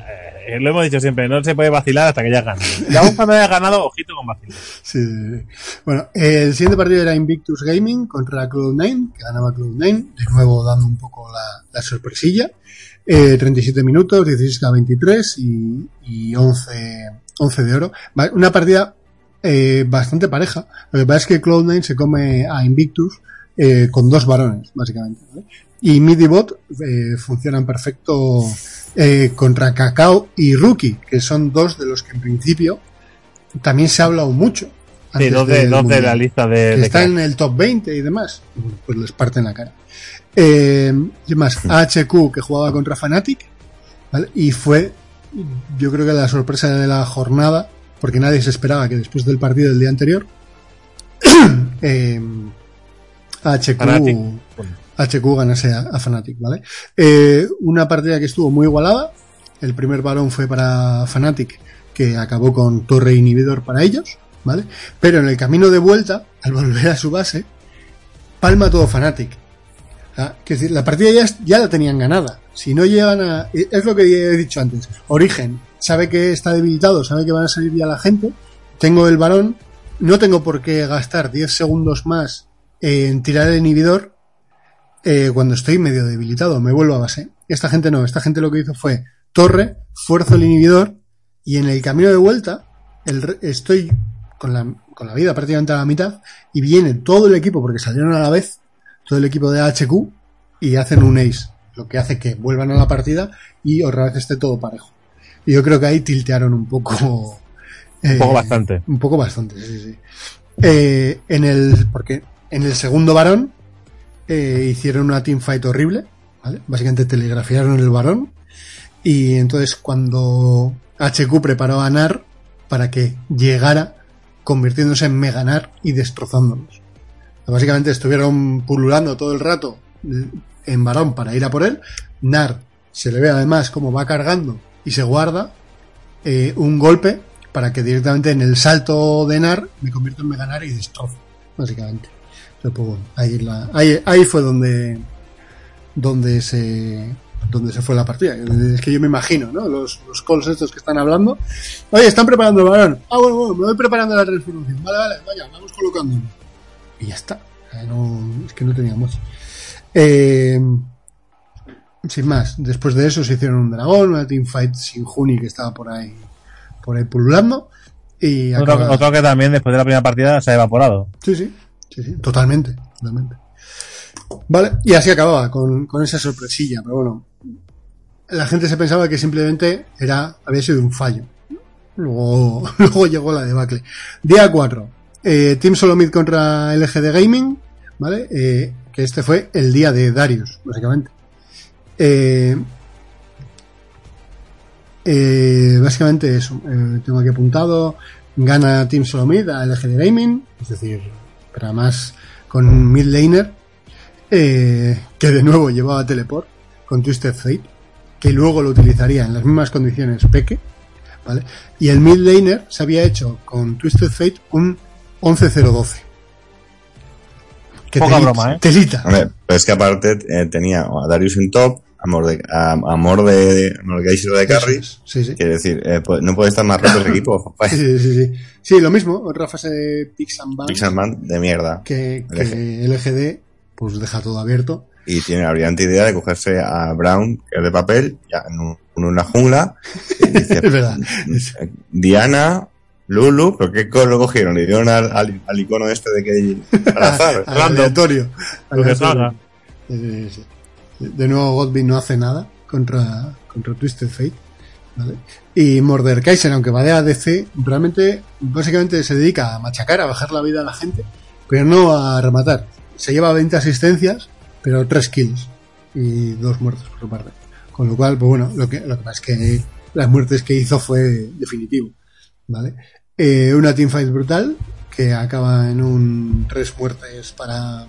S1: eh, lo hemos dicho siempre, no se puede vacilar hasta que ya gane. Y aún cuando haya ganado, ojito con vacilar.
S2: Sí, sí, sí. Bueno, el siguiente partido era Invictus Gaming contra Cloud9, que ganaba Cloud9, de nuevo dando un poco la, la sorpresilla. Eh, 37 minutos, 16 a 23 y, y 11, 11 de oro. Una partida eh, bastante pareja. Lo que pasa es que Cloud9 se come a Invictus eh, con dos varones, básicamente. ¿vale? Y Mid y Bot eh, funcionan perfecto eh, contra Cacao y Rookie, que son dos de los que en principio también se ha hablado mucho.
S1: Sí,
S2: antes
S1: dos de, dos de la lista de,
S2: que
S1: de
S2: está
S1: crack.
S2: en el top 20 y demás, pues les parten la cara. Eh, y más, HQ que jugaba contra Fnatic, ¿vale? y fue, yo creo que la sorpresa de la jornada, porque nadie se esperaba que después del partido del día anterior, eh, HQ. HQ ganase a, a Fnatic, ¿vale? Eh, una partida que estuvo muy igualada, el primer balón fue para Fnatic, que acabó con torre inhibidor para ellos, ¿vale? Pero en el camino de vuelta, al volver a su base, palma todo Fnatic. Que decir, la partida ya, ya la tenían ganada. Si no llegan a... Es lo que he dicho antes. Origen sabe que está debilitado, sabe que van a salir ya la gente. Tengo el varón. No tengo por qué gastar 10 segundos más en tirar el inhibidor eh, cuando estoy medio debilitado. Me vuelvo a base. Esta gente no. Esta gente lo que hizo fue torre, fuerzo el inhibidor y en el camino de vuelta el estoy con la, con la vida prácticamente a la mitad y viene todo el equipo porque salieron a la vez todo el equipo de HQ y hacen un ace, lo que hace que vuelvan a la partida y otra vez esté todo parejo. Y yo creo que ahí tiltearon un poco.
S1: Un poco
S2: eh,
S1: bastante.
S2: Un poco bastante, sí, sí. Eh, en el, porque en el segundo varón eh, hicieron una teamfight horrible. Básicamente telegrafiaron el varón y entonces cuando HQ preparó a Nar para que llegara convirtiéndose en Meganar y destrozándolos. Básicamente estuvieron pululando todo el rato en varón para ir a por él. Nar se le ve además cómo va cargando y se guarda eh, un golpe para que directamente en el salto de Nar me convierto en Meganar y destrozo, básicamente. Entonces, pues, bueno, ahí, la- ahí, ahí fue donde donde se donde se fue la partida. Es que yo me imagino, ¿no? Los, los calls estos que están hablando. Oye, están preparando el balón. Ah, bueno, bueno, me voy preparando la transformación. Vale, vale, vaya, vamos colocándolo. Y ya está. No- es que no teníamos. Eh, sin más, después de eso se hicieron un dragón, una teamfight sin Juni que estaba por ahí, por ahí pululando. Y
S1: Otro,
S2: acaba-
S1: otro que también después de la primera partida se ha evaporado.
S2: Sí, sí, sí, sí, totalmente, totalmente. Vale, y así acababa, con, con esa sorpresilla, pero bueno. La gente se pensaba que simplemente era, había sido un fallo. Luego, luego llegó la debacle. Día 4. Eh, Team Solomid contra LGD Gaming, ¿vale? Eh, que este fue el día de Darius, básicamente. Eh, eh, básicamente eso. tengo aquí apuntado. Gana Team Solomid a LGD Gaming, es decir, pero además con un mid laner eh, que de nuevo llevaba teleport con Twisted Fate, que luego lo utilizaría en las mismas condiciones Peque, ¿vale? Y el mid laner se había hecho con Twisted Fate un 11-0-12. Que
S1: Poca
S2: telita,
S1: broma, ¿eh?
S2: Telita.
S3: Hombre, pero es que aparte eh, tenía a Darius en top, a Morde- a, a Morde, a Mordekaiser de carry.
S2: Eso es, Sí, sí.
S3: Quiere decir, eh, pues, no puede estar más roto ese equipo.
S2: Sí, sí, sí. Sí, lo mismo. Otra fase de Pix and
S3: de mierda.
S2: que, que LGD pues deja todo abierto.
S3: Y tiene la brillante idea de cogerse a Brown, que es de papel, ya en, un- en una jungla. y dice,
S2: Es verdad.
S3: eh, Diana, Lulu, ¿pero qué lo cogieron? Le dieron al, al, al icono este de que al azar.
S2: Aleatorio. Aleatorio.
S1: salga.
S2: Sí, sí, sí. De nuevo, Godby no hace nada contra, contra Twisted Fate. Y Mordekaiser, aunque va de ADC, realmente, básicamente se dedica a machacar, a bajar la vida a la gente, pero no a rematar. Se lleva 20 asistencias, pero 3 kills y 2 muertes por su parte. Con lo cual, pues bueno, lo que, lo que pasa es que las muertes que hizo fue definitivo. ¿Vale? Eh, una teamfight brutal que acaba en un 3 muertes para,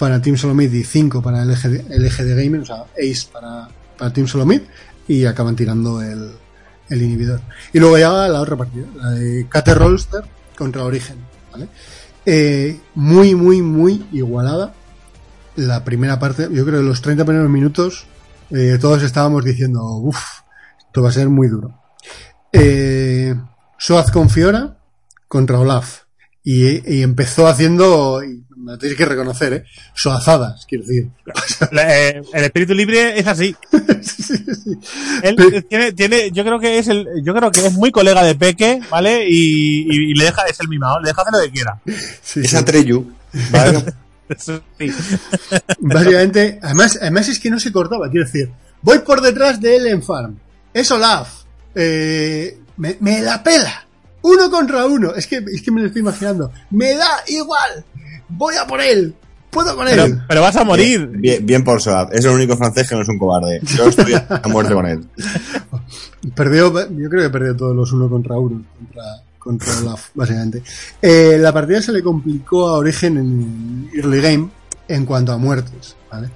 S2: para Team Solomid y 5 para el LGD, LGD Gamer, o sea, Ace para, para Team Solomid y acaban tirando el, el inhibidor. Y luego ya la otra partida, la de Kate Rolster contra Origen, ¿vale? Eh, muy, muy, muy igualada. La primera parte, yo creo que los 30 primeros minutos, eh, todos estábamos diciendo, uff, esto va a ser muy duro. Eh, Soaz con Fiora contra Olaf. Y, y empezó haciendo, me lo tenéis que reconocer, ¿eh? Soazadas, quiero decir.
S1: La- eh, el espíritu libre es así. Él
S2: Pero-
S1: tiene, tiene, yo creo que es el, yo creo que es muy colega de Peque, ¿vale? Y, y- y le deja, es el mimado, le deja hacer lo que quiera.
S2: Sí,
S3: Es
S2: sí.
S3: Atreyu. ¿vale?
S2: Básicamente, además, además es que no se cortaba, quiero decir, voy por detrás de él en farm. Es Olaf. Eh, me, me la pela. Uno contra uno. Es que, es que me lo estoy imaginando. Me da igual. Voy a por él. Puedo con él.
S1: Pero, pero vas a morir.
S3: Bien, bien por Soab. Es el único francés que no es un cobarde. Yo estoy a muerte con él.
S2: Perdió, yo creo que perdió todos los uno contra uno contra, contra Olaf, básicamente. Eh, la partida se le complicó a Origen en early game en cuanto a muertes, ¿vale?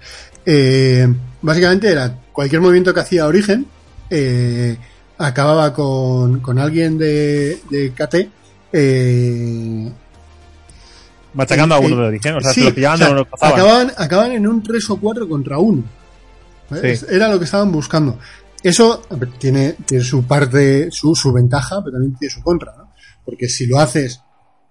S2: Eh, básicamente era cualquier movimiento que hacía Origen, eh, acababa con, con alguien de, de KT, eh,
S1: Machacando a uno de origen, o sea,
S2: sí,
S1: se lo pillaban
S2: o sea,
S1: pasaban.
S2: acababan, acababan en un 3 o 4 contra 1. ¿vale?
S1: Sí.
S2: Era lo que estaban buscando. Eso tiene, tiene su parte, su, su ventaja, pero también tiene su contra, ¿no? Porque si lo haces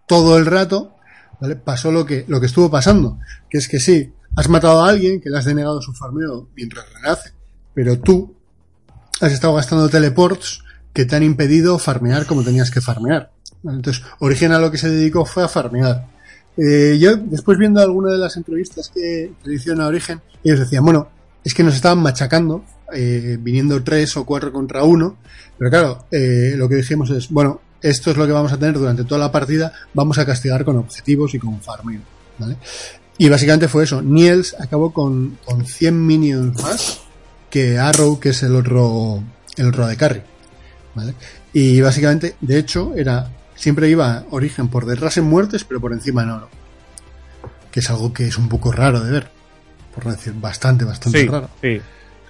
S2: todo el rato, ¿vale? Pasó lo que, lo que estuvo pasando. Que es que sí, has matado a alguien que le has denegado su farmeo mientras renace, pero tú has estado gastando teleports que te han impedido farmear como tenías que farmear. Entonces, Origen a lo que se dedicó fue a farmear. Eh, yo, después viendo alguna de las entrevistas que, le hicieron a Origen, ellos decían, bueno, es que nos estaban machacando, eh, viniendo tres o cuatro contra uno, pero claro, eh, lo que dijimos es, bueno, esto es lo que vamos a tener durante toda la partida, vamos a castigar con objetivos y con farming, ¿vale? Y básicamente fue eso, Niels acabó con, con 100 minions más que Arrow, que es el otro, el otro de carry, ¿vale? Y básicamente, de hecho, era siempre iba Origen por detrás en muertes, pero por encima en oro. Que es algo que es un poco raro de ver. Por no decir bastante, bastante
S1: Sí,
S2: raro.
S1: sí.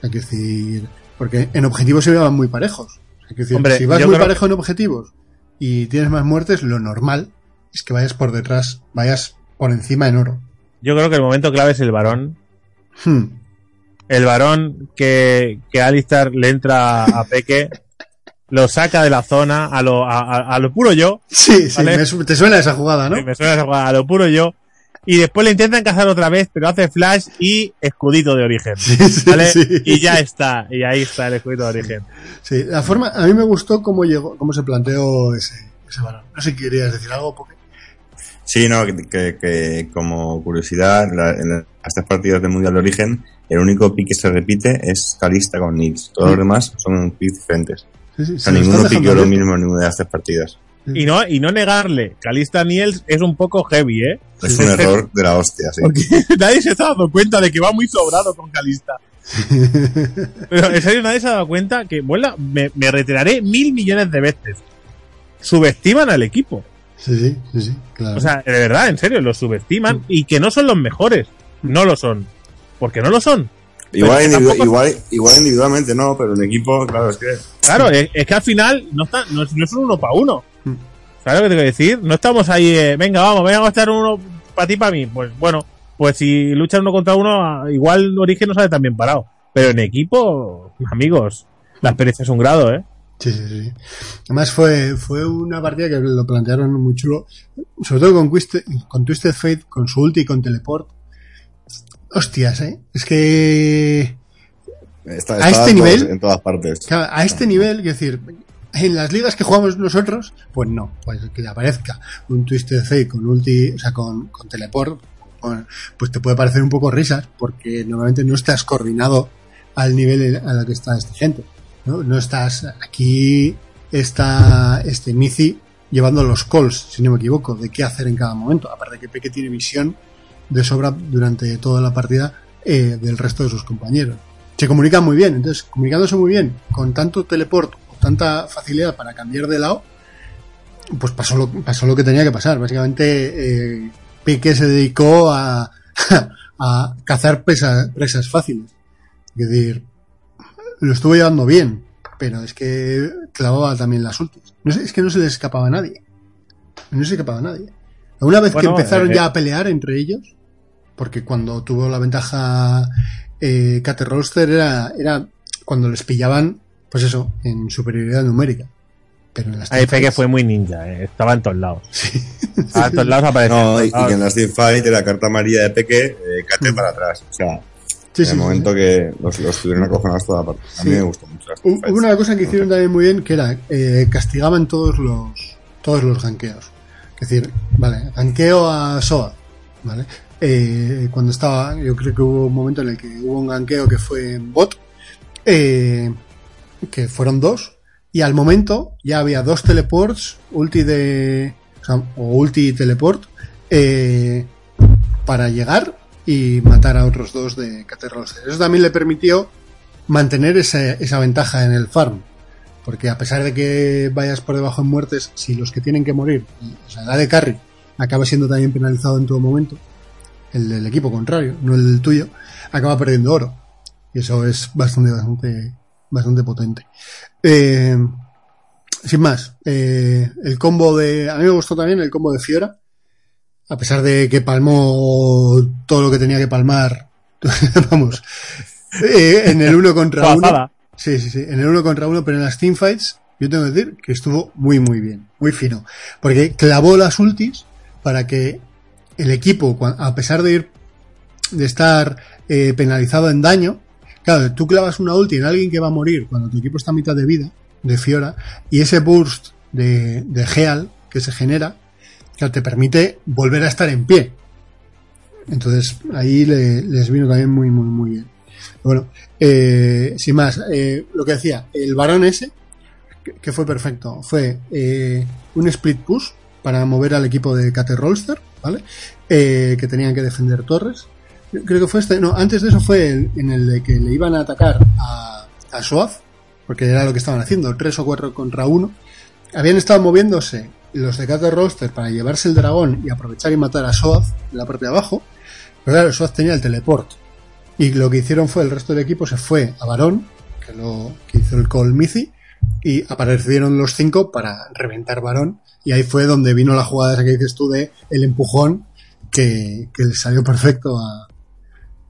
S2: Hay que decir. Porque en objetivos se iban muy parejos. Hay que decir,
S1: Hombre,
S2: si vas muy
S1: creo-
S2: parejo en objetivos y tienes más muertes, lo normal es que vayas por detrás, vayas por encima en oro.
S1: Yo creo que el momento clave es el varón.
S2: Hmm.
S1: El varón que, que Alistar le entra a Peque, lo saca de la zona a lo, a, a- a lo puro yo.
S2: Sí, sí,
S1: Vale.
S2: me su- te suena esa jugada, ¿no?
S1: Sí, me suena esa jugada, a lo puro yo. Y después le intentan cazar otra vez, pero hace flash y escudito de origen.
S2: Sí, sí,
S1: ¿Vale?
S2: sí.
S1: Y ya está. Y ahí está el escudito de origen.
S2: Sí, la forma, a mí me gustó cómo llegó, cómo se planteó ese, ese varón. No sé si querías decir algo, porque
S3: Sí, no, que, que- que como curiosidad, la- en estas partidas de Mundial de Origen, el único pick que se repite es Calista con Nils. Todos los demás son picks diferentes.
S2: Sí, sí,
S3: O
S2: se
S3: sea,
S2: lo
S3: ninguno piqueó lo mismo en ninguna de estas partidas.
S1: Y no, y no negarle, Calista Niels es un poco heavy, ¿eh?
S3: Es un error de la hostia, sí.
S1: Porque nadie se está dando cuenta de que va muy sobrado con Calista. Pero en serio, nadie se ha dado cuenta que, vuela, me, me retiraré mil millones de veces. Subestiman al equipo.
S2: Sí, sí, sí, sí, claro.
S1: O sea, de verdad, en serio, los subestiman y que no son los mejores. No lo son. Porque no lo son.
S3: Igual,
S1: Pero
S3: individu-
S1: tampoco-
S3: igual, igual individualmente no, pero en equipo, claro, es que
S1: Claro, es, es que al final no, está, no, no son uno para uno.
S2: Mm.
S1: ¿Sabes lo que te quiero decir? No estamos ahí, eh, venga, vamos, venga a estar uno para ti, para mí. Pues bueno, pues si luchan uno contra uno, igual Origen no sale tan bien parado. Pero en equipo, amigos, la experiencia es un grado, ¿eh?
S2: Sí, sí, sí. Además fue, fue una partida que lo plantearon muy chulo. Sobre todo con, Twisted, con Twisted Fate, con su ulti y con teleport. Hostias, ¿eh? Es que...
S3: Está,
S2: A este nivel-
S3: en todas partes.
S2: Claro, a este nivel, es decir, en las ligas que jugamos nosotros, pues no, pues que aparezca un Twisted Fate con ulti, o sea, con, con teleport, bueno, pues te puede parecer un poco risas, porque normalmente no estás coordinado al nivel a la que está esta gente, ¿no? No estás, aquí está este Mizi llevando los calls, si no me equivoco, de qué hacer en cada momento, aparte de que Peque tiene visión de sobra durante toda la partida eh, del resto de sus compañeros se comunican muy bien. Entonces, comunicándose muy bien, con tanto teleport o tanta facilidad para cambiar de lado, pues pasó lo, pasó lo que tenía que pasar. Básicamente, eh, Pique se dedicó a, a cazar presa- presas fáciles. Es decir, lo estuvo llevando bien, pero es que clavaba también las ultis. No es que no se le escapaba a nadie. No se escapaba a nadie. Una vez
S1: Bueno,
S2: que empezaron
S1: eh,
S2: ya a pelear entre ellos, porque cuando tuvo la ventaja eh, Kate era, era cuando les pillaban, pues eso, en superioridad numérica. Pero en las
S1: Ahí fue muy ninja, ¿eh? estaba en todos lados.
S2: Sí.
S1: Estaba en todos lados aparecía.
S3: No,
S1: en
S3: y, y que en las teamfight la carta amarilla de Peque, eh, cate
S2: Mm.
S3: para atrás. O sea,
S2: Sí,
S3: en
S2: sí,
S3: el
S2: sí,
S3: momento que los, los tuvieron acojonados toda parte. A mí
S2: Sí.
S3: me gustó mucho las.
S2: Hubo una cosa que hicieron también muy bien que era eh, castigaban todos los todos los ganqueos. Es decir, vale, ganqueo a Soa, ¿vale? Eh, cuando estaba, yo creo que hubo un momento en el que hubo un ganqueo que fue en bot, eh, que fueron dos, y al momento ya había dos teleports, ulti de, o, sea, ulti y teleport, eh, para llegar y matar a otros dos de Caterroster. Eso también le permitió mantener ese- esa ventaja en el farm. Porque a pesar de que vayas por debajo en muertes, si los que tienen que morir, o sea, la de carry, acaba siendo también penalizado en todo momento, el del equipo contrario, no el tuyo, acaba perdiendo oro. Y eso es bastante, bastante, bastante potente. Eh, sin más, eh, el combo de. A mí me gustó también el combo de Fiora. A pesar de que palmó todo lo que tenía que palmar, vamos, eh, en el uno contra uno. Sí, sí, sí, en el uno contra uno, pero en las teamfights, yo tengo que decir que estuvo muy, muy bien, muy fino. Porque clavó las ultis para que el equipo, a pesar de ir, de estar eh, penalizado en daño, claro, tú clavas una ulti en alguien que va a morir cuando tu equipo está a mitad de vida, de Fiora, y ese burst de, de Heal que se genera, claro, te permite volver a estar en pie. Entonces, ahí le- les vino también muy, muy, muy bien. Bueno, eh, sin más, eh, lo que decía, el varón ese, que, fue perfecto, fue eh, un split push para mover al equipo de Kate Rolster, ¿vale? Eh, que tenían que defender torres. Creo que fue este, no, antes de eso fue en el de que le iban a atacar a, a porque era lo que estaban haciendo, tres o cuatro contra uno. Habían estado moviéndose los de Kate para llevarse el dragón y aprovechar y matar a Soaz en la parte de abajo. Pero claro, tenía el teleport. Y lo que hicieron fue, el resto del equipo se fue a Varón, que, lo, que hizo el call y aparecieron los cinco para reventar Varón. Y ahí fue donde vino la jugada esa que dices tú de el empujón, que, que le salió perfecto a,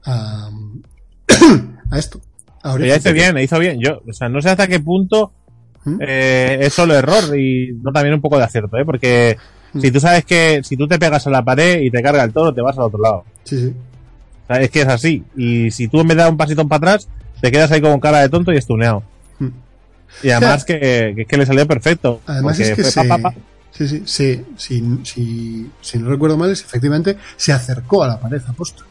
S2: a, a esto. A
S1: ya hizo bien, hizo bien. Yo, o sea, no sé hasta qué punto
S2: ¿Mm?
S1: eh, es solo error y no también un poco de acierto, ¿eh? Porque
S2: Mm.
S1: si tú sabes que si tú te pegas a la pared y te carga el toro, te vas al otro lado.
S2: Sí, sí.
S1: O sea, es que es así. Y si tú en vez de dar un pasito para atrás, te quedas ahí con cara de tonto y estuneado.
S2: Mm.
S1: Y además que, que, es que le salió perfecto.
S2: Además es que
S1: fue
S2: se,
S1: pa, pa, pa.
S2: sí, sí, sí, si, si, si no recuerdo mal, es efectivamente se acercó a la pared aposta.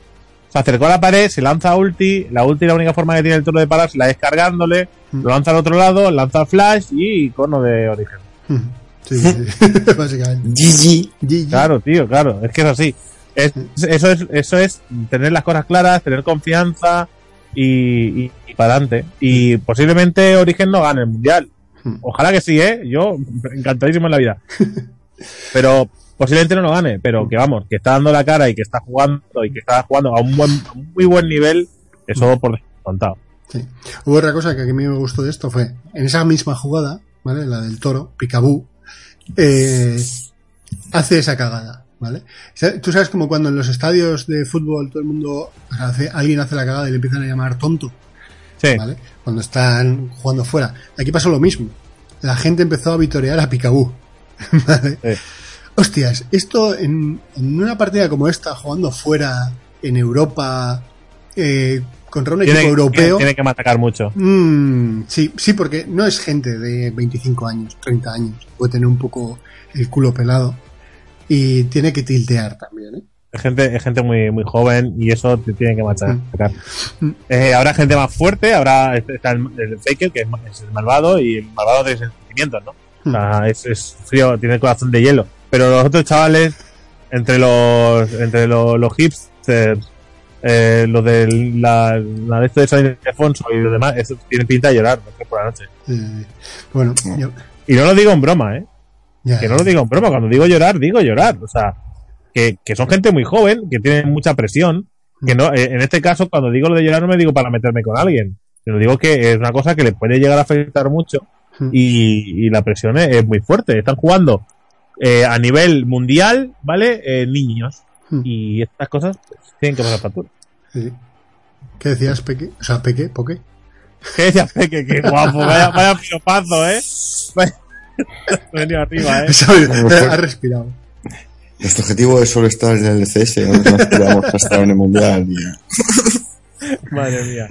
S1: Se acercó a la pared, se lanza ulti, la ulti la única forma que tiene el toro de pararse la es cargándole,
S2: Mm.
S1: lo lanza al otro lado, lanza flash y icono de origen.
S2: Sí, sí, sí. básicamente.
S3: GG.
S1: Claro, tío, claro, es que es así. Es- eso, es, eso es tener las cosas claras, tener confianza y, y, para adelante. Y posiblemente Origen no gane el mundial.
S2: Hmm.
S1: Ojalá que sí, ¿eh? Yo encantadísimo en la vida. Pero posiblemente no lo gane, pero que vamos, que está dando la cara y que está jugando y que está jugando a un, buen, a un muy buen nivel, eso por descontado.
S2: Sí. Hubo otra cosa que a mí me gustó de esto fue, en esa misma jugada, ¿vale? La del toro, Picaboo, eh, hace esa cagada. ¿Vale? Tú sabes como cuando en los estadios de fútbol todo el mundo hace, alguien hace la cagada y le empiezan a llamar tonto,
S1: Sí.
S2: ¿vale? Cuando están jugando fuera. Aquí pasó lo mismo. La gente empezó a vitorear a Picaboo. ¿Vale?
S1: Sí.
S2: Hostias, esto en, en una partida como esta, jugando fuera, en Europa, eh, contra un equipo
S1: Tiene,
S2: europeo.
S1: tiene que matacar mucho.
S2: Mm, sí, sí, porque no es gente de 25 años, 30 años. Puede tener un poco el culo pelado. Y tiene que tiltear también, ¿eh?
S1: Es gente, es gente muy, muy joven y eso te tiene que machacar.
S2: Mm.
S1: Eh, habrá gente más fuerte, habrá está el, el Faker, que es, el malvado, y el malvado tiene sentimientos, ¿no? O sea, es, es frío, tiene el corazón de hielo. Pero los otros chavales, entre los, entre los, los hipsters, eh, los de la, la de esto de San Ildefonso y los demás, eso tienen pinta de llorar por la noche.
S2: Eh, bueno,
S3: Mm.
S2: yo-
S1: Y no lo digo en broma, ¿eh?
S2: Ya,
S1: Que no lo digo en broma, cuando digo llorar, digo llorar. O sea, que, que son gente muy joven, que tienen mucha presión, que no, eh, en este caso, cuando digo lo de llorar, no me digo para meterme con alguien, sino digo que es una cosa que les puede llegar a afectar mucho
S2: Mm.
S1: y, y la presión es, es muy fuerte. Están jugando eh, a nivel mundial, ¿vale? Eh, niños.
S2: Mm.
S1: Y estas cosas pues, tienen que pasar factura.
S2: Sí. ¿Qué decías, Peque? O sea, Peque, Poque.
S1: ¿Qué decías, Peque? Qué guapo, vaya, vaya piropazo, ¿eh? Vaya- Venido arriba, ¿eh?
S2: ha respirado.
S3: Nuestro objetivo es solo estar en el CS, no nos aspiramos a estar en el mundial. a-
S1: Madre mía.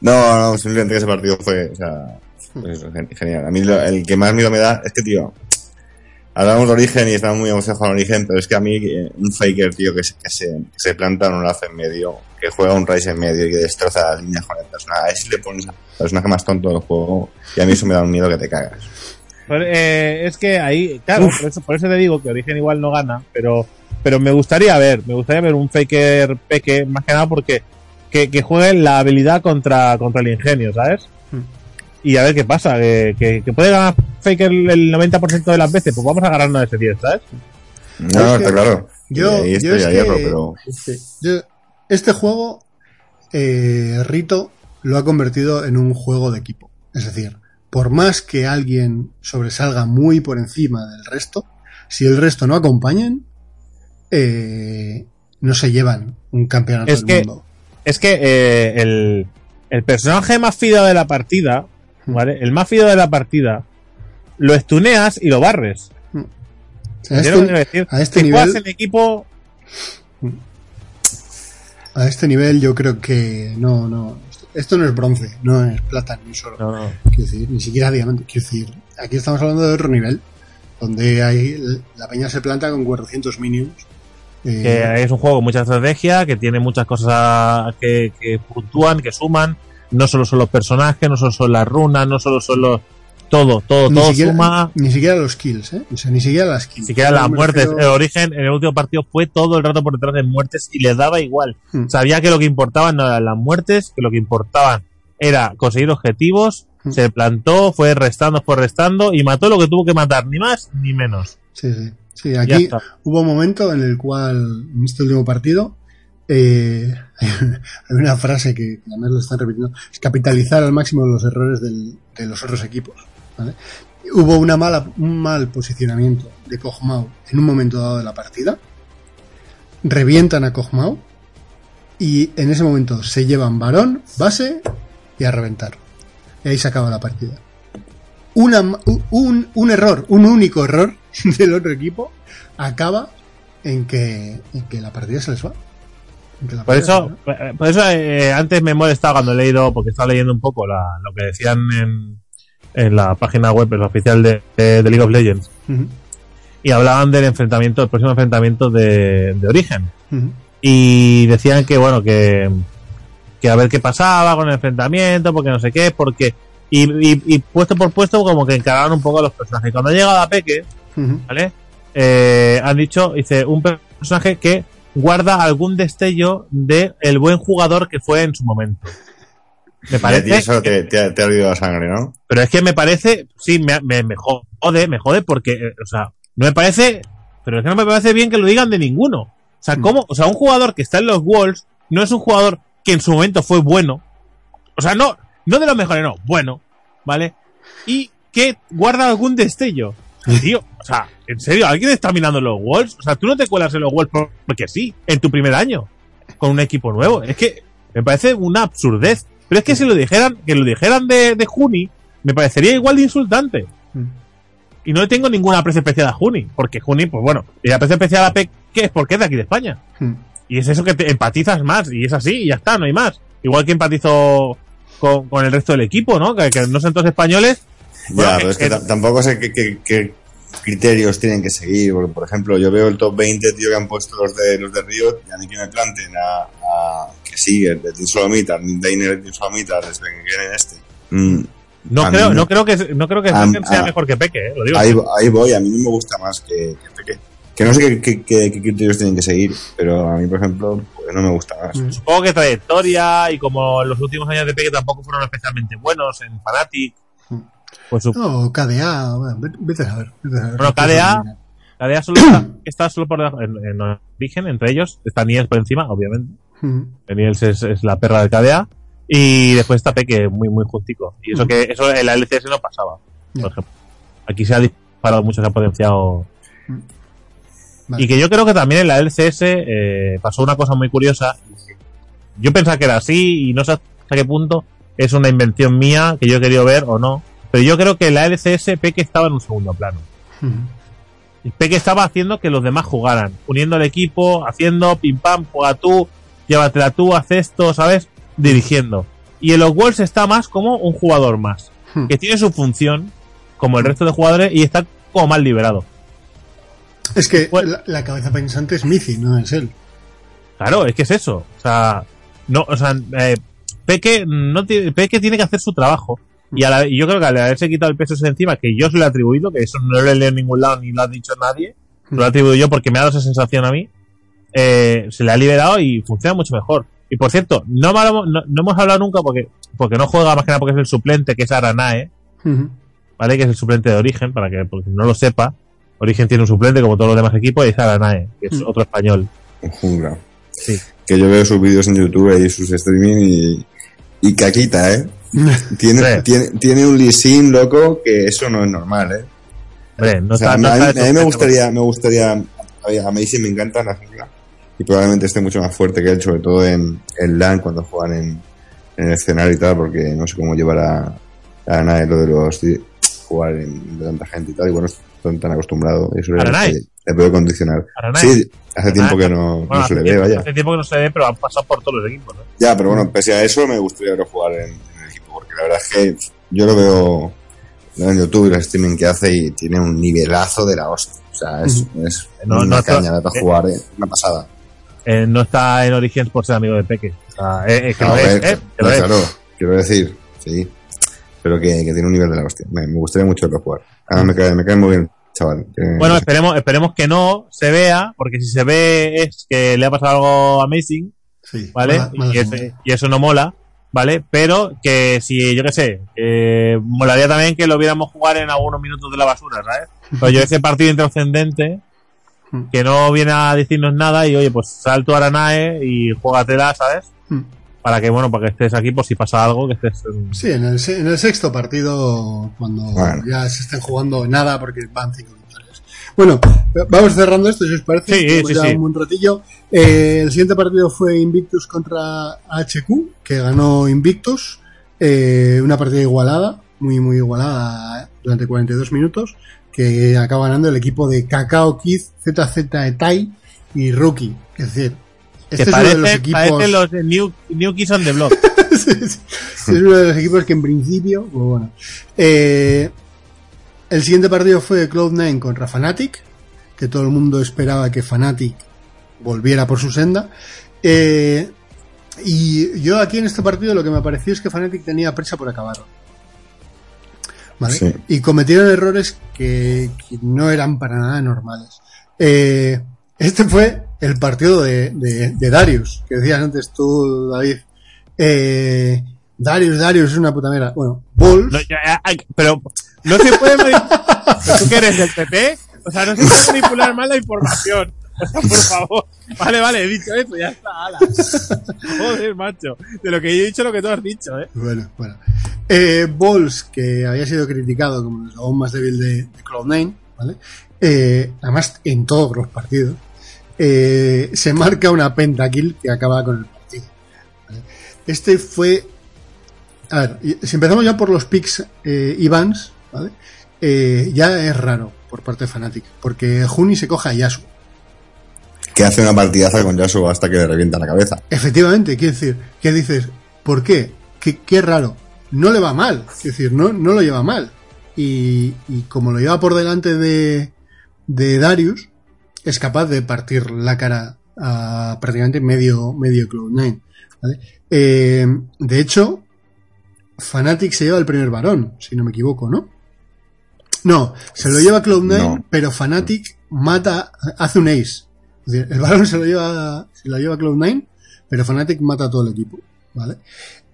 S3: No, no, simplemente que ese partido fue, o sea, pues eso, genial. A mí lo- el que más miedo me da es que, tío, hablamos de origen y estamos muy emocionados con origen, pero es que a mí eh, un faker, tío, que se, que se, que se planta en un lazo en medio, que juega un race en medio y que destroza las líneas con el personaje, a ese le pones al personaje más tonto del juego y a mí eso me da un miedo que te cagas.
S1: Pero, eh, es que ahí, claro, por eso, por eso te digo que Origen igual no gana, pero, pero me gustaría ver, me gustaría ver un Faker Peque, más que nada porque que, que juegue la habilidad contra, contra el ingenio, ¿sabes?
S2: Hmm.
S1: Y a ver qué pasa, que, que, que puede ganar Faker el 90% de las veces, pues vamos a ganarnos ese 10, ¿sabes?
S3: No,
S2: Es
S3: no,
S2: que
S3: está claro.
S2: Yo, yo
S3: estoy
S2: es
S3: a
S2: que-
S3: hierro, pero
S2: Sí. Yo- este juego, eh, Rito lo ha convertido en un juego de equipo. Es decir, por más que alguien sobresalga muy por encima del resto, si el resto no acompañan, eh, no se llevan un campeonato
S1: Es
S2: del
S1: que-
S2: mundo.
S1: Es que eh, el, el personaje más fido de la partida, ¿vale? El más fido de la partida, lo estuneas y lo barres.
S2: A
S1: ¿Entiendes lo que
S2: este,
S1: decir?
S2: a este
S1: si
S2: nivel,
S1: en equipo,
S2: a este nivel yo creo que no, no. Esto no es bronce, no es plata ni oro.
S1: no, no.
S2: Quiero decir, ni siquiera diamante. Quiero decir, aquí estamos hablando de otro nivel, donde hay, la peña se planta con 400 minions. eh,
S1: que es un juego con mucha estrategia, que tiene muchas cosas que, que puntúan, que suman. No solo son los personajes, no solo son las runas, no solo son los. Todo, todo,
S2: ni,
S1: todo
S2: siquiera,
S1: suma.
S2: ni siquiera los kills, ¿eh? O sea, ni siquiera las kills.
S1: Ni siquiera las muertes.
S2: refiero-
S1: El origen en el último partido fue todo el rato por detrás de muertes y les daba igual.
S2: Hmm.
S1: Sabía que lo que importaban no eran las muertes, que lo que importaban era conseguir objetivos.
S2: Hmm.
S1: Se plantó, fue restando, fue restando y mató lo que tuvo que matar, ni más ni menos.
S2: Sí, sí. Sí, aquí hubo un momento en el cual, en este último partido, eh, hay una frase que además lo están repitiendo, es capitalizar al máximo los errores del- de los otros equipos. ¿Vale? Hubo una mala, un mal posicionamiento de Kog'Maw en un momento dado de la partida, revientan a Kog'Maw y en ese momento se llevan varón, base y a reventar. Y ahí se acaba la partida. Una, un, un error, un único error del otro equipo acaba en que, en que la partida se les va.
S1: Por eso, por eso eh, antes me he molestado cuando he leído, porque estaba leyendo un poco la- lo que decían en, en la página web, el oficial de, de- de League of Legends, y hablaban del enfrentamiento, el próximo enfrentamiento de, de Origen. Y decían que, bueno, que, que a ver qué pasaba con el enfrentamiento, porque no sé qué, porque. Y, y, y puesto por puesto, como que encaraban un poco a los personajes. Cuando ha llegado a Peque. ¿vale? Eh, han dicho, dice, un personaje que guarda algún destello de el buen jugador que fue en su momento. Me
S3: y
S1: parece.
S3: eso te, te, ha- te ha olvidado la sangre, ¿no?
S1: Pero es que me parece, sí, me, me, me jode, me jode porque, eh, o sea, no me parece, pero es que no me parece bien que lo digan de ninguno. O sea,
S2: Mm.
S1: ¿cómo? O sea, un jugador que está en los Wolves no es un jugador que en su momento fue bueno. O sea, no, no de los mejores, no, bueno, ¿vale? Y que guarda algún destello. Tío, o sea, en serio, ¿alguien está mirando los Wolves? O sea, tú no te cuelas en los Wolves por- porque sí, en tu primer año, con un equipo nuevo. Es que me parece una absurdez. Pero es que si lo dijeran, que lo dijeran de, de Juni, me parecería igual de insultante.
S2: Mm.
S1: Y no le tengo ningún aprecio especial a Juni, porque Juni, pues bueno, el aprecio especial a Peque es porque es de aquí de España.
S2: Mm.
S1: Y es eso que te empatizas más, y es así, y ya está, no hay más. Igual que empatizo con, con el resto del equipo, ¿no? Que, que no son todos españoles.
S3: Ya,
S1: Bueno,
S3: pero es que
S1: que-
S3: ta- tampoco sé qué, qué- qué criterios tienen que seguir. Porque, por ejemplo, yo veo el top 20, tío, que han puesto los de los de Riot, y a mí que me planten a, a- que sigue, de Team Solomitar, Dainer de Team Solomitar, desde que viene este. Mm,
S1: No creo,
S3: no.
S1: no creo que no creo que
S3: A-
S1: sea
S3: a-
S1: mejor que Peque, eh, lo digo.
S3: ahí, ahí voy, a mí no me gusta más que, que Peque. Que no sé qué, qué- qué- qué criterios tienen que seguir, pero a mí, por ejemplo, pues no me gusta más.
S2: Mm.
S1: Supongo que trayectoria y como los últimos años de Peque tampoco fueron especialmente buenos en Fnatic.
S2: Mm.
S1: Pues su,
S2: No, KDA, bueno, vete- a ver. vete a ver.
S1: Bueno, KDA, KDA solo está, está solo por debajo, en, en origen, entre ellos, está Niels por encima, obviamente.
S2: Mm.
S1: que Niels es, es la perra del KDA. Y después está Peque, muy, muy justico. Y eso
S2: Mm.
S1: que eso en la LCS no pasaba, por ejemplo. Aquí se ha disparado mucho, se ha potenciado.
S2: Vale.
S1: Y que yo creo que también en la LCS eh, pasó una cosa muy curiosa. Yo pensaba que era así y no sé hasta qué punto es una invención mía que yo he querido ver o no. Pero yo creo que en la LCS Peque estaba en un segundo plano.
S2: Mm.
S1: Y Peque estaba haciendo que los demás jugaran, uniendo el equipo, haciendo pim pam, juega tú, llévatela tú, haz esto, ¿sabes? Dirigiendo. Y en los Wolves está más como un jugador más,
S2: Hmm.
S1: que tiene su función, como el resto de jugadores, y está como más liberado.
S2: Es que
S1: Bueno.
S2: la, la cabeza pensante es Mizi, no es él.
S1: Claro, es que es eso. O sea, no, o sea, eh, Peque, no tiene, Peque tiene que hacer su trabajo. Y, a la- y yo creo que al haberse quitado el peso ese encima, que yo se lo he atribuido, que eso no lo he leído en ningún lado ni lo ha dicho nadie, lo he atribuido yo porque me ha dado esa sensación a mí, eh, se le ha liberado y funciona mucho mejor. Y por cierto, no, hemos hablado nunca porque, porque no juega más que nada porque es el suplente, que es Aranae,
S2: Mm.
S1: ¿vale? Que es el suplente de Origen, para que porque no lo sepa. Origen tiene un suplente como todos los demás equipos y es Aranae, que es otro español.
S3: Un jungla.
S1: Sí.
S3: Que yo veo sus vídeos en YouTube y sus streaming y, y caquita, ¿eh? Tiene,
S1: Sí.
S3: tiene, tiene un leasing loco que eso no es normal, ¿eh?
S1: Hombre, no
S3: O sea,
S1: está, no
S3: a,
S1: está
S3: mí,
S1: de
S3: a mí me gustaría, me gustaría, a mí- a mí sí me encanta la jungla y probablemente esté mucho más fuerte que él, sobre todo en, en LAN cuando juegan en, en el escenario y tal, porque no sé cómo llevar a, a lo de los jugar en, de tanta gente y tal, y bueno, estoy tan acostumbrado, eso le, le- le puedo condicionar. Sí, hace tiempo que no,
S1: Bueno,
S3: no se le ve, vaya.
S1: Hace tiempo que no se ve, pero han pasado por todos los equipos. ¿no?
S3: Ya, pero bueno, pese a eso me gustaría verlo jugar en, en el equipo, porque la verdad es que yo lo veo, en YouTube y el streaming que hace y tiene un nivelazo de la hostia. O sea, es, es
S1: No,
S3: una
S1: no,
S3: caña para
S1: eh,
S3: jugar, eh, una pasada.
S1: Eh, no está en Origins por ser amigo de Peque. O sea, eh, eh, que
S3: A
S1: lo es,
S3: ver,
S1: eh, que lo es.
S3: claro, quiero decir, sí, pero que, que tiene un nivel de la hostia. Me, me gustaría mucho verlo jugar. Además, me cae, me cae muy bien, chaval. que-
S1: Bueno, esperemos, esperemos que no se vea, porque si se ve es que le ha pasado algo amazing,
S2: Sí,
S1: ¿vale?
S2: mala- mala
S1: y, ese-
S2: señal.
S1: y eso no mola, ¿vale? Pero que si, yo qué sé, eh, molaría también que lo viéramos jugar en algunos minutos de la basura, ¿sabes? Pero yo ese partido intrascendente, que no viene a decirnos nada y oye, pues sal tu Aranae y juégatela, ¿sabes?
S2: Mm.
S1: Para que, bueno, para que estés aquí por si pasa algo, que estés... en-
S2: Sí, en el, se- en el sexto partido, cuando
S3: Bueno.
S2: ya se estén jugando nada, porque van cinco victorias. Bueno, vamos cerrando esto, si os parece.
S1: Sí,
S2: Llevamos
S1: sí,
S2: ya
S1: sí.
S2: un buen ratillo. Eh, el siguiente partido fue Invictus contra HQ, que ganó Invictus. Eh, una partida igualada, muy, muy igualada durante 42 minutos, que acaba ganando el equipo de Cacao Kid, ZZ Etai y Rookie. Es decir,
S1: que
S2: este es uno de los equipos.
S1: parece los de New, New Kids on the Block.
S2: Sí, sí. Es uno de los equipos que en principio, pues bueno. Eh, el siguiente partido fue Cloud9 contra Fnatic, que todo el mundo esperaba que Fnatic volviera por su senda. Eh, y yo aquí en este partido lo que me pareció es que Fnatic tenía prisa por acabar. ¿Vale?
S3: Sí.
S2: Y cometieron errores que, que no eran para nada normales. Eh, este fue el partido de, de- de Darius, que decías antes tú, David. Eh, Darius, Darius es una puta mierda. Bueno, Bulls.
S1: No, ya, ya, ay, pero no se puede manipular. ¿Tú qué eres del PP? O sea, no se puede manipular mal la información. O sea, por favor. Vale, vale, he dicho eso, ya está, ala. Joder, macho. De lo que yo he dicho, lo que tú has dicho, eh.
S2: Bueno, bueno. Eh, Balls, que había sido criticado como el eslabón más débil de, de Cloud9, ¿vale? Eh, además, en todos los partidos, eh, se marca una pentakill que acaba con el partido. ¿vale? Este fue. A ver, si empezamos ya por los picks Ivans, ¿vale? Eh, ya es raro por parte de Fnatic, porque Juni se coge a Yasu.
S3: Que hace una partidaza con Yasuo hasta que le revienta la cabeza.
S2: Efectivamente, quiero decir, ¿qué dices? ¿Por qué? ¿Qué, qué raro? No le va mal, es decir, no, no lo lleva mal. Y, y como lo lleva por delante de, de Darius, es capaz de partir la cara a prácticamente medio, medio Cloud9. ¿vale? Eh, de hecho, Fnatic se lleva el primer varón, si no me equivoco, ¿no? No, se lo lleva Cloud9,
S3: No.
S2: pero Fnatic mata, hace un ace. Es decir, el balón se lo lleva, se lo lleva Cloud9, pero Fnatic mata a todo el equipo, ¿vale?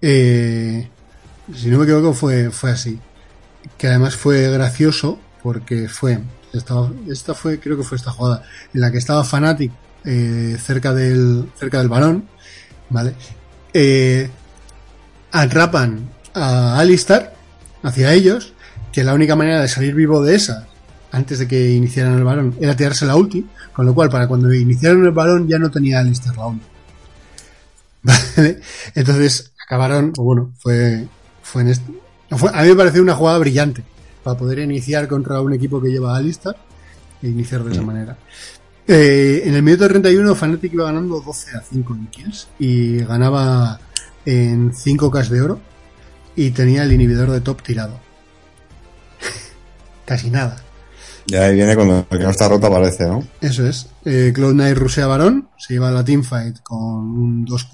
S2: Eh, si no me equivoco fue, fue así. Que además fue gracioso porque fue, esta fue, creo que fue esta jugada, en la que estaba Fnatic eh, cerca del, cerca del balón, ¿vale? Eh, atrapan a Alistar hacia ellos, que la única manera de salir vivo de esa, antes de que iniciaran el balón, era tirarse la ulti, con lo cual para cuando iniciaron el balón ya no tenía Alistar la ulti. ¿Vale? Entonces acabaron, o bueno, fue, fue en este, fue- a mí me pareció una jugada brillante para poder iniciar contra un equipo que lleva a Alistar e iniciar de esa manera. Eh, en el minuto 31 Fnatic iba ganando 12 a 5 en kills y ganaba en 5K de oro y tenía el inhibidor de top tirado. Casi nada.
S3: Y ahí viene cuando el que no está roto aparece, ¿no?
S2: Eso es. Eh, Cloud9 rusea varón, se lleva la teamfight con un 2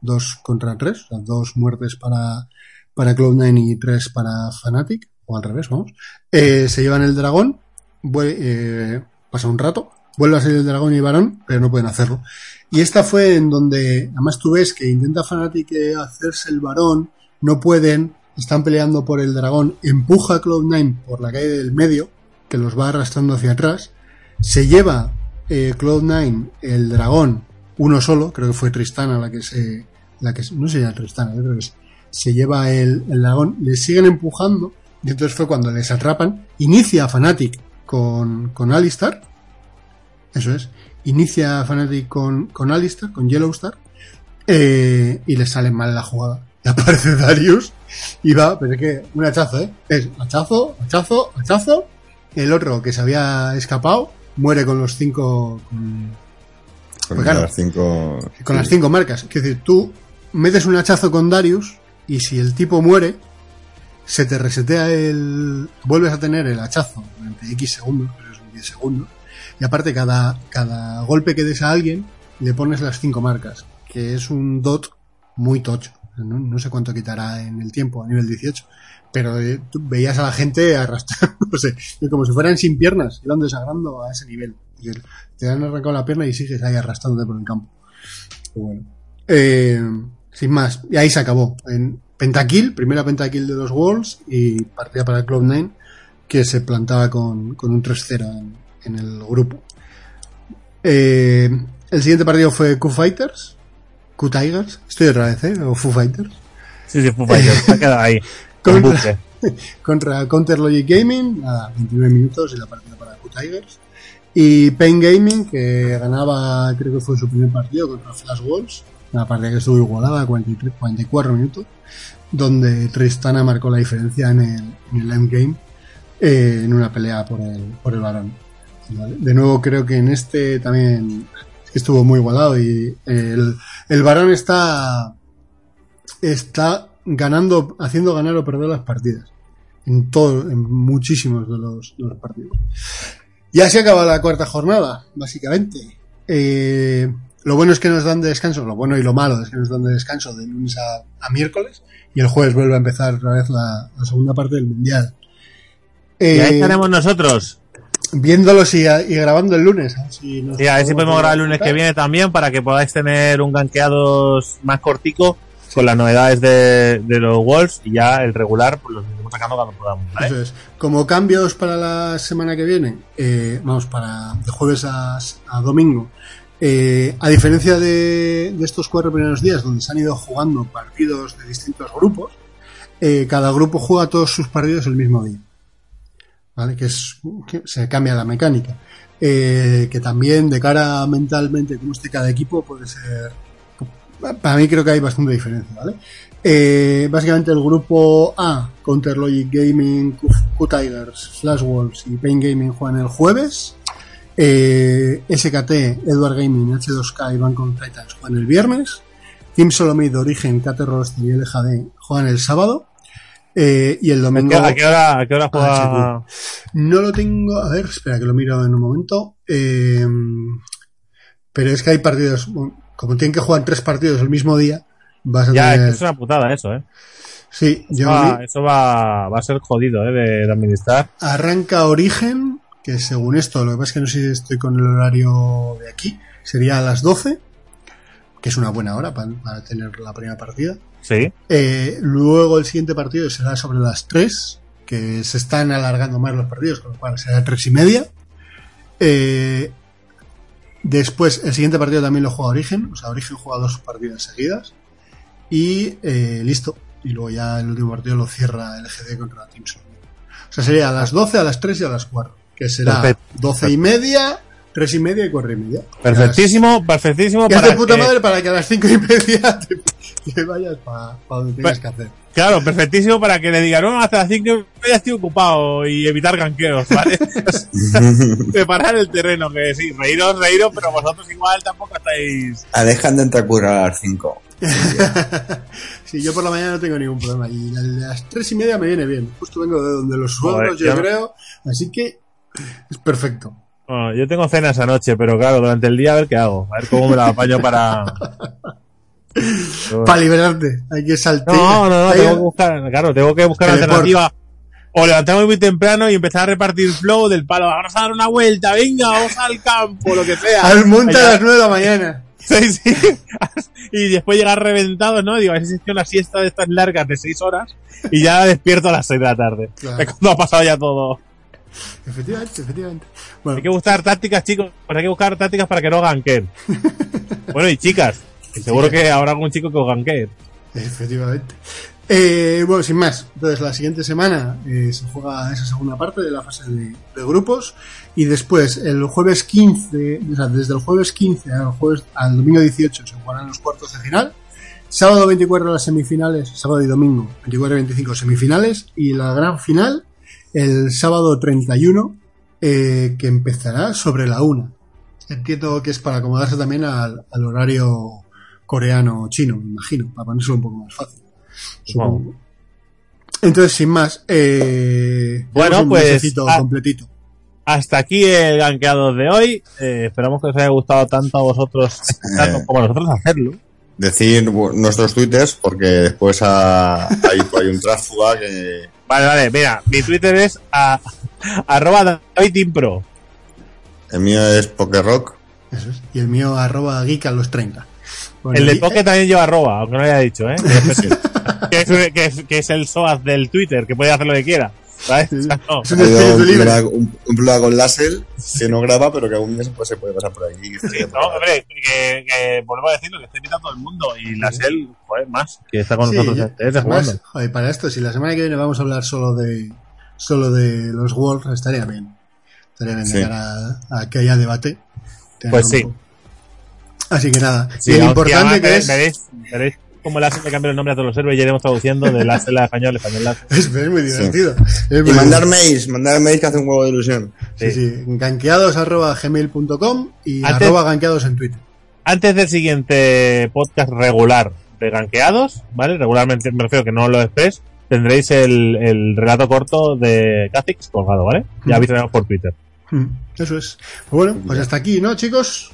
S2: dos contra 3, o sea, dos muertes para, para Cloud9 y 3 para Fnatic, o al revés, vamos. Eh, se llevan el dragón, eh, pasa un rato, vuelve a salir el dragón y varón, pero no pueden hacerlo. Y esta fue en donde, además tú ves que intenta Fnatic eh, hacerse el varón, no pueden, están peleando por el dragón, empuja a Cloud9 por la calle del medio, que los va arrastrando hacia atrás, se lleva eh, Cloud9 el dragón uno solo, creo que fue Tristana la que se, la que no sé era Tristana, yo creo que se, se lleva el, el dragón, le siguen empujando y entonces fue cuando les atrapan, inicia a Fnatic con, con Alistar, eso es, inicia a Fnatic con, con Alistar, con Yellowstar, eh, y le sale mal la jugada. Y aparece Darius y va, pero es que un hachazo, ¿eh? Es hachazo, hachazo, hachazo. El otro que se había escapado muere con los cinco, con,
S3: Con
S2: Pues claro.
S3: las cinco.
S2: con las cinco marcas. Es decir, tú metes un hachazo con Darius y si el tipo muere, se te resetea el. Vuelves a tener el hachazo durante X segundos, pero es un 10 segundos. Y aparte, cada, cada golpe que des a alguien, le pones las cinco marcas, que es un dot muy tocho. No, sé cuánto quitará en el tiempo, a nivel 18. Pero eh, tú veías a la gente arrastrándose, como si fueran sin piernas, iban desagrando a ese nivel. Te han arrancado la pierna y sigues ahí arrastrándote por el campo. Bueno. Eh, sin más, y ahí se acabó. En pentakill, primera pentakill de los Wolves y partida para Cloud9 que se plantaba con, con un 3-0 en, en el grupo. Eh, el siguiente partido fue Q Fighters, Q Tigers, estoy otra vez, ¿eh? O Foo Fighters,
S1: Sí, sí, Foo Fighters, ha quedado ahí. Con
S2: Contra- contra Counter Logic Gaming, nada, 29 minutos y la partida para Q Tigers. Y Pain Gaming, que ganaba, creo que fue su primer partido contra Flash Wolves, una partida que estuvo igualada, 43, 44 minutos, donde Tristana marcó la diferencia en el, en el endgame, eh, en una pelea por el, por el varón. De nuevo, creo que en este también estuvo muy igualado y el, el varón está, está ganando, haciendo ganar o perder las partidas en todo, en muchísimos de los, de los partidos. Ya se acaba la cuarta jornada, básicamente. Eh, lo bueno es que nos dan de descanso, lo bueno y lo malo es que nos dan de descanso de lunes a, a miércoles y el jueves vuelve a empezar otra vez la, la segunda parte del mundial.
S1: Y ahí
S2: Eh,
S1: estaremos nosotros.
S2: viéndolos y, y grabando el lunes. A ver si, nos
S1: Y a ver si podemos grabar el lunes que viene también para que podáis tener un ganqueados más cortico con las novedades de, de los Wolves y ya el regular pues los iremos sacando cuando podamos. ¿vale?
S2: Eso es. Como cambios para la semana que viene, eh, vamos, para de jueves a, a domingo, eh, a diferencia de, estos cuatro primeros días donde se han ido jugando partidos de distintos grupos, eh, cada grupo juega todos sus partidos el mismo día. ¿vale? Que es se cambia la mecánica. Eh, que también de cara mentalmente, como esté cada equipo, puede ser. Para mí creo que hay bastante diferencia, ¿vale? Básicamente el grupo A, Counter Logic Gaming, Q, Q Tigers, Flash Wolves y Pain Gaming juegan el jueves. Eh, SKT, Edward Gaming, H2K y Bangkok Titans juegan el viernes. Team Solomid, Origen, KT Roster y LGD juegan el sábado. Eh, y el
S1: ¿A
S2: domingo.
S1: a qué hora, a qué hora juega?
S2: Ah, No lo tengo. A ver, espera que lo miro en un momento. Eh, pero es que hay partidos. Como tienen que jugar tres partidos el mismo día, vas a
S1: ya, es,
S2: tener.
S1: que es una putada eso, ¿eh?
S2: Sí, yo
S1: eso va, va a ser jodido, ¿eh? De, de administrar.
S2: arranca Origen, que según esto, lo que pasa es que no sé si estoy con el horario de aquí, sería a las 12, que es una buena hora para, para tener la primera partida.
S1: Sí.
S2: Eh, luego el siguiente partido será sobre las 3, que se están alargando más los partidos, con lo cual será 3 y media. Eh, después, el siguiente partido también lo juega Origen, o sea, Origen juega dos partidas seguidas. Y eh, listo. Y luego ya el último partido lo cierra el GD contra Team Solomid. O sea, sería a las 12, a las 3 y a las 4. Que será
S1: Perfecto.
S2: 12 y media, 3 y media y 4 y media.
S1: Perfectísimo, perfectísimo
S2: Que es
S1: para
S2: de puta
S1: que-
S2: madre para que a las 5 y media te, te vayas para donde tengas que hacer.
S1: Claro, perfectísimo para que le digan, no, hasta las 5 y media estoy ocupado y evitar ganqueos, ¿vale? Preparar el terreno, que sí, reíros, reíros, pero vosotros igual tampoco estáis...
S3: Alejan de entrecurrar a las 5.
S2: Sí, yo por la mañana no tengo ningún problema. Y la de las tres y media me viene bien. Justo vengo de donde los suegros, yo creo. Así que es perfecto.
S1: Bueno, yo tengo cena esa noche, pero claro, durante el día a ver qué hago, a ver cómo me la apaño para...
S2: Para liberarte, hay que saltar.
S1: No, no, no, tengo que buscar, claro, tengo que buscar alternativa. O levantarme muy temprano y empezar a repartir flow del palo. Vamos a dar una vuelta, venga, vamos al campo, lo que sea.
S2: Al monte a las 9 de la mañana.
S1: Sí, sí. Y después llegar reventado, ¿no? Digo, a ver si es una siesta de estas largas de 6 horas y ya despierto a las 6 de la tarde.
S2: Claro.
S1: Es cuando ha pasado ya todo.
S2: Efectivamente, efectivamente. Bueno,
S1: Hay que buscar tácticas, chicos. Pues hay que buscar tácticas para que no ganquen. bueno, y chicas, seguro que habrá algún chico que os ganquee.
S2: efectivamente. Eh, bueno, sin más. Entonces, la siguiente semana eh, se juega esa segunda parte de la fase de, de grupos. Y después, el jueves 15, o sea, desde el jueves 15 al, jueves, al domingo 18 se jugarán los cuartos de final. Sábado 24 las semifinales, sábado y domingo 24 y 25 semifinales. Y la gran final el sábado 31, eh, que empezará sobre la 1. Entiendo que es para acomodarse también al, al horario coreano-chino, me imagino, para ponérselo un poco más fácil. Supongo. Entonces, sin más, eh,
S1: Bueno,
S2: un
S1: pues,
S2: mesecito
S1: ah,
S2: completito.
S1: Hasta aquí el ganqueado de hoy. Eh, esperamos que os haya gustado tanto a vosotros tanto como a nosotros hacerlo.
S3: Decir nuestros twitters, porque después ha- hay, hay un tránsfuga que.
S1: Vale, vale, mira, mi Twitter es a, arroba DavidImpro.
S3: El mío es Pokerrock.
S2: Eso es. Y el mío, arroba geek a los 30. Bueno,
S1: El de Poké también lleva arroba, aunque no lo haya dicho, ¿eh? que, es, que, es, que es el SOAS del Twitter, que puede hacer lo que quiera. ¿Sabes? O sea, no.
S2: Es un
S3: un, con Lassel que no graba, pero que algún día se puede, se puede pasar por aquí.
S1: No, hombre, que, que volvemos a decirlo, que está invitado todo el mundo. Y la SEL, joder, más, que está con
S2: Sí,
S1: nosotros
S2: yo-
S1: jugando.
S2: joder, para esto, si la semana que viene vamos a hablar solo de solo de los Worlds, estaría bien. Estaría bien cara a, a que haya debate.
S1: Pues sí.
S2: Así que nada. Lo importante que es,
S1: veréis, veréis cómo la SEL le cambia el nombre a todos los servers y iremos traduciendo de la SEL a español, español
S2: es, es muy divertido. Es muy
S3: Y mandar mails, mandar mails que hace un huevo de ilusión.
S2: Sí, sí. Ganqueados arroba gmail.com y
S1: Antes-
S2: arroba ganqueados en Twitter.
S1: Antes del siguiente podcast regular de ganqueados, ¿vale? Regularmente me refiero que no lo express, tendréis el, el relato corto de Kha'Zix colgado, ¿vale? Ya
S2: Mm.
S1: avisaremos por Twitter.
S2: Mm, Eso es. Pues bueno, pues hasta aquí, ¿no, chicos?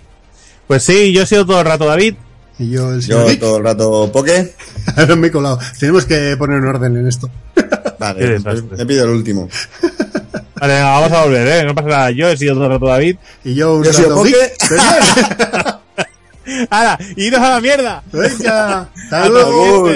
S1: Pues sí, yo he sido todo el rato David.
S2: Y yo, el señor
S3: Yo
S2: Geek.
S3: todo el rato Poke.
S2: Ahora me he colado. Tenemos que poner un orden en esto.
S3: Vale, me pido el último.
S1: Vale, venga, vamos a volver, ¿eh? No pasa nada. Yo he sido todo el rato David.
S2: Y yo un
S3: Yo
S2: rato
S3: Poke.
S1: ¡Hala! ¡Iros a la mierda!
S2: Venga, hasta
S1: Hasta
S2: luego.